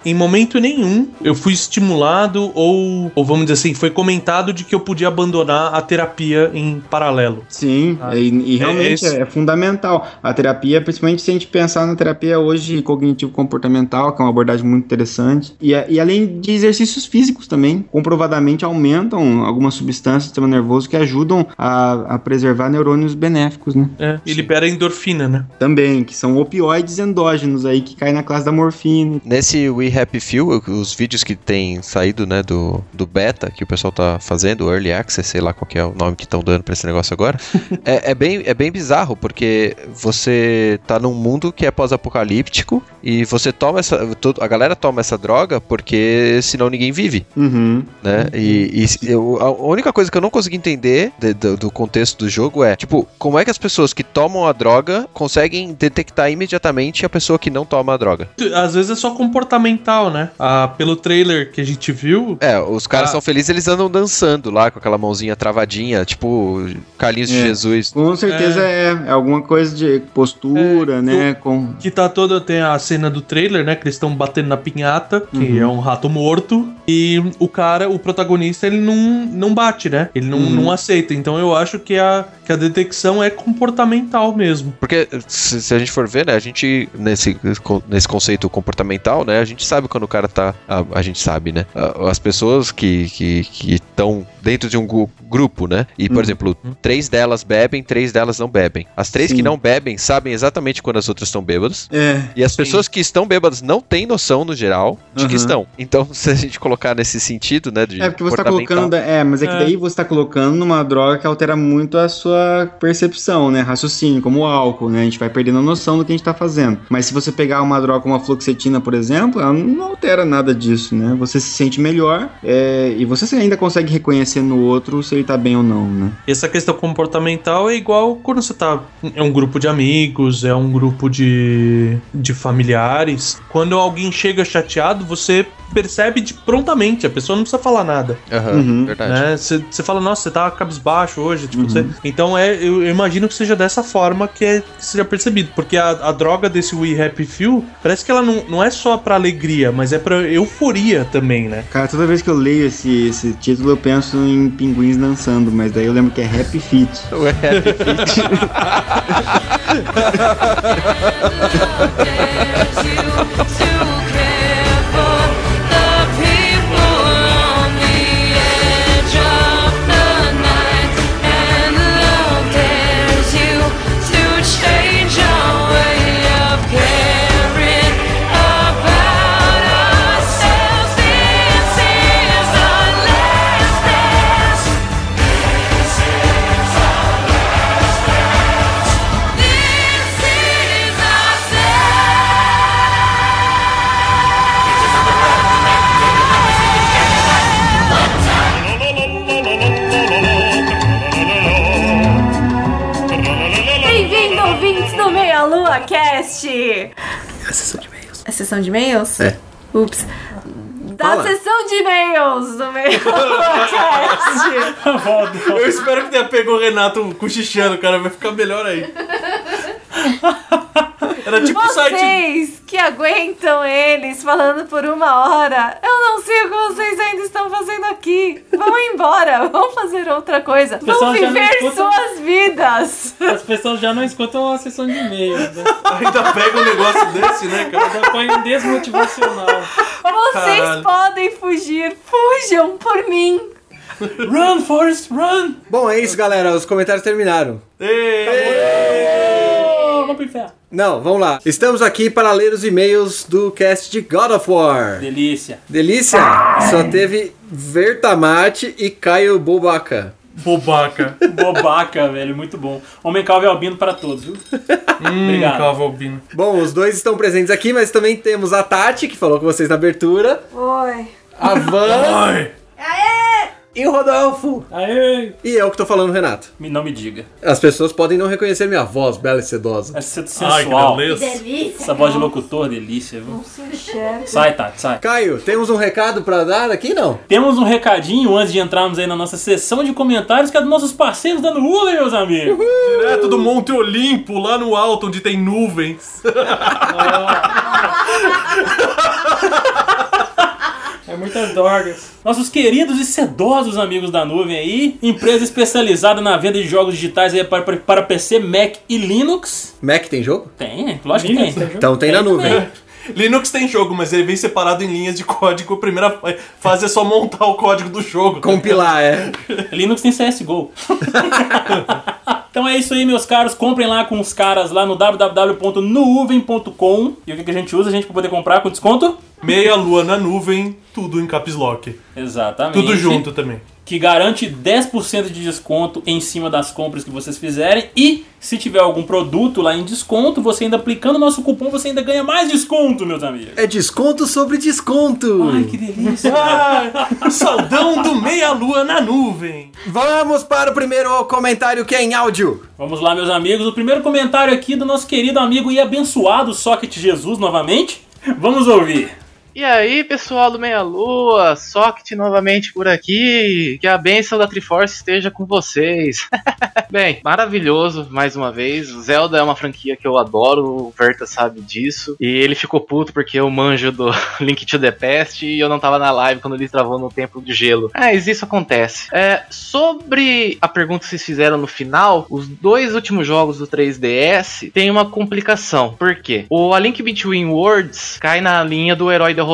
em momento nenhum, eu fui estimulado ou, ou vamos dizer assim, foi comentado de que eu podia abandonar a terapia em paralelo. Sim, Ah, e, e realmente esse- é, é fundamental. A terapia, principalmente se a gente pensar na terapia hoje cognitivo-comportamental, que é uma abordagem muito interessante, e, e além de exercícios físicos também, comprovadamente aumentam algumas substâncias do sistema nervoso que ajudam a, a preservar neurônios benéficos, né? É, e libera endorfina, né? Também, que são opioides endógenos aí, que caem na classe da morfina. Nesse We Happy Few, os vídeos que tem saído, né, do, do beta, que o pessoal tá fazendo, o Early Access, sei lá qual que é o nome que estão dando pra esse negócio agora, é, é bem, é bem bizarro, porque você tá num mundo que é pós-apocalíptico e você toma essa. todo- a galera toma essa droga porque senão ninguém vive, Uhum. né? E, e eu- a única coisa que eu não consegui entender de- do, do contexto do jogo é, tipo, como é que as pessoas que tomam a droga conseguem detectar imediatamente a pessoa que não toma a droga? Às vezes é só comportamental, né? Ah, pelo trailer que a gente viu. É, os caras Ah. são felizes, eles andam dançando lá com aquela mãozinha travadinha, tipo Carlinhos de É. Jesus. Com certeza é, é alguma coisa de postura, É, né? Com... Que tá toda. Tem a cena do trailer, né? Que eles estão batendo na pinhata, que é um rato morto. E o cara, o protagonista, ele não, não bate, né? Ele não, não aceita. Então eu acho que a, que a detecção é comportamental mesmo. Porque se, se a gente for ver, né, a gente, nesse, nesse conceito comportamental, né, a gente sabe quando o cara tá. A, a gente sabe, né? As pessoas que estão dentro de um grupo, né? E, por exemplo, três delas bebem, três delas não bebem. As três que Sim. não bebem sabem exatamente quando as outras estão bêbadas. É. E as pessoas que estão bêbadas não têm noção, no geral, de que Uhum. estão. Então, se a gente colocar nesse sentido, né? De É porque você tá colocando. É, mas é que É. daí você tá colocando numa droga que altera muito a sua percepção, né? Raciocínio, como o álcool, né? A gente vai perdendo a noção do que a gente tá fazendo. Mas se você pegar uma droga como a fluoxetina, por exemplo, ela não altera nada disso, né? Você se sente melhor é, e você ainda consegue reconhecer no outro se ele tá bem ou não, né? Essa questão comportamental é igual quando você tá. É um grupo de amigos, é um grupo de, de familiares. Quando alguém chega chateado, você percebe de prontamente, a pessoa não precisa falar nada. Aham, Uhum. verdade. Né? Você você fala, nossa, você tá cabisbaixo hoje. Tipo, Uhum. você- Então é, eu, eu imagino que seja dessa forma que, é, que seja percebido. Porque a, a droga desse We Happy Few parece que ela não, não é só pra alegria, mas é pra euforia também, né? Cara, toda vez que eu leio esse, esse título eu penso em pinguins dançando, mas daí eu lembro que é Happy Feet. O Happy Feet. Meia Lua Cast! É a sessão de e-mails. É a sessão de e-mails? É. Ups. Da Fala. sessão de e-mails do Meia Lua Cast! Eu espero que tenha pego o Renato cochichando, cara. Vai ficar melhor aí. Era tipo o site. Vocês que aguentam eles falando por uma hora, eu não sei o que vocês ainda estão fazendo aqui. Vão embora, vão fazer outra coisa. Vão viver escuta- suas vidas. As pessoas já não escutam a sessão de e-mail, né? Ainda pega um negócio desse, né, cara? Já põe um desmotivacional. Vocês Caralho. podem fugir, fujam por mim. Run, Forrest, run! Bom, é isso, galera. Os comentários terminaram. Oh, vamos pro inferno. Não, vamos lá. Estamos aqui para ler os e-mails do cast de God of War. Delícia. Delícia! Só teve Vertamate e Caio Bobaca. Bobaca. Bobaca, velho, muito bom. Homem calvo e albino para todos, viu? Hum, Obrigado. Cavalbino. Bom, os dois estão presentes aqui, mas também temos a Tati, que falou com vocês na abertura, Oi. a Van Ai. E o Rodolfo. Aê! E eu que tô falando, Renato. Me- Não me diga. As pessoas podem não reconhecer minha voz bela e sedosa. Vai ser Ai, que sensual. beleza. Delícia. Essa voz de locutor, delícia, viu? Não se enxerga. Sai, Tati, sai. Caio, temos um recado pra dar aqui, não? Temos um recadinho antes de entrarmos aí na nossa sessão de comentários, que é dos nossos parceiros da Nuvem, meus amigos. Direto do Monte Olimpo, lá no alto, onde tem nuvens. É muitas drogas. Nossos queridos e sedosos amigos da nuvem aí, empresa especializada na venda de jogos digitais aí para, para- PC, Mac e Linux. Mac tem jogo? Tem, lógico né? que tem. Então tem na nuvem. Linux tem jogo, mas ele vem separado em linhas de código. A primeira fa- fase é só montar o código do jogo. Compilar, é. Linux tem CSGO. então é isso aí, meus caros. Comprem lá com os caras lá no www.nuvem.com. E o que, que a gente usa, a gente, para poder comprar com desconto? Meia lua na nuvem, tudo em caps lock. Exatamente. Tudo junto também. Que garante 10% de desconto em cima das compras que vocês fizerem. E se tiver algum produto lá em desconto, você ainda aplicando o nosso cupom, você ainda ganha mais desconto, meus amigos. É desconto sobre desconto. Ai, que delícia. Ah, saudão do meia lua na nuvem. Vamos para o primeiro comentário que é em áudio. Vamos lá, meus amigos. O primeiro comentário aqui do nosso querido amigo e abençoado Socket Jesus, novamente. Vamos ouvir. E aí, pessoal do Meia Lua, Socket novamente por aqui. Que a bênção da Triforce esteja com vocês. Bem, maravilhoso mais uma vez. O Zelda é uma franquia que eu adoro, o Verta sabe disso. E ele ficou puto porque eu manjo do Link to the Past e eu não tava na live quando ele travou no Templo de Gelo. Mas isso acontece. É, sobre a pergunta que vocês fizeram no final, os dois últimos jogos do 3DS têm uma complicação. Por quê? O A Link Between Worlds cai na linha do herói derrotado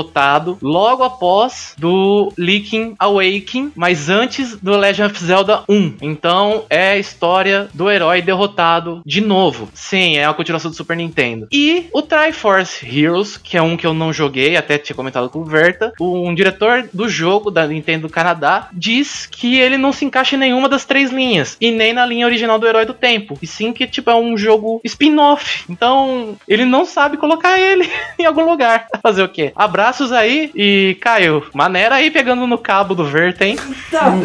logo após do Link's Awakening, mas antes do Legend of Zelda 1. Então é a história do herói derrotado de novo. Sim, é a continuação do Super Nintendo. E o Triforce Heroes, que é um que eu não joguei, até tinha comentado com o Verta, um diretor do jogo da Nintendo Canadá diz que ele não se encaixa em nenhuma das três linhas e nem na linha original do Herói do Tempo. E sim que tipo é um jogo spin-off. Então, ele não sabe colocar ele em algum lugar. Fazer o quê? Abraços aí e Caio, maneira aí pegando no cabo do Verta, hein?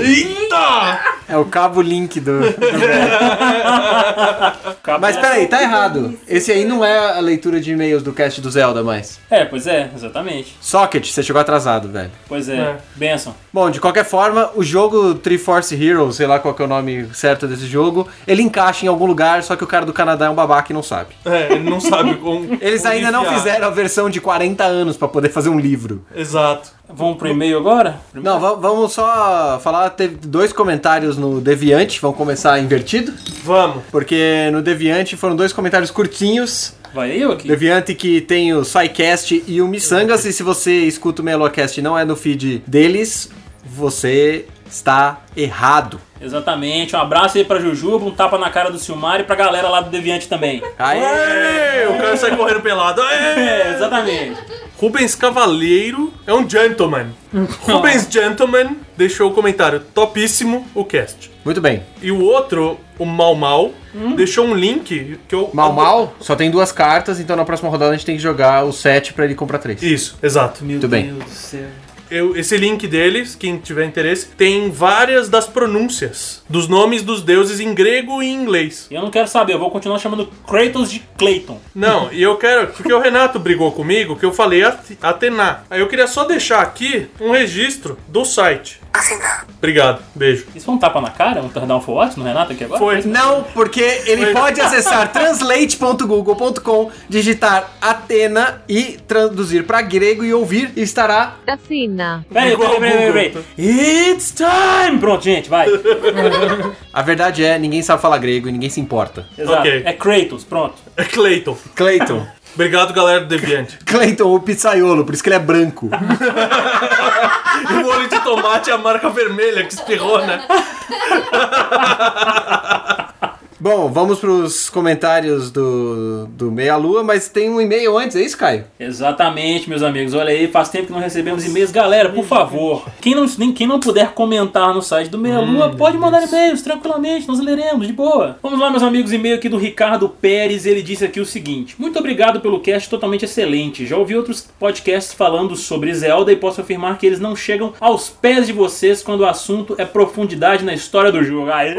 Eita! É o cabo link do. do- Mas peraí, tá errado. Esse aí não é a leitura de e-mails do cast do Zelda mais. É, pois é, exatamente. Socket, você chegou atrasado, velho. Pois é, É. benção. Bom, de qualquer forma, o jogo Triforce Heroes, sei lá qual que é o nome certo desse jogo, ele encaixa em algum lugar, só que o cara do Canadá é um babaca e não sabe. É, ele não sabe como. Eles como ainda não enfiar. fizeram a versão de 40 anos pra poder fazer um livro. Exato. Vamos pro e-mail agora? Não, va- vamos só falar, teve dois comentários no Deviante, vamos começar invertido, Vamos. porque no Deviante foram dois comentários curtinhos, Vai eu aqui? Deviante que tem o SciCast e o Missangas, e se você escuta o Melocast e não é no feed deles, você está errado. Exatamente. Um abraço aí pra Jujuba, um tapa na cara do Silmar e pra galera lá do Deviante também. Aê! Ei, o cara sai correndo pelado. Aê! É, exatamente. Rubens Cavaleiro é um gentleman. Rubens Gentleman deixou o comentário topíssimo o cast. Muito bem. E o outro, o Mal Mal, deixou um link que eu. Mal Mal só tem duas cartas, então na próxima rodada a gente tem que jogar o 7 pra ele comprar 3. Isso, exato. Meu Muito bem. Deus do céu. Eu- esse link deles, quem tiver interesse, tem várias das pronúncias dos nomes dos deuses em grego e em inglês. E eu não quero saber, eu vou continuar chamando Kratos de Clayton. Não, e eu quero. Porque o Renato brigou comigo que eu falei Ate- Atena. Aí eu queria só deixar aqui um registro do site. Obrigado, beijo. Isso foi um tapa na cara? Um turn down for what no Renato aqui agora? Foi. Não, porque ele Foi. pode acessar translate.google.com, digitar Atena e traduzir pra grego e ouvir e estará Tacina. Peraí, peraí, peraí, peraí. It's time! Pronto, gente, vai. A verdade é, ninguém sabe falar grego e ninguém se importa. Exato. Ok. É Kratos, pronto. É Clayton. Clayton. Obrigado, galera do Deviante. Clayton, o pizzaiolo, por isso que ele é branco. E o molho de tomate é a marca vermelha que espirrou, né? Bom, vamos pros comentários do, do Meia Lua, mas tem um e-mail antes, é isso, Caio? Exatamente, meus amigos. Olha aí, faz tempo que não recebemos e-mails. Galera, por favor, quem não, nem, quem não puder comentar no site do Meia Lua, pode mandar e-mails tranquilamente, nós leremos, de boa. Vamos lá, meus amigos, e-mail aqui do Ricardo Pérez. Ele disse aqui o seguinte: Muito obrigado pelo cast totalmente excelente. Já ouvi outros podcasts falando sobre Zelda e posso afirmar que eles não chegam aos pés de vocês quando o assunto é profundidade na história do jogo. Aê!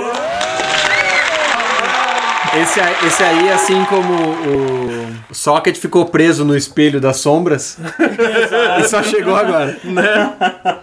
Esse, esse aí, assim como o Socket ficou preso no espelho das sombras, e só chegou agora.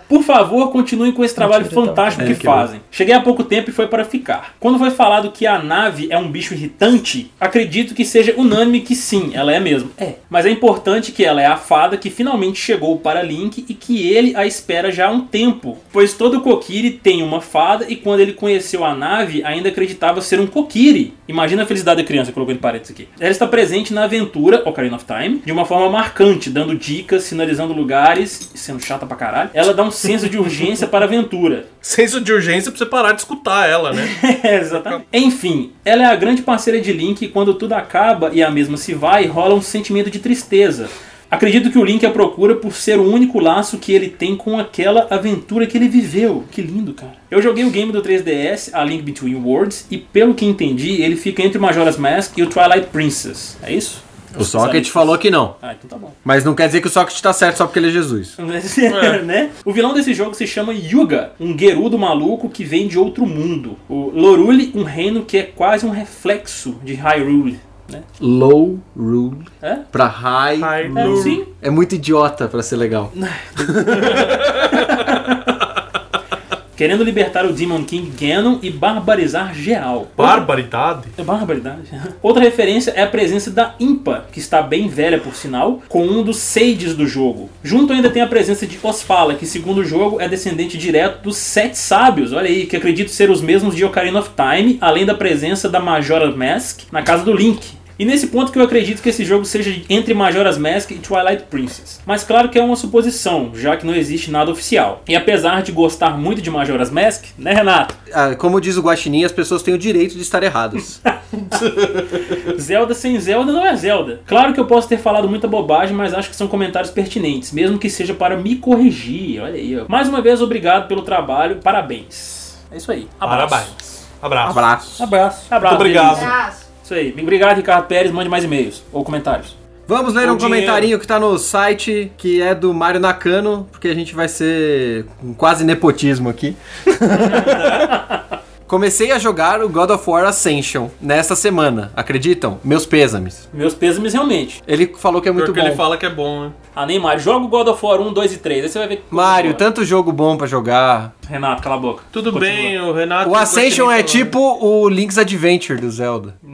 Por favor, continuem com esse trabalho fantástico É, que, que bom. fazem. Cheguei há pouco tempo e foi para ficar. Quando foi falado que a nave é um bicho irritante, acredito que seja unânime que sim, ela é mesmo. É. Mas é importante que ela é a fada que finalmente chegou para Link e que ele a espera já há um tempo. Pois todo Kokiri tem uma fada e quando ele conheceu a nave ainda acreditava ser um Kokiri. Imagina a felicidade da criança, colocou em parênteses aqui. Ela está presente na aventura Ocarina of Time de uma forma marcante, dando dicas, sinalizando lugares, sendo chata pra caralho. Ela dá um senso de urgência para a aventura. Senso de urgência pra você parar de escutar ela, né? Exatamente. Enfim, ela é a grande parceira de Link e quando tudo acaba e a mesma se vai, rola um sentimento de tristeza. Acredito que o Link a procura por ser o único laço que ele tem com aquela aventura que ele viveu. Que lindo, cara. Eu joguei o game do 3DS, A Link Between Worlds, e pelo que entendi, ele fica entre o Majora's Mask e o Twilight Princess. É isso? O Socket falou que não. Ah, então tá bom. Mas não quer dizer que o Socket tá certo só porque ele é Jesus. né? O vilão desse jogo se chama Yuga, um Gerudo maluco que vem de outro mundo. O Lorule, um reino que é quase um reflexo de Hyrule. Low rule É? pra high, High É, rule. sim. É muito idiota pra ser legal. Querendo libertar o Demon King Ganon e barbarizar geral. Barbaridade. É barbaridade. Outra referência é a presença da Impa, que está bem velha por sinal, com um dos Sages do jogo. Junto ainda tem a presença de Osfala, que segundo o jogo é descendente direto dos Sete Sábios, olha aí, que acredito ser os mesmos de Ocarina of Time, além da presença da Majora's Mask na casa do Link. E nesse ponto que eu acredito que esse jogo seja entre Majora's Mask e Twilight Princess. Mas claro que é uma suposição, já que não existe nada oficial. E apesar de gostar muito de Majora's Mask, né Renato? Ah, como diz o Guaxinim, as pessoas têm o direito de estar erradas. Zelda sem Zelda não é Zelda. Claro que eu posso ter falado muita bobagem, mas acho que são comentários pertinentes, mesmo que seja para me corrigir. Olha aí, ó. Mais uma vez, obrigado pelo trabalho, parabéns. É isso aí. Abraço. Parabéns. Abraço. Abraço. Abraço. Abraço. Muito obrigado. Abraço. Isso aí. Obrigado, Ricardo Pérez. Mande mais e-mails ou comentários. Vamos ler Com um dinheiro. comentarinho que tá no site, que é do Mário Nakano, porque a gente vai ser quase nepotismo aqui. Comecei a jogar o God of War Ascension nesta semana, acreditam? Meus pêsames. Meus pêsames realmente. Ele falou que é muito Pior que bom. ele fala que é bom, né? Ah, Neymar, joga o God of War 1, 2 e 3. Aí você vai ver. que- Mário, tanto jogo bom pra jogar. Renato, cala a boca. Tudo Continua. bem, o Renato. O Ascension é tipo o Link's Adventure do Zelda.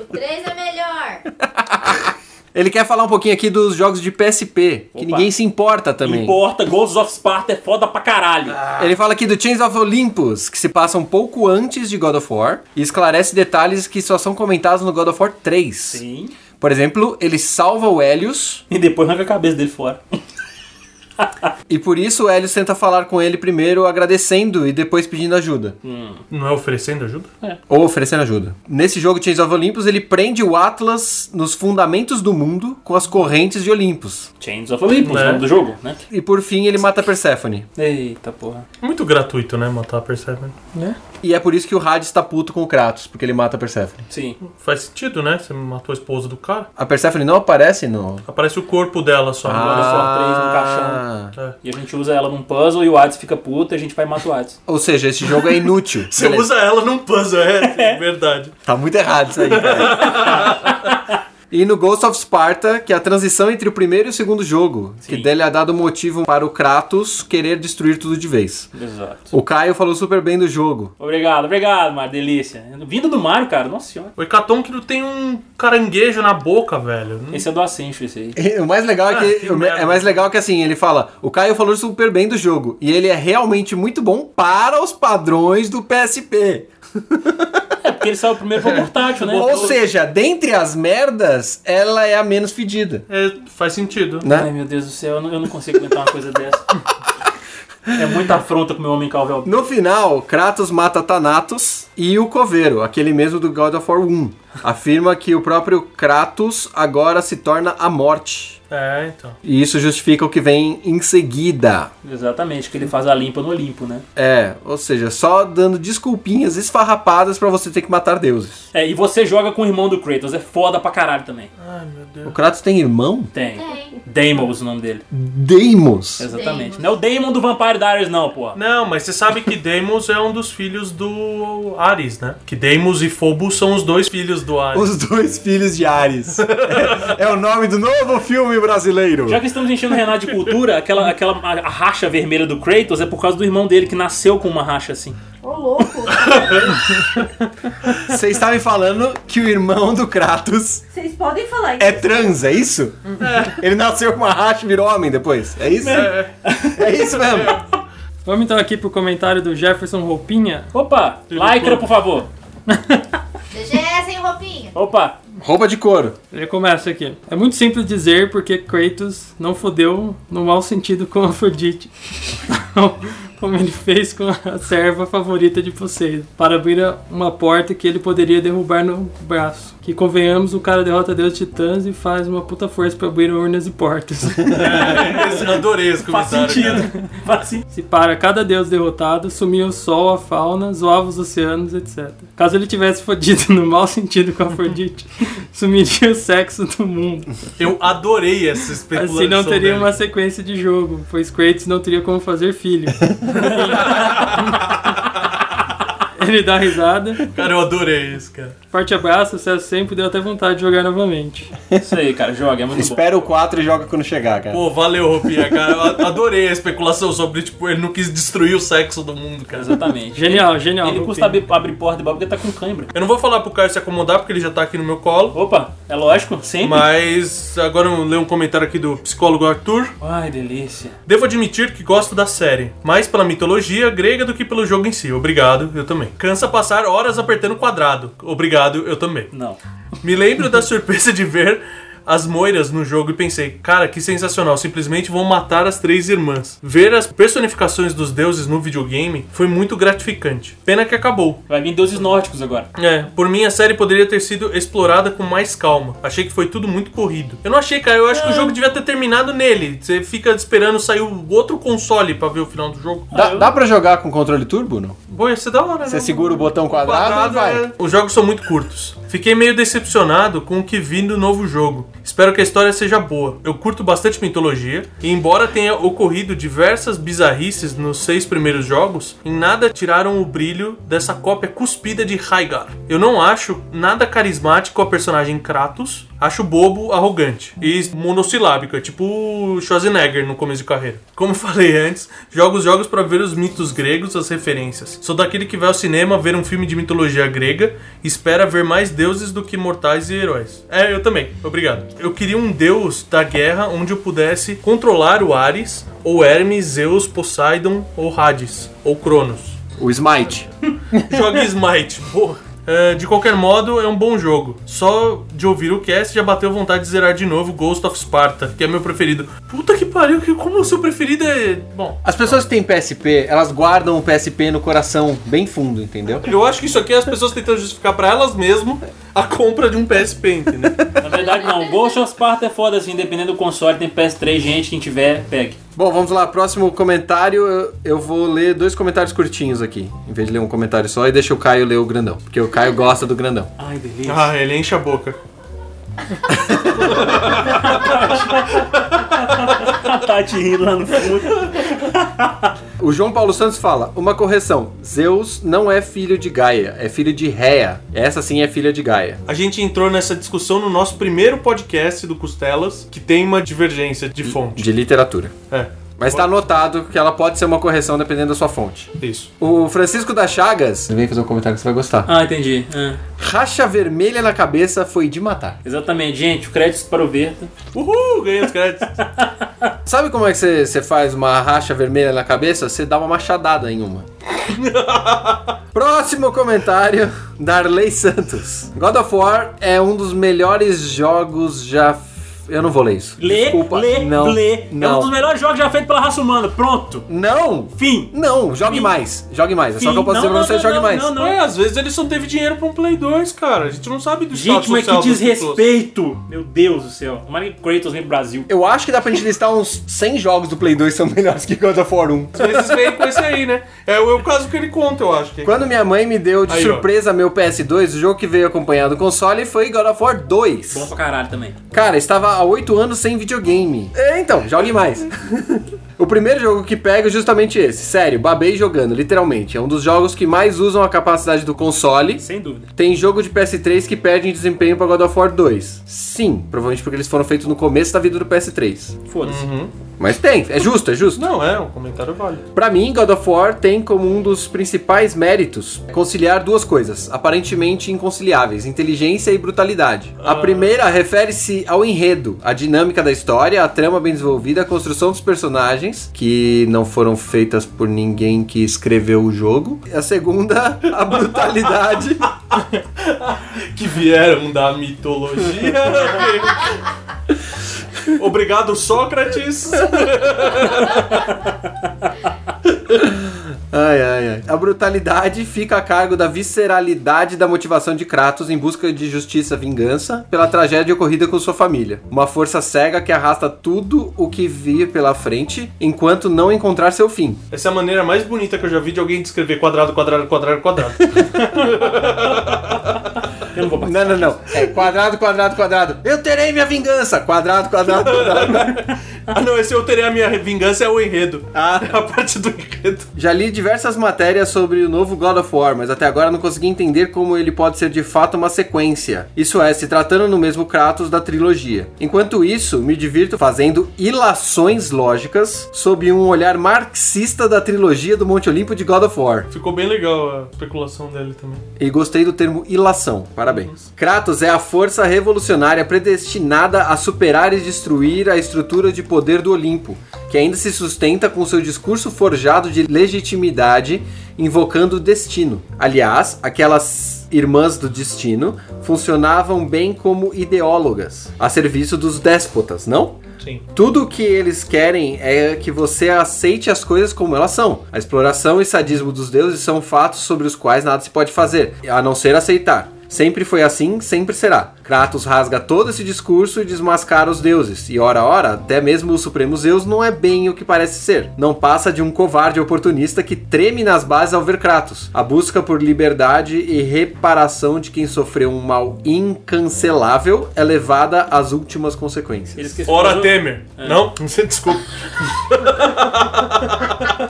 O 3 é melhor. Ele quer falar um pouquinho aqui dos jogos de PSP, que Opa. ninguém se importa também. Importa, Ghosts of Sparta é foda pra caralho. Ele fala aqui do Chains of Olympus, que se passa um pouco antes de God of War e esclarece detalhes que só são comentados no God of War 3. Sim. Por exemplo, ele salva o Helios E depois arranca a cabeça dele fora. e por isso o Helios tenta falar com ele primeiro agradecendo e depois pedindo ajuda. Não é oferecendo ajuda? Ou oferecendo ajuda. Nesse jogo Chains of Olympus, ele prende o Atlas nos fundamentos do mundo com as correntes de Olympus. Chains of Olympus, É. o nome do jogo, né? E por fim, ele mata Persephone. Eita porra. Muito gratuito, né? Matar a Persephone. E é por isso que o Hades tá puto com o Kratos, porque ele mata a Persephone. Sim. Faz sentido, né? Você matou a esposa do cara. A Persephone não aparece no... Aparece o corpo dela só. Ah. War 3 no caixão. E a gente usa ela num puzzle e o Hades fica puto e a gente vai e mata o Hades. Ou seja, esse jogo é inútil. Você Beleza. usa ela num puzzle, é verdade. Tá muito errado isso aí, cara. E no Ghost of Sparta, que é a transição entre o primeiro e o segundo jogo, que dele é dado motivo para o Kratos querer destruir tudo de vez. Exato. O Caio falou super bem do jogo. Obrigado, obrigado, Mário. Delícia. Vindo do Mario, cara, nossa senhora. O Hecaton que não tem um caranguejo na boca, velho. Esse é do Ascension, esse aí. O mais legal é Ah, que, é mais legal que assim, ele fala, o Caio falou super bem do jogo e ele é realmente muito bom para os padrões do PSP. É porque ele saiu primeiro pro portátil, né? Ou seja, dentre as merdas, ela é a menos fedida, É, faz sentido. né? Ai, meu Deus do céu, eu não, eu não consigo aguentar uma coisa dessa. É muita afronta com o meu homem calvel. No final, Kratos mata Thanatos e o Coveiro, aquele mesmo do God of War 1. Afirma que o próprio Kratos agora se torna a morte. É, então. E isso justifica o que vem em seguida. Exatamente, que ele faz a limpa no Olimpo, né? É, ou seja, só dando desculpinhas esfarrapadas pra você ter que matar deuses. É, e você joga com o irmão do Kratos, é foda pra caralho também. Ai, meu Deus. O Kratos tem irmão? Tem. Tem. Deimos o nome dele. Deimos. Exatamente. Não é o Daemon do Vampire Diaries, não, porra. Não, mas você sabe que Deimos é um dos filhos do Ares, né? Que Deimos e Phobos são os dois filhos do Ares. Os dois filhos de Ares. é o nome do novo filme brasileiro. Já que estamos enchendo o Renato de cultura, aquela, aquela a, a racha vermelha do Kratos é por causa do irmão dele que nasceu com uma racha assim. Ô, louco. Você está me falando que o irmão do Kratos Vocês podem falar isso. é trans, é isso? Ele nasceu com uma racha e virou homem depois. É isso? É, isso mesmo. Vamos então aqui pro comentário do Jefferson Roupinha. Opa, lycra, por favor. DGS, hein, roupinha? Opa, Roupa de couro. Ele começa aqui. É muito simples dizer porque Kratos não fodeu no mau sentido com Afrodite. Como ele fez com a serva favorita de Poseidon. Para abrir a- uma porta que ele poderia derrubar no braço. Que convenhamos, o cara derrota Deus titãs e faz uma puta força para abrir urnas e portas. Eu adorei esse faz comentário. cara. sentido. Faz sentido. Se para cada deus derrotado, sumia o sol, a fauna, zoava os oceanos, etc. Caso ele tivesse fodido no mau sentido com Afrodite, sumiria o sexo do mundo. Eu adorei essa especulação. Assim não teria dele. uma sequência de jogo, pois Kratos não teria como fazer filho. Ele dá risada. Cara, eu adorei isso, cara. Forte abraço, sucesso sempre. Deu até vontade de jogar novamente. Isso aí, cara, joga, é muito bom. Espera o 4 e joga quando chegar, cara. Pô, valeu, Roupinha, cara. Eu adorei a especulação sobre, tipo, ele não quis destruir o sexo do mundo, cara. Exatamente. Genial, genial. Ele custa abrir, abrir porta de baú porque tá com cãibra. Eu não vou falar pro Caio se acomodar, porque ele já tá aqui no meu colo. Opa, é lógico, sempre. Mas agora eu leio um comentário aqui do psicólogo Arthur. Ai, delícia. Devo admitir que gosto da série, mais pela mitologia grega do que pelo jogo em si. Obrigado, eu também. Cansa passar horas apertando quadrado. Obrigado, eu também. Não. Me lembro da surpresa de ver as moiras no jogo e pensei, cara, que sensacional, simplesmente vão matar as três irmãs. Ver as personificações dos deuses no videogame foi muito gratificante. Pena que acabou. Vai vir deuses nórdicos agora. É, por mim a série poderia ter sido explorada com mais calma. Achei que foi tudo muito corrido. Eu não achei, cara, eu acho que o jogo devia ter terminado nele. Você fica esperando sair o outro console pra ver o final do jogo. Dá, dá pra jogar com controle turbo, não? Pô, ia ser da hora, né? Você segura o botão quadrado, Quadrado, e vai. é. Os jogos são muito curtos. Fiquei meio decepcionado com o que vi no novo jogo. Espero que a história seja boa. Eu curto bastante mitologia, e embora tenha ocorrido diversas bizarrices nos seis primeiros jogos, em nada tiraram o brilho dessa cópia cuspida de Rhaegar. Eu não acho nada carismático a personagem Kratos, acho bobo, arrogante e monossilábico, é tipo Schwarzenegger no começo de carreira. Como falei antes, jogo os jogos para ver os mitos gregos, as referências. Sou daquele que vai ao cinema ver um filme de mitologia grega e espera ver mais deuses do que mortais e heróis. É, eu também. Obrigado. Eu queria um deus da guerra onde eu pudesse controlar o Ares, ou Hermes, Zeus, Poseidon, ou Hades, ou Cronos. O Smite. Jogue Smite, porra. É, de qualquer modo, é um bom jogo. Só de ouvir o cast já bateu vontade de zerar de novo Ghost of Sparta, que é meu preferido. Puta que pariu, que como o seu preferido é. Bom, As pessoas que têm PSP, elas guardam o PSP no coração bem fundo, entendeu? eu acho que isso aqui é as pessoas tentando justificar pra elas mesmo a compra de um PSP, entendeu? Na verdade, não. Ghost of Sparta é foda assim, dependendo do console, tem PS3, gente, quem tiver, pegue. Bom, vamos lá, próximo comentário. eu- vou ler dois comentários curtinhos aqui, em vez de ler um comentário só, e deixa o Caio ler o grandão, porque o Caio gosta do grandão. Ai, delícia. ah, ele enche a boca. A Tati rindo lá no fundo. O João Paulo Santos fala: uma correção. Zeus não é filho de Gaia, é filho de Réa. Essa sim é filha de Gaia. A gente entrou nessa discussão no nosso primeiro podcast do Costelas, que tem uma divergência de fonte. De literatura. É, Mas tá anotado que ela pode ser uma correção dependendo da sua fonte. isso. O Francisco das Chagas vem fazer um comentário que você vai gostar. Ah, entendi. Ah, Racha vermelha na cabeça foi de matar. exatamente, gente. Créditos para o Verta. Uhul, ganhei os créditos. Sabe como é que você, faz uma racha vermelha na cabeça? Você dá uma machadada em uma. Próximo comentário, Darley Santos. God of War é um dos melhores jogos já. f- Eu não vou ler isso. Lê, Desculpa. lê, não, lê. É um Não. dos melhores jogos já feitos pela raça humana. Pronto. Não! Fim. Não, jogue Fim. mais. Jogue mais. É só Fim. que eu posso Não, dizer pra não, você, não, jogue não, mais. não, não. Ué, às vezes eles só teve dinheiro pra um Play 2, cara. A gente não sabe do Gente, mas que desrespeito. Meu Deus do céu. Que Kratos vem pro Brasil. Eu acho que dá pra gente listar uns 100 jogos do Play 2 que são melhores que God of War 1. Às vezes vem com esse aí, né? É o, é o caso que ele conta, eu acho. Que... Quando minha mãe me deu de Aí, ó. surpresa meu PS2, o jogo que veio acompanhado do console foi God of War 2. Bom pra caralho também. Cara, estava há 8 anos sem videogame. É, então, jogue mais. o primeiro jogo que pega é justamente esse. Sério, babei jogando, literalmente. É um dos jogos que mais usam a capacidade do console. Sem dúvida. Tem jogo de PS3 que perde em desempenho para God of War 2. Sim, provavelmente porque eles foram feitos no começo da vida do PS3. Foda-se. Mas tem, é justo, é justo. Não, é, o comentário vale. Pra mim, God of War tem como um dos principais méritos conciliar duas coisas, aparentemente inconciliáveis: inteligência e brutalidade. A primeira refere-se ao enredo, a dinâmica da história, a trama bem desenvolvida, a construção dos personagens, que não foram feitas por ninguém que escreveu o jogo. A segunda, a brutalidade. Que vieram da mitologia. Obrigado, Sócrates. Ai, ai, ai. A brutalidade fica a cargo da visceralidade da motivação de Kratos em busca de justiça e vingança pela tragédia ocorrida com sua família. Uma força cega que arrasta tudo o que vir pela frente enquanto não encontrar seu fim. Essa é a maneira mais bonita que eu já vi de alguém descrever quadrado, quadrado, quadrado, quadrado. Eu não vou participar. Não, não, não. É quadrado, quadrado, quadrado. Eu terei minha vingança. Quadrado, quadrado, quadrado. Ah, não, esse eu terei a minha vingança é o enredo. Ah, a parte do enredo. Já li diversas matérias sobre o novo God of War, mas até agora não consegui entender como ele pode ser de fato uma sequência. Isso é, se tratando no mesmo Kratos da trilogia. Enquanto isso, me divirto fazendo ilações lógicas sob um olhar marxista da trilogia do Monte Olimpo de God of War. Ficou bem legal a especulação dele também. E gostei do termo ilação. Parabéns. Kratos é a força revolucionária predestinada a superar e destruir a estrutura de poder do Olimpo, que ainda se sustenta com seu discurso forjado de legitimidade, invocando o destino. Aliás, aquelas irmãs do destino funcionavam bem como ideólogas, a serviço dos déspotas, não? Sim. Tudo o que eles querem é que você aceite as coisas como elas são. A exploração e sadismo dos deuses são fatos sobre os quais nada se pode fazer, a não ser aceitar. Sempre foi assim, sempre será. Kratos rasga todo esse discurso e desmascara os deuses, e ora ora, até mesmo o Supremo Zeus não é bem o que parece ser. Não passa de um covarde oportunista que treme nas bases ao ver Kratos. A busca por liberdade e reparação de quem sofreu um mal incancelável é levada às últimas consequências. Ora de mais um- Temer. Não? Você desculpa.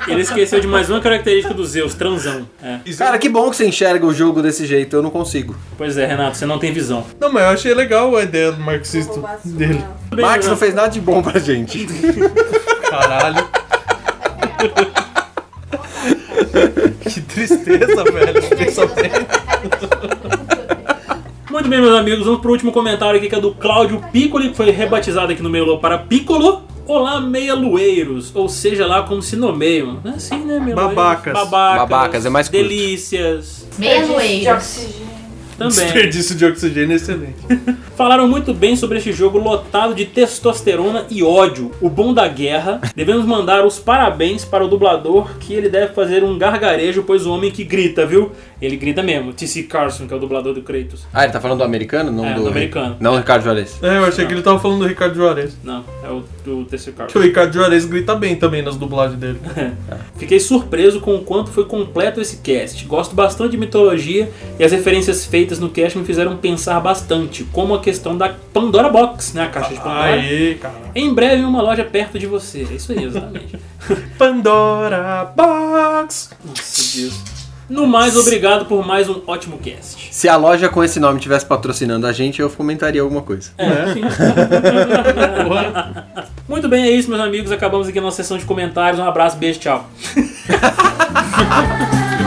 ele esqueceu de mais uma característica do Zeus, transão. É. Cara, que bom que você enxerga o jogo desse jeito, eu não consigo. Pois é, Renato, você não tem visão. Não, mas eu achei legal a ideia do marxista dele. Max não fez nada de bom pra gente. Caralho. que tristeza, velho. Fiquei sabendo. Muito bem, meus amigos, vamos pro último comentário aqui que é do Cláudio Piccoli, que foi rebatizado aqui no Meio para Piccolo. Olá, meia-lueiros, ou seja lá como se nomeiam. É assim, né, meia Babacas. Babacas. Babacas, é mais curto. Delícias. Meia-noeira. Também. Desperdício de oxigênio é excelente. Falaram muito bem sobre este jogo lotado de testosterona e ódio. O bom da guerra. Devemos mandar os parabéns para o dublador, que ele deve fazer um gargarejo, pois o homem que grita, viu? Ele grita mesmo. T.C. Carson, que é o dublador do Kratos. Ah, ele tá falando do americano? Não É, do, do americano. Não do Ricardo Juarez. É, eu achei que ele tava falando do Ricardo Juarez. Não, é o do T.C. Que Carson. o Ricardo Juarez grita bem também nas dublagens dele. Fiquei surpreso com o quanto foi completo esse cast. Gosto bastante de mitologia e as referências feitas no cast me fizeram pensar bastante, como a questão da Pandora Box, né? A caixa de Pandora. Aê, cara. Em breve, uma loja perto de você. É isso aí, exatamente. Pandora Box. Nossa Deus. No mais, obrigado por mais um ótimo cast. Se a loja com esse nome tivesse patrocinando a gente, eu comentaria alguma coisa. É, sim. Muito bem, é isso, meus amigos. Acabamos aqui a nossa sessão de comentários. Um abraço, beijo, tchau.